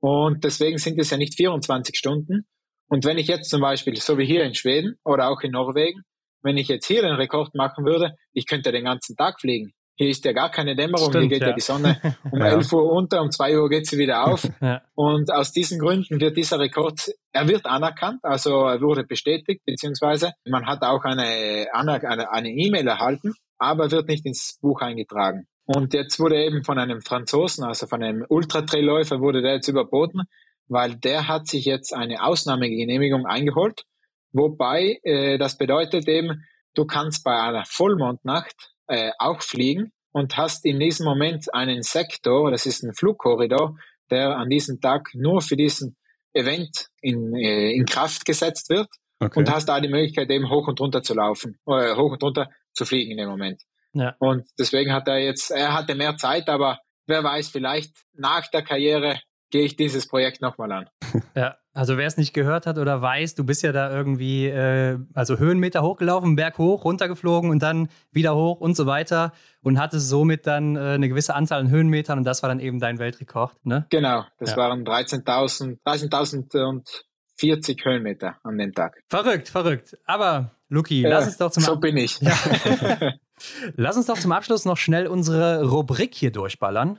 Und deswegen sind es ja nicht 24 Stunden. Und wenn ich jetzt zum Beispiel, so wie hier in Schweden oder auch in Norwegen, wenn ich jetzt hier den Rekord machen würde, ich könnte den ganzen Tag fliegen. Hier ist ja gar keine Dämmerung, Stimmt, hier geht ja. ja. die Sonne um ja. 11 Uhr unter, um 2 Uhr geht sie wieder auf. Ja. Und aus diesen Gründen wird dieser Rekord, er wird anerkannt, also er wurde bestätigt, beziehungsweise man hat auch eine eine E-Mail erhalten, aber wird nicht ins Buch eingetragen. Und jetzt wurde eben von einem Franzosen, also von einem Ultratrailläufer, wurde der jetzt überboten, weil der hat sich jetzt eine Ausnahmegenehmigung eingeholt, wobei äh, das bedeutet eben, du kannst bei einer Vollmondnacht äh, auch fliegen und hast in diesem Moment einen Sektor, das ist ein Flugkorridor, der an diesem Tag nur für diesen Event in, äh, in Kraft gesetzt wird okay. und hast da die Möglichkeit eben hoch und runter zu laufen, äh, hoch und runter zu fliegen in dem Moment. Ja. Und deswegen hat er jetzt, er hatte mehr Zeit, aber wer weiß, vielleicht nach der Karriere gehe ich dieses Projekt nochmal an. Ja, also wer es nicht gehört hat oder weiß, du bist ja da irgendwie, äh, also Höhenmeter hochgelaufen, Berg hoch, runtergeflogen und dann wieder hoch und so weiter und hattest somit dann äh, eine gewisse Anzahl an Höhenmetern und das war dann eben dein Weltrekord, ne? Genau, das ja. waren 13.000 13.040 Höhenmeter an dem Tag. Verrückt, verrückt. Aber Luki, lass uns doch zum So bin ich. Ja. Lass uns doch zum Abschluss noch schnell unsere Rubrik hier durchballern.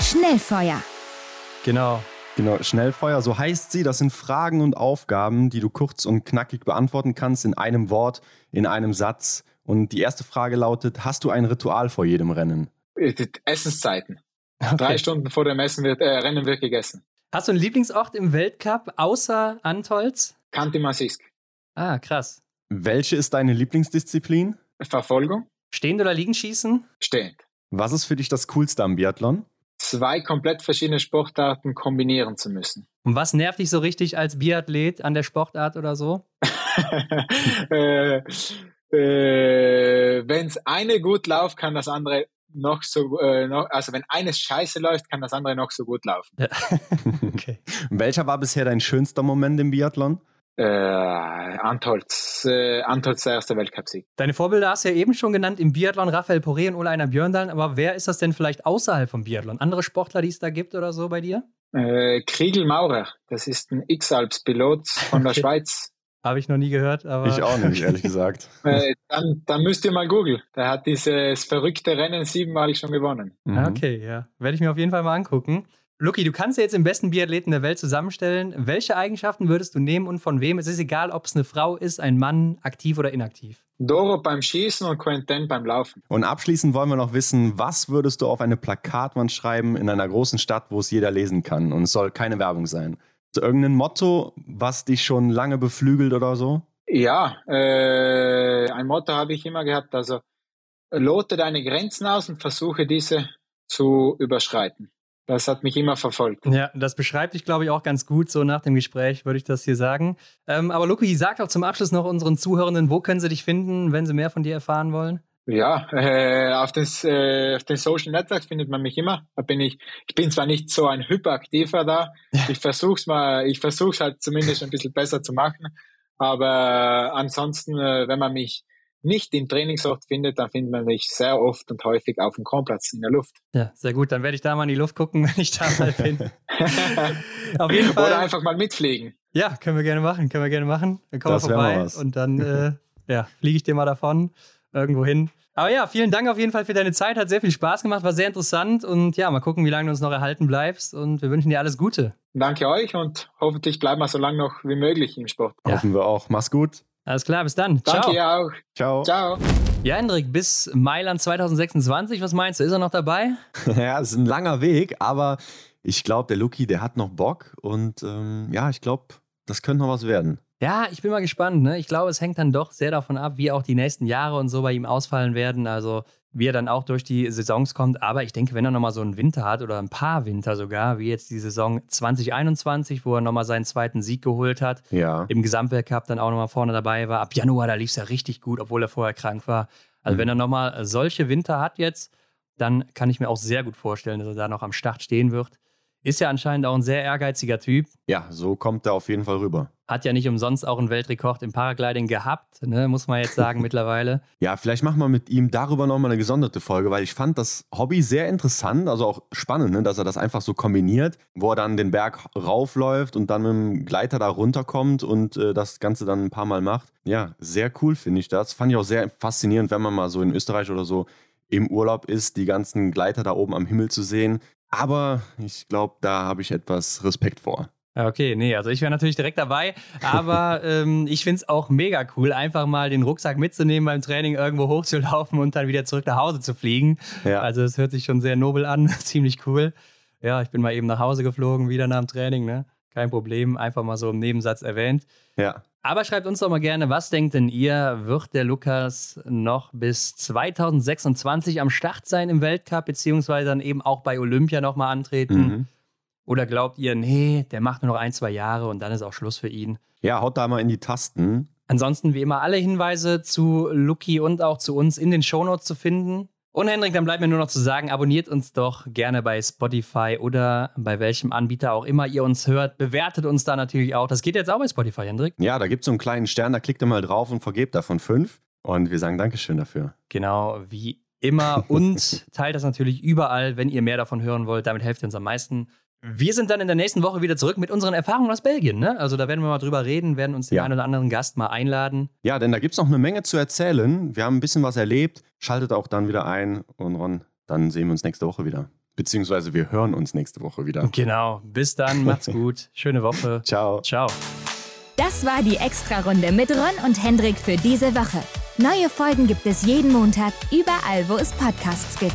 Schnellfeuer. Genau. Genau, Schnellfeuer, so heißt sie. Das sind Fragen und Aufgaben, die du kurz und knackig beantworten kannst in einem Wort, in einem Satz. Und die erste Frage lautet: Hast du ein Ritual vor jedem Rennen? Äh, Essenszeiten. Okay. Drei Stunden vor dem Essen wird, äh, Rennen wird gegessen. Hast du einen Lieblingsort im Weltcup außer Antolz? Kanti Masisk. Ah, krass. Welche ist deine Lieblingsdisziplin? Verfolgung. Stehend oder liegend schießen? Stehend. Was ist für dich das Coolste am Biathlon? Zwei komplett verschiedene Sportarten kombinieren zu müssen. Und was nervt dich so richtig als Biathlet an der Sportart oder so? äh, äh, Wenn es eine gut läuft, kann das andere noch so, äh, noch, also wenn eines scheiße läuft, kann das andere noch so gut laufen. Ja. okay. Welcher war bisher dein schönster Moment im Biathlon? Äh, Antolz, äh, Antolz erster Weltcupsieg. Deine Vorbilder hast du ja eben schon genannt im Biathlon, Raphael Poré und Oleiner Björndalen, aber wer ist das denn vielleicht außerhalb vom Biathlon? Andere Sportler, die es da gibt oder so bei dir? Äh, Kriegel Maurer, das ist ein X-Alps-Pilot von der Schweiz. Habe ich noch nie gehört, aber. Ich auch nicht, ehrlich gesagt. äh, dann, dann müsst ihr mal googeln. Der hat dieses verrückte Rennen siebenmalig schon gewonnen. Mhm. Okay, ja. Werde ich mir auf jeden Fall mal angucken. Luki, du kannst ja jetzt den besten Biathleten der Welt zusammenstellen. Welche Eigenschaften würdest du nehmen und von wem? Es ist egal, ob es eine Frau ist, ein Mann, aktiv oder inaktiv. Doro beim Schießen und Quentin beim Laufen. Und abschließend wollen wir noch wissen, was würdest du auf eine Plakatwand schreiben in einer großen Stadt, wo es jeder lesen kann? Und es soll keine Werbung sein. Irgendein Motto, was dich schon lange beflügelt oder so? Ja, äh, ein Motto habe ich immer gehabt. Also lote deine Grenzen aus und versuche diese zu überschreiten. Das hat mich immer verfolgt. Ja, das beschreibt dich, glaube ich, auch ganz gut. So nach dem Gespräch würde ich das hier sagen. Ähm, aber Luki, sag doch zum Abschluss noch unseren Zuhörenden, wo können sie dich finden, wenn sie mehr von dir erfahren wollen? Ja, äh, auf, des, äh, auf den Social Networks findet man mich immer. Da bin ich, ich bin zwar nicht so ein hyperaktiver da, ich versuch's mal, ich versuch's halt zumindest ein bisschen besser zu machen. Aber ansonsten, äh, wenn man mich nicht im Trainingsort findet, dann findet man mich sehr oft und häufig auf dem Kronplatz in der Luft. Ja, sehr gut. Dann werde ich da mal in die Luft gucken, wenn ich da mal bin. auf jeden Fall. Oder einfach mal mitfliegen. Ja, können wir gerne machen. Können wir gerne machen. Dann kommen wir vorbei und dann äh, ja, fliege ich dir mal davon irgendwo hin. Aber ja, vielen Dank auf jeden Fall für deine Zeit. Hat sehr viel Spaß gemacht, war sehr interessant. Und ja, mal gucken, wie lange du uns noch erhalten bleibst. Und wir wünschen dir alles Gute. Danke euch und hoffentlich bleiben wir so lange noch wie möglich im Sport. Ja. Hoffen wir auch. Mach's gut. Alles klar, bis dann. Danke Ciao. auch. Ciao. Ciao. Ja, Hendrik, bis Mailand 2026, was meinst du? Ist er noch dabei? ja, es ist ein langer Weg, aber ich glaube, der Luki, der hat noch Bock und ähm, ja, ich glaube, das könnte noch was werden. Ja, ich bin mal gespannt. Ne? Ich glaube, es hängt dann doch sehr davon ab, wie auch die nächsten Jahre und so bei ihm ausfallen werden. Also wie er dann auch durch die Saisons kommt. Aber ich denke, wenn er nochmal so einen Winter hat oder ein paar Winter sogar, wie jetzt die Saison 2021, wo er nochmal seinen zweiten Sieg geholt hat, ja. im Gesamtweltcup dann auch nochmal vorne dabei war. Ab Januar, da lief es ja richtig gut, obwohl er vorher krank war. Also mhm. wenn er nochmal solche Winter hat jetzt, dann kann ich mir auch sehr gut vorstellen, dass er da noch am Start stehen wird. Ist ja anscheinend auch ein sehr ehrgeiziger Typ. Ja, so kommt er auf jeden Fall rüber. Hat ja nicht umsonst auch einen Weltrekord im Paragliding gehabt, ne, muss man jetzt sagen mittlerweile. Ja, vielleicht machen wir mit ihm darüber nochmal eine gesonderte Folge, weil ich fand das Hobby sehr interessant, also auch spannend, ne, dass er das einfach so kombiniert, wo er dann den Berg raufläuft und dann mit dem Gleiter da runterkommt und äh, das Ganze dann ein paar Mal macht. Ja, sehr cool finde ich das. Fand ich auch sehr faszinierend, wenn man mal so in Österreich oder so im Urlaub ist, die ganzen Gleiter da oben am Himmel zu sehen. Aber ich glaube, da habe ich etwas Respekt vor. Okay, nee, also ich wäre natürlich direkt dabei, aber ähm, ich finde es auch mega cool, einfach mal den Rucksack mitzunehmen beim Training, irgendwo hochzulaufen und dann wieder zurück nach Hause zu fliegen. Ja. Also es hört sich schon sehr nobel an, ziemlich cool. Ja, ich bin mal eben nach Hause geflogen, wieder nach dem Training, ne? Kein Problem, einfach mal so im Nebensatz erwähnt. Ja. Aber schreibt uns doch mal gerne, was denkt denn ihr, wird der Lukas noch bis 2026 am Start sein im Weltcup, beziehungsweise dann eben auch bei Olympia nochmal antreten? Mhm. Oder glaubt ihr, nee, der macht nur noch ein, zwei Jahre und dann ist auch Schluss für ihn? Ja, haut da mal in die Tasten. Ansonsten wie immer alle Hinweise zu Lucky und auch zu uns in den Shownotes zu finden. Und Hendrik, dann bleibt mir nur noch zu sagen, abonniert uns doch gerne bei Spotify oder bei welchem Anbieter auch immer ihr uns hört. Bewertet uns da natürlich auch. Das geht jetzt auch bei Spotify, Hendrik. Ja, da gibt es so einen kleinen Stern, da klickt ihr mal drauf und vergebt davon fünf. Und wir sagen Dankeschön dafür. Genau, wie immer. Und teilt das natürlich überall, wenn ihr mehr davon hören wollt. Damit helft ihr uns am meisten. Wir sind dann in der nächsten Woche wieder zurück mit unseren Erfahrungen aus Belgien. Ne? Also da werden wir mal drüber reden, werden uns den ja. einen oder anderen Gast mal einladen. Ja, denn da gibt es noch eine Menge zu erzählen. Wir haben ein bisschen was erlebt. Schaltet auch dann wieder ein. Und Ron, dann sehen wir uns nächste Woche wieder. Beziehungsweise wir hören uns nächste Woche wieder. Genau. Bis dann. Macht's gut. Schöne Woche. Ciao. Ciao. Das war die Extra-Runde mit Ron und Hendrik für diese Woche. Neue Folgen gibt es jeden Montag, überall, wo es Podcasts gibt.